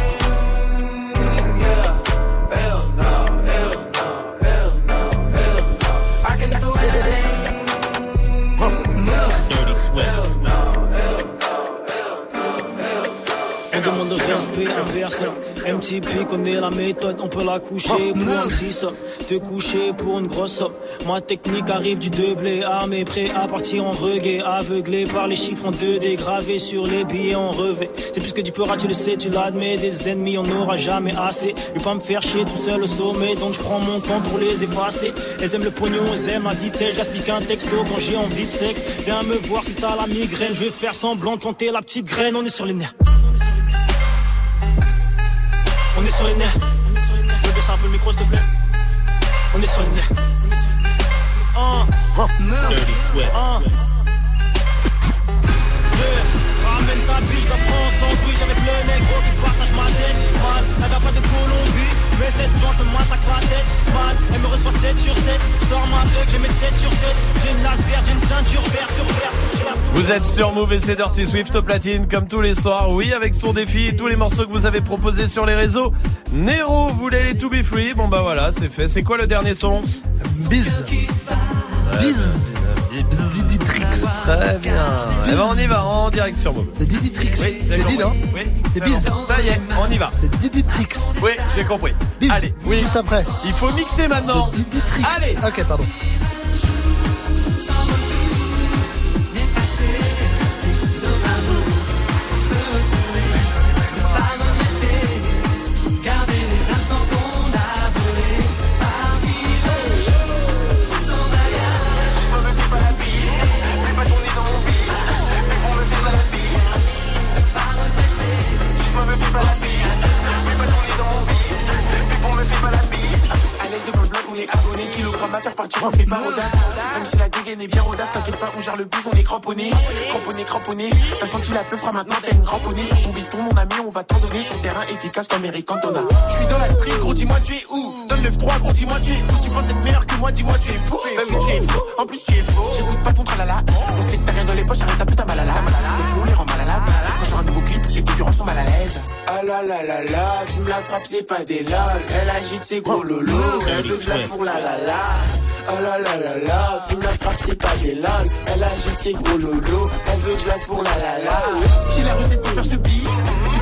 À personne. MTP connaît la méthode, on peut la coucher pour un petit somme. Te coucher pour une grosse somme. Ma technique arrive du doublé, armé, prêt à partir en reggae. Aveuglé par les chiffres en 2D, gravés sur les billets en revêt. C'est plus que du peur, tu le sais, tu l'admets. Des ennemis, on n'aura jamais assez. Je vais pas me faire chier tout seul au sommet, donc je prends mon temps pour les effacer. Elles aiment le pognon, elles aiment la vitesse. J'explique un texto quand j'ai envie de sexe. Viens me voir si t'as la migraine, je vais faire semblant de planter la petite graine. On est sur les nerfs. On est sur les nerfs. Je baisse un peu le micro, s'il te plaît. On est sur les nerfs. Ah. Dirty Swift. Ramène ta bille, t'apprends un sandwich avec le négro qui partage ma tête. Man, elle n'a pas de Colombie. Mais cette blanche me massacre la tête. Man, elle me reçoit 7 sur 7. Sors ma beugle, j'ai mes têtes sur tête. J'ai une lasse verte, j'ai une ceinture verte sur verte. Vous êtes sur Move et c'est Dirty Swift au platine comme tous les soirs. Oui, avec son défi, tous les morceaux que vous avez proposés sur les réseaux. Nero voulait les To Be Free. Bon bah voilà, c'est fait. C'est quoi le dernier son? Biz. Biz. Trix. Très bien. Eh ben on y va en direct sur Move. C'est Didi Trix. Oui, J'ai dit, non. Oui, C'est bon. Biz. Ça y est, on y va. C'est Didi Trix. Oui, j'ai compris. Biz. Allez, oui. Juste après. Il faut mixer maintenant. Didi Trix. Allez. Ok, pardon. Abonné, kilogramme à faire partir, on fait rodaf. Même si la dégaine est bien rodaf, t'inquiète pas, on gère le bus, on est cramponné. Cramponné, cramponné. T'as senti la pleufra, maintenant t'as une cramponnée. Sur ton bifton, mon ami, on va t'en donner sur terrain efficace comme Eric Cantona. Je suis dans la street, gros, dis-moi tu es où? Donne le 3 gros, dis-moi tu es où? Tu penses être meilleur que moi, dis-moi tu es fou? Oui, tu es fou, en plus tu es faux. J'écoute pas ton tralala. On sait que t'as rien dans les poches, arrête ta putain malala. Sont mal à l'aise. Ah là là là là, fume la frappe, c'est pas des lol. Elle agite ses gros lolos. Elle veut que je la fourre la la la. Ah là là là là, fume la frappe, c'est pas des lol. Elle agite ses gros lolos. Elle veut que je la fourre la la la. J'ai la recette pour faire ce beat.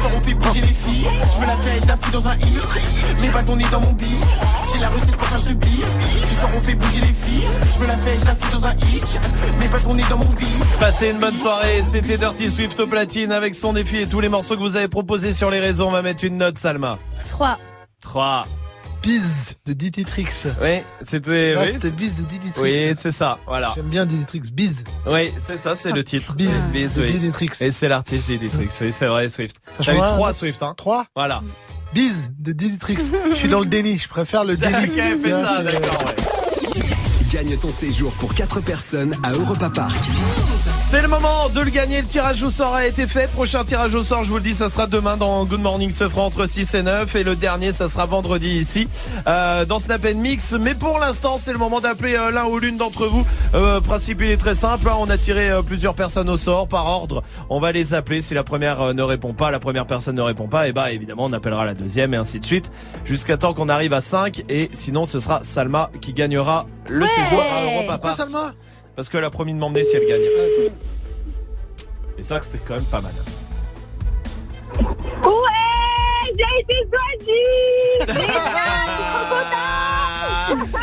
Soir on fait bouger les filles. Je me la fais, je la fous dans un hit. Pas ton nez dans mon beat. J'ai la recette pour faire ce beat. Ce soir on fait bouger les filles. Je me la fais, je la fous dans un hit. Pas ton nez dans mon beat. Passez une bonne soirée. C'était Dirty Swift au platine avec son défi et tous les morceaux que vous avez proposés sur les réseaux. On va mettre une note, Salma. 3. 3. Biz de Didi Trix. Oui, c'était. Oui, c'était Biz de Didi Trix. Oui, c'est ça, voilà. J'aime bien Didi Trix. Biz. Oui, c'est ça, c'est le titre. Biz, Biz, de oui. Didi Trix. Et c'est l'artiste Didi Trix. Oui, c'est vrai, Swift. Ça T'as eu change rien, 3 hein Swift, hein 3 Voilà. Biz de Didi Trix. Je suis dans le déni. Je préfère le déni. Ok, fais ça, d'accord, ouais. Gagne ton séjour pour 4 personnes à Europa Park. C'est le moment de le gagner. Le tirage au sort a été fait. Prochain tirage au sort, je vous le dis, ça sera demain dans Good Morning Sofra entre 6 et 9. Et le dernier, ça sera vendredi ici, euh, dans Snap Mix. Mais pour l'instant, c'est le moment d'appeler euh, l'un ou l'une d'entre vous. Euh, principe, il est très simple. hein. On a tiré euh, plusieurs personnes au sort par ordre. On va les appeler. Si la première euh, ne répond pas, la première personne ne répond pas, et bah évidemment, on appellera la deuxième et ainsi de suite. Jusqu'à temps qu'on arrive à 5. Et sinon, ce sera Salma qui gagnera le Ouais. Séjour à Europa Pourquoi Park. Salma Parce qu'elle a promis de m'emmener si elle gagne. Et ça, c'est quand même pas mal. Ouais, j'ai été choisie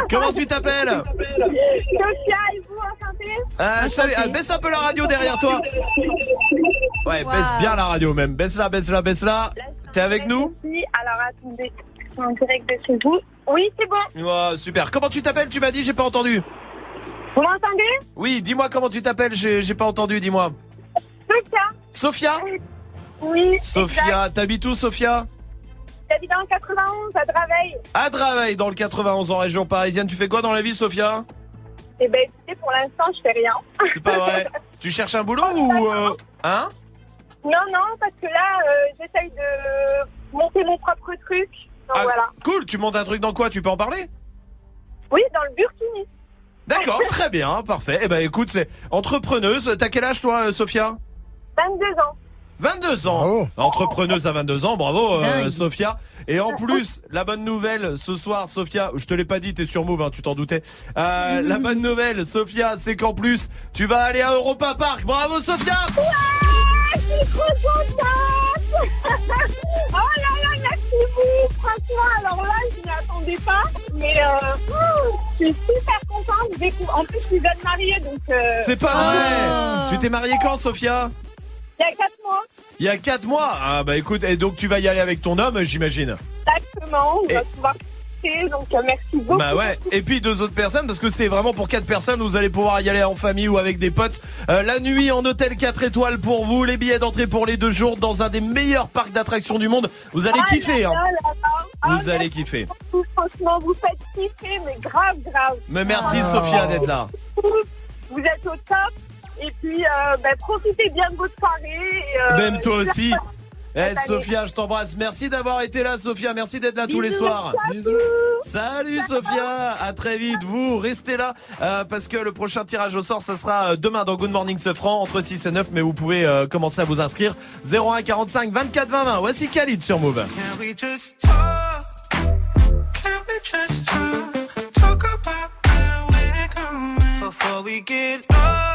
Comment tu t'appelles Sophia, et vous, enchantée euh, salut, ah, Baisse un peu la radio derrière toi. Ouais, baisse bien la radio même. Baisse-la, baisse-la, baisse-la. T'es avec nous Oui, alors attendez, je suis en direct de chez vous. Oui, c'est bon. Super. Comment tu t'appelles Tu m'as dit, j'ai pas entendu. Vous m'entendez? Oui, dis-moi comment tu t'appelles, j'ai pas entendu, dis-moi. Sophia Sophia? Oui. Sophia, t'habites où, Sophia? J'habite dans le 91 à Draveil. À Draveil, dans le 91 en région parisienne. Tu fais quoi dans la vie, Sophia? Et ben écoutez, pour l'instant, je fais rien. C'est pas vrai. tu cherches un boulot ou euh, hein? Non, non, parce que là, euh, j'essaye de monter mon propre truc. Donc Ah, voilà. Cool. Tu montes un truc dans quoi Tu peux en parler? Oui, dans le Burkini. D'accord, très bien, parfait. Eh ben écoute, c'est entrepreneuse. T'as quel âge toi, euh, Sophia? 22 ans. 22 ans. Entrepreneuse à 22 ans, bravo euh. Sophia. Et en plus, la bonne nouvelle ce soir, Sophia, je te l'ai pas dit, t'es sur Move, hein, tu t'en doutais. Euh, la bonne nouvelle, Sophia, c'est qu'en plus, tu vas aller à Europa Park. Bravo Sophia Je suis trop contente Oh là là, merci vous Franchement, alors là, je n'y attendais pas. Mais euh, je suis super contente. En plus, je suis jeune mariée, donc... euh, C'est pas vrai Tu t'es mariée quand, Sophia? Il y a 4 mois. Il y a 4 mois Ah bah écoute, et donc tu vas y aller avec ton homme, j'imagine? Exactement, on va pouvoir donc euh, merci beaucoup. Bah ouais, et puis deux autres personnes, parce que c'est vraiment pour quatre personnes, vous allez pouvoir y aller en famille ou avec des potes. Euh, la nuit en hôtel 4 étoiles pour vous, les billets d'entrée pour les deux jours dans un des meilleurs parcs d'attractions du monde. Vous allez Ah kiffer, là hein. là là là. Ah, Vous allez kiffer. Franchement, vous faites kiffer, mais grave, grave. Mais merci Ah. Sophia d'être là. Vous êtes au top. Et puis, euh, ben, profitez bien de votre soirée. et, euh, Même toi aussi. Eh. Sophia, je t'embrasse. Merci d'avoir été là, Sophia. Merci d'être là tous les soirs. Bisous. Salut Sophia, à très vite. Vous restez là euh, parce que le prochain tirage au sort, ça sera euh, demain dans Good Morning Sofran entre 6 et 9, mais vous pouvez euh, commencer à vous inscrire 01 45 24 20 20. Voici Khalid sur Move. Can we just talk? Can we just talk? Talk about where we're going before we get lost.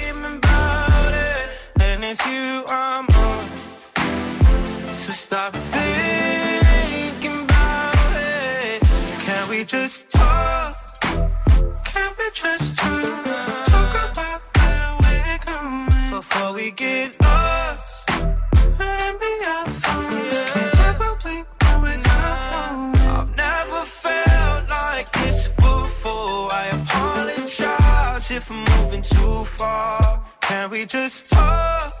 you. So stop thinking about it. Can we just talk? Can we just talk? Talk about where we're going before we get lost. I've never felt like this before. I apologize if I'm moving too far. Can we just talk?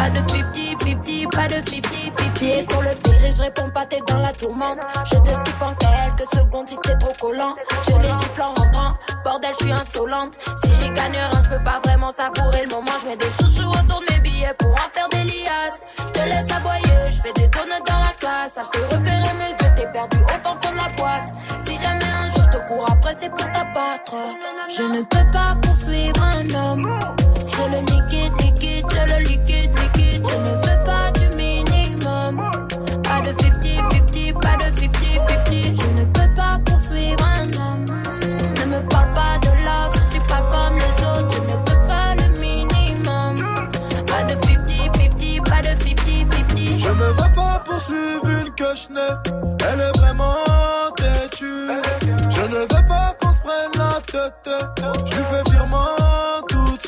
Pas de 50-50, pas de 50-50. Pieds sur le péril, je réponds pas, t'es dans la tourmente. Je te skip en quelques secondes si t'es trop collant. Je les gifle en rentrant, bordel, je suis insolente. Si j'y gagne rien, je peux pas vraiment savourer le moment. Je mets des chouchous autour de mes billets pour en faire des liasses. Je te laisse aboyer, je fais des donuts dans la classe. Ah, je te repérer mes yeux, t'es perdu au fond fond de la boîte. Si jamais un jour je te cours après, c'est pour t'abattre. Je ne peux pas poursuivre un homme. Je le liquide, liquide, je le liquide, liquide. Je ne veux pas du minimum. Pas de 50-50, pas de 50-50. Je ne peux pas poursuivre un homme. Ne me parle pas de love, je suis pas comme les autres. Je ne veux pas le minimum. Pas de 50-50, pas de 50-50. Je ne veux pas poursuivre une que je n'ai. Elle est vraiment têtue. Je ne veux pas qu'on se prenne la tête. Je lui fais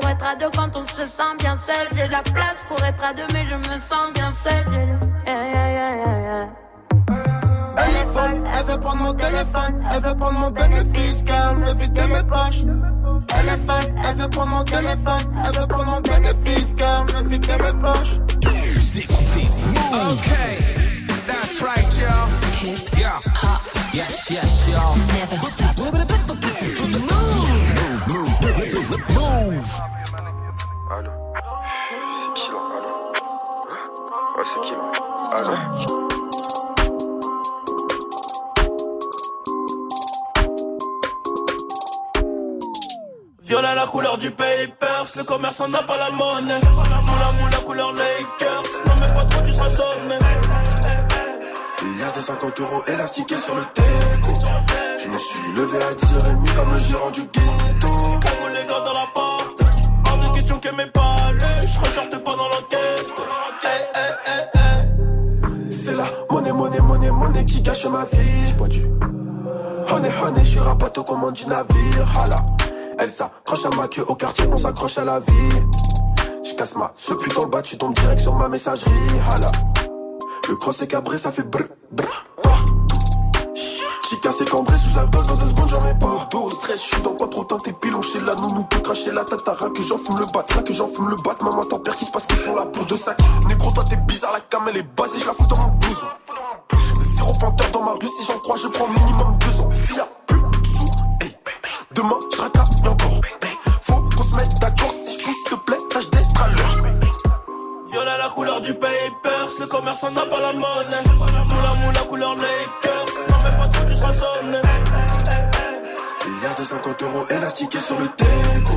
pour être à deux quand on se sent bien seul. J'ai la place pour être à deux, mais je me sens bien seul. J'ai le- Yeah, yeah, yeah, yeah, yeah. Elle est folle, elle veut prendre mon téléphone, elle veut prendre mon bénéfice, car elle veut vider mes poches. Elle est folle, elle veut prendre mon téléphone, elle veut prendre mon bénéfice, car elle veut vider mes poches. Okay, that's right, y'all. Yeah. Yes, yes, y'all. Never stop. Move. Allô C'est qui là? Allô? Ouais, c'est qui là? Allô? Violet la couleur du papers, le commerçant n'a pas la monnaie. Moula moula couleur Lakers, non mais pas trop tu seras sonné. Il y a des 50 euros élastiqués sur le déco. Je me suis levé à 10h30 comme le gérant du ghetto. Les gars dans la porte, hors de question que mes palais, je ressortais pas dans l'enquête. Eh, eh, eh. C'est la monnaie, monnaie, monnaie, monnaie qui gâche ma vie. J'ai pas du. Honey, honey, je suis rapato comme commande du navire. Hala. Elle s'accroche à ma queue au quartier, on s'accroche à la vie. Je casse ma ce putain le bas, tu tombes direct sur ma messagerie. Hala. Le cross est cabré, ça fait brr, brr. J'ai cassé cambré sous alcool dans deux secondes, j'en mets partout. Au stress, je suis dans quoi trop teinté, pilon chez la nounou, peut cracher la tatara, que j'en fume le bat, là que j'en fume le bat. Maman, ton père qui se passe qu'ils sont là pour deux sacs. Négro, toi t'es bizarre, la cam elle est basée, je la fous dans mon blouson. Zéro panthère dans ma rue, si j'en crois, je prends minimum deux ans. S'il y a plus de sous, hey, demain je racaille encore. Hey, faut qu'on se mette d'accord, si je te plaît, tâche d'être à l'heure. Violet la couleur du papers, le commerçant n'a pas la monnaie. Moula moula couleur Lakers, non mais pas trop. Il y a de 50 euros élastiqués sur le déco.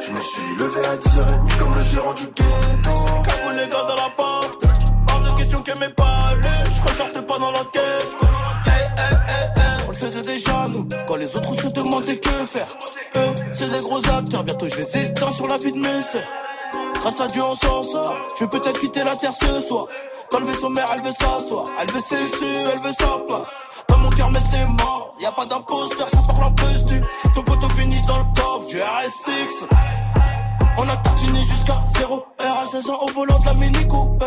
Je me suis levé à 10h30 comme le gérant du ghetto. Cagoule les gars dans la porte, hors de question que mes palais, je ressortais pas dans l'enquête. On le faisait déjà nous, quand les autres se demandaient que faire. Eux, c'est des gros acteurs, bientôt je les éteins sur la vie de mes sœurs. Grâce à Dieu on s'en sort, je vais peut-être quitter la terre ce soir. Dans le vaisseau mère, elle veut s'asseoir, elle veut ses su, elle veut sa place. Dans mon cœur, mais c'est mort, y a pas d'imposteur, ça parle en peu Ton poteau finit dans le coffre du RSX. On a tartiné jusqu'à 0 R à 16 ans au volant de la Mini Cooper.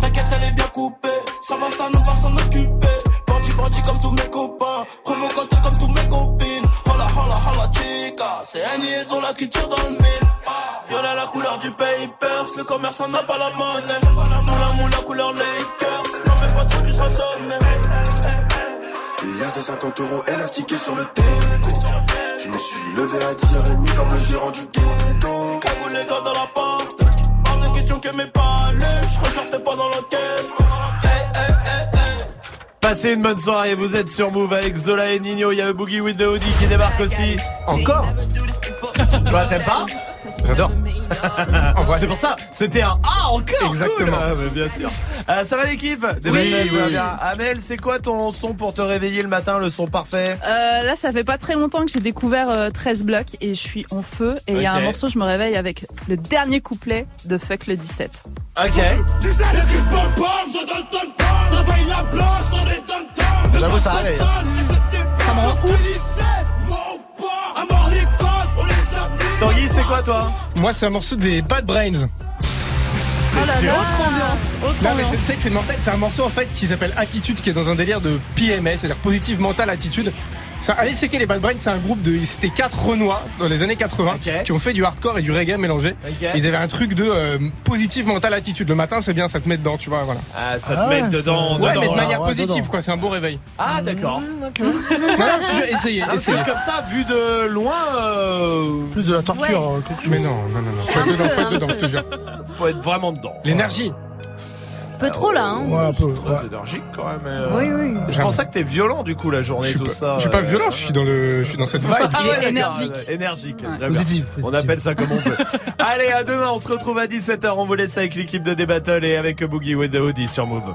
T'inquiète, elle est bien coupée, ça va, ça nous va s'en occuper. Bandit, comme tous mes copains, provocateur comme tous mes copines. Hola, hola, hola, chica, c'est un liaison là qui tire dans le mille. Violet la couleur du papers, le commerçant n'a pas la monnaie. Moula moula couleur Lakers, non mais pas trop tu seras sonné. De 50 euros élastiqués sur le déco. Je me suis levé à 10h30 comme le gérant du ghetto. Gars dans la porte, hors de question que mes palais, je ressortais pas dans l'enquête. Eh, eh, eh, Passez une bonne soirée, vous êtes sur Move avec Zola et Nino, il y a le Boogie with the Audi qui débarque aussi. Encore t'aimes pas? J'adore. C'est pour ça, c'était un Ah encore Exactement. cool. Ah, mais bien sûr. Euh, ça va l'équipe Oui, oui. bien. Amel, c'est quoi ton son pour te réveiller le matin, le son parfait Euh, là, ça fait pas très longtemps que j'ai découvert euh, 13 blocs et je suis en feu. Et il y a un morceau, je me réveille avec le dernier couplet de Fuck le 17. Ok. J'avoue, ça arrive. Ça me rend ouf. Tanguy, c'est quoi toi Moi, c'est un morceau des Bad Brains. Oh là là, autre ambiance, autre Non mais c'est- tu sais que c'est mortel, c'est un morceau en fait qui s'appelle Attitude qui est dans un délire de PMS, c'est-à-dire positive mentale attitude. Allez checker les Bad Brains, c'est un groupe de c'était quatre Renois dans les années 80 qui ont fait du hardcore et du reggae mélangé. Ils avaient un truc de euh, positive mentale attitude. Le matin, c'est bien, ça te met dedans, tu vois, voilà. Ah, ça te met dedans, Ouais, dedans, mais de manière Ouais, positive dedans. quoi, c'est un beau réveil. Ah d'accord. Non, non, je te jure, essayez, Ah, que essayez. comme ça, vu de loin, euh, Plus de la torture. euh, quelque chose. Mais non, non, non, non. Faut être dedans, faut être dedans, je te jure. faut être vraiment dedans. L'énergie. Un peu trop là, hein. Ouais, un peu. Très ouais. énergique quand même. euh. Oui, oui. Je pensais que t'es violent du coup la journée Je suis tout pas, ça. je suis pas euh, violent, je suis dans le, je suis dans cette vibe. Ah ouais, d'accord, énergique. ouais, Énergique. très bien. Positif, On appelle ça comme on peut. Allez, à demain, on se retrouve à 17h. On vous laisse avec l'équipe de Débattle et avec Boogie with the Audi sur Move.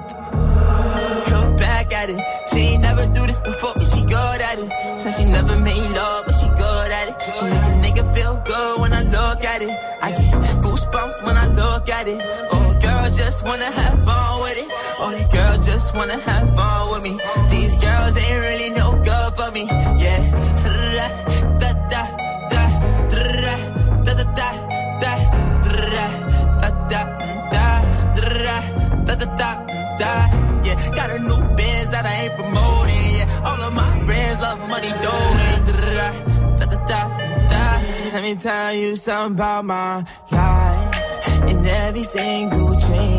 Look back at it. She ain't never do this before, but she good at it. Said she never made love, but she good at it. She make a nigga feel good when I look at it. I get goosebumps when I look at it. Oh, just wanna have fun with it. Oh, the girl just wanna have fun with me. These girls ain't really no good for me. Yeah. Da da da da da da da da da da da da yeah got a new that I ain't promoting yeah all of my friends love money doing da da da da da let me tell you something about my life in every single chain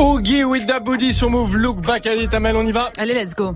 Oogie with the booty sur Move, look back at it, Amel, on y va Allez, let's go.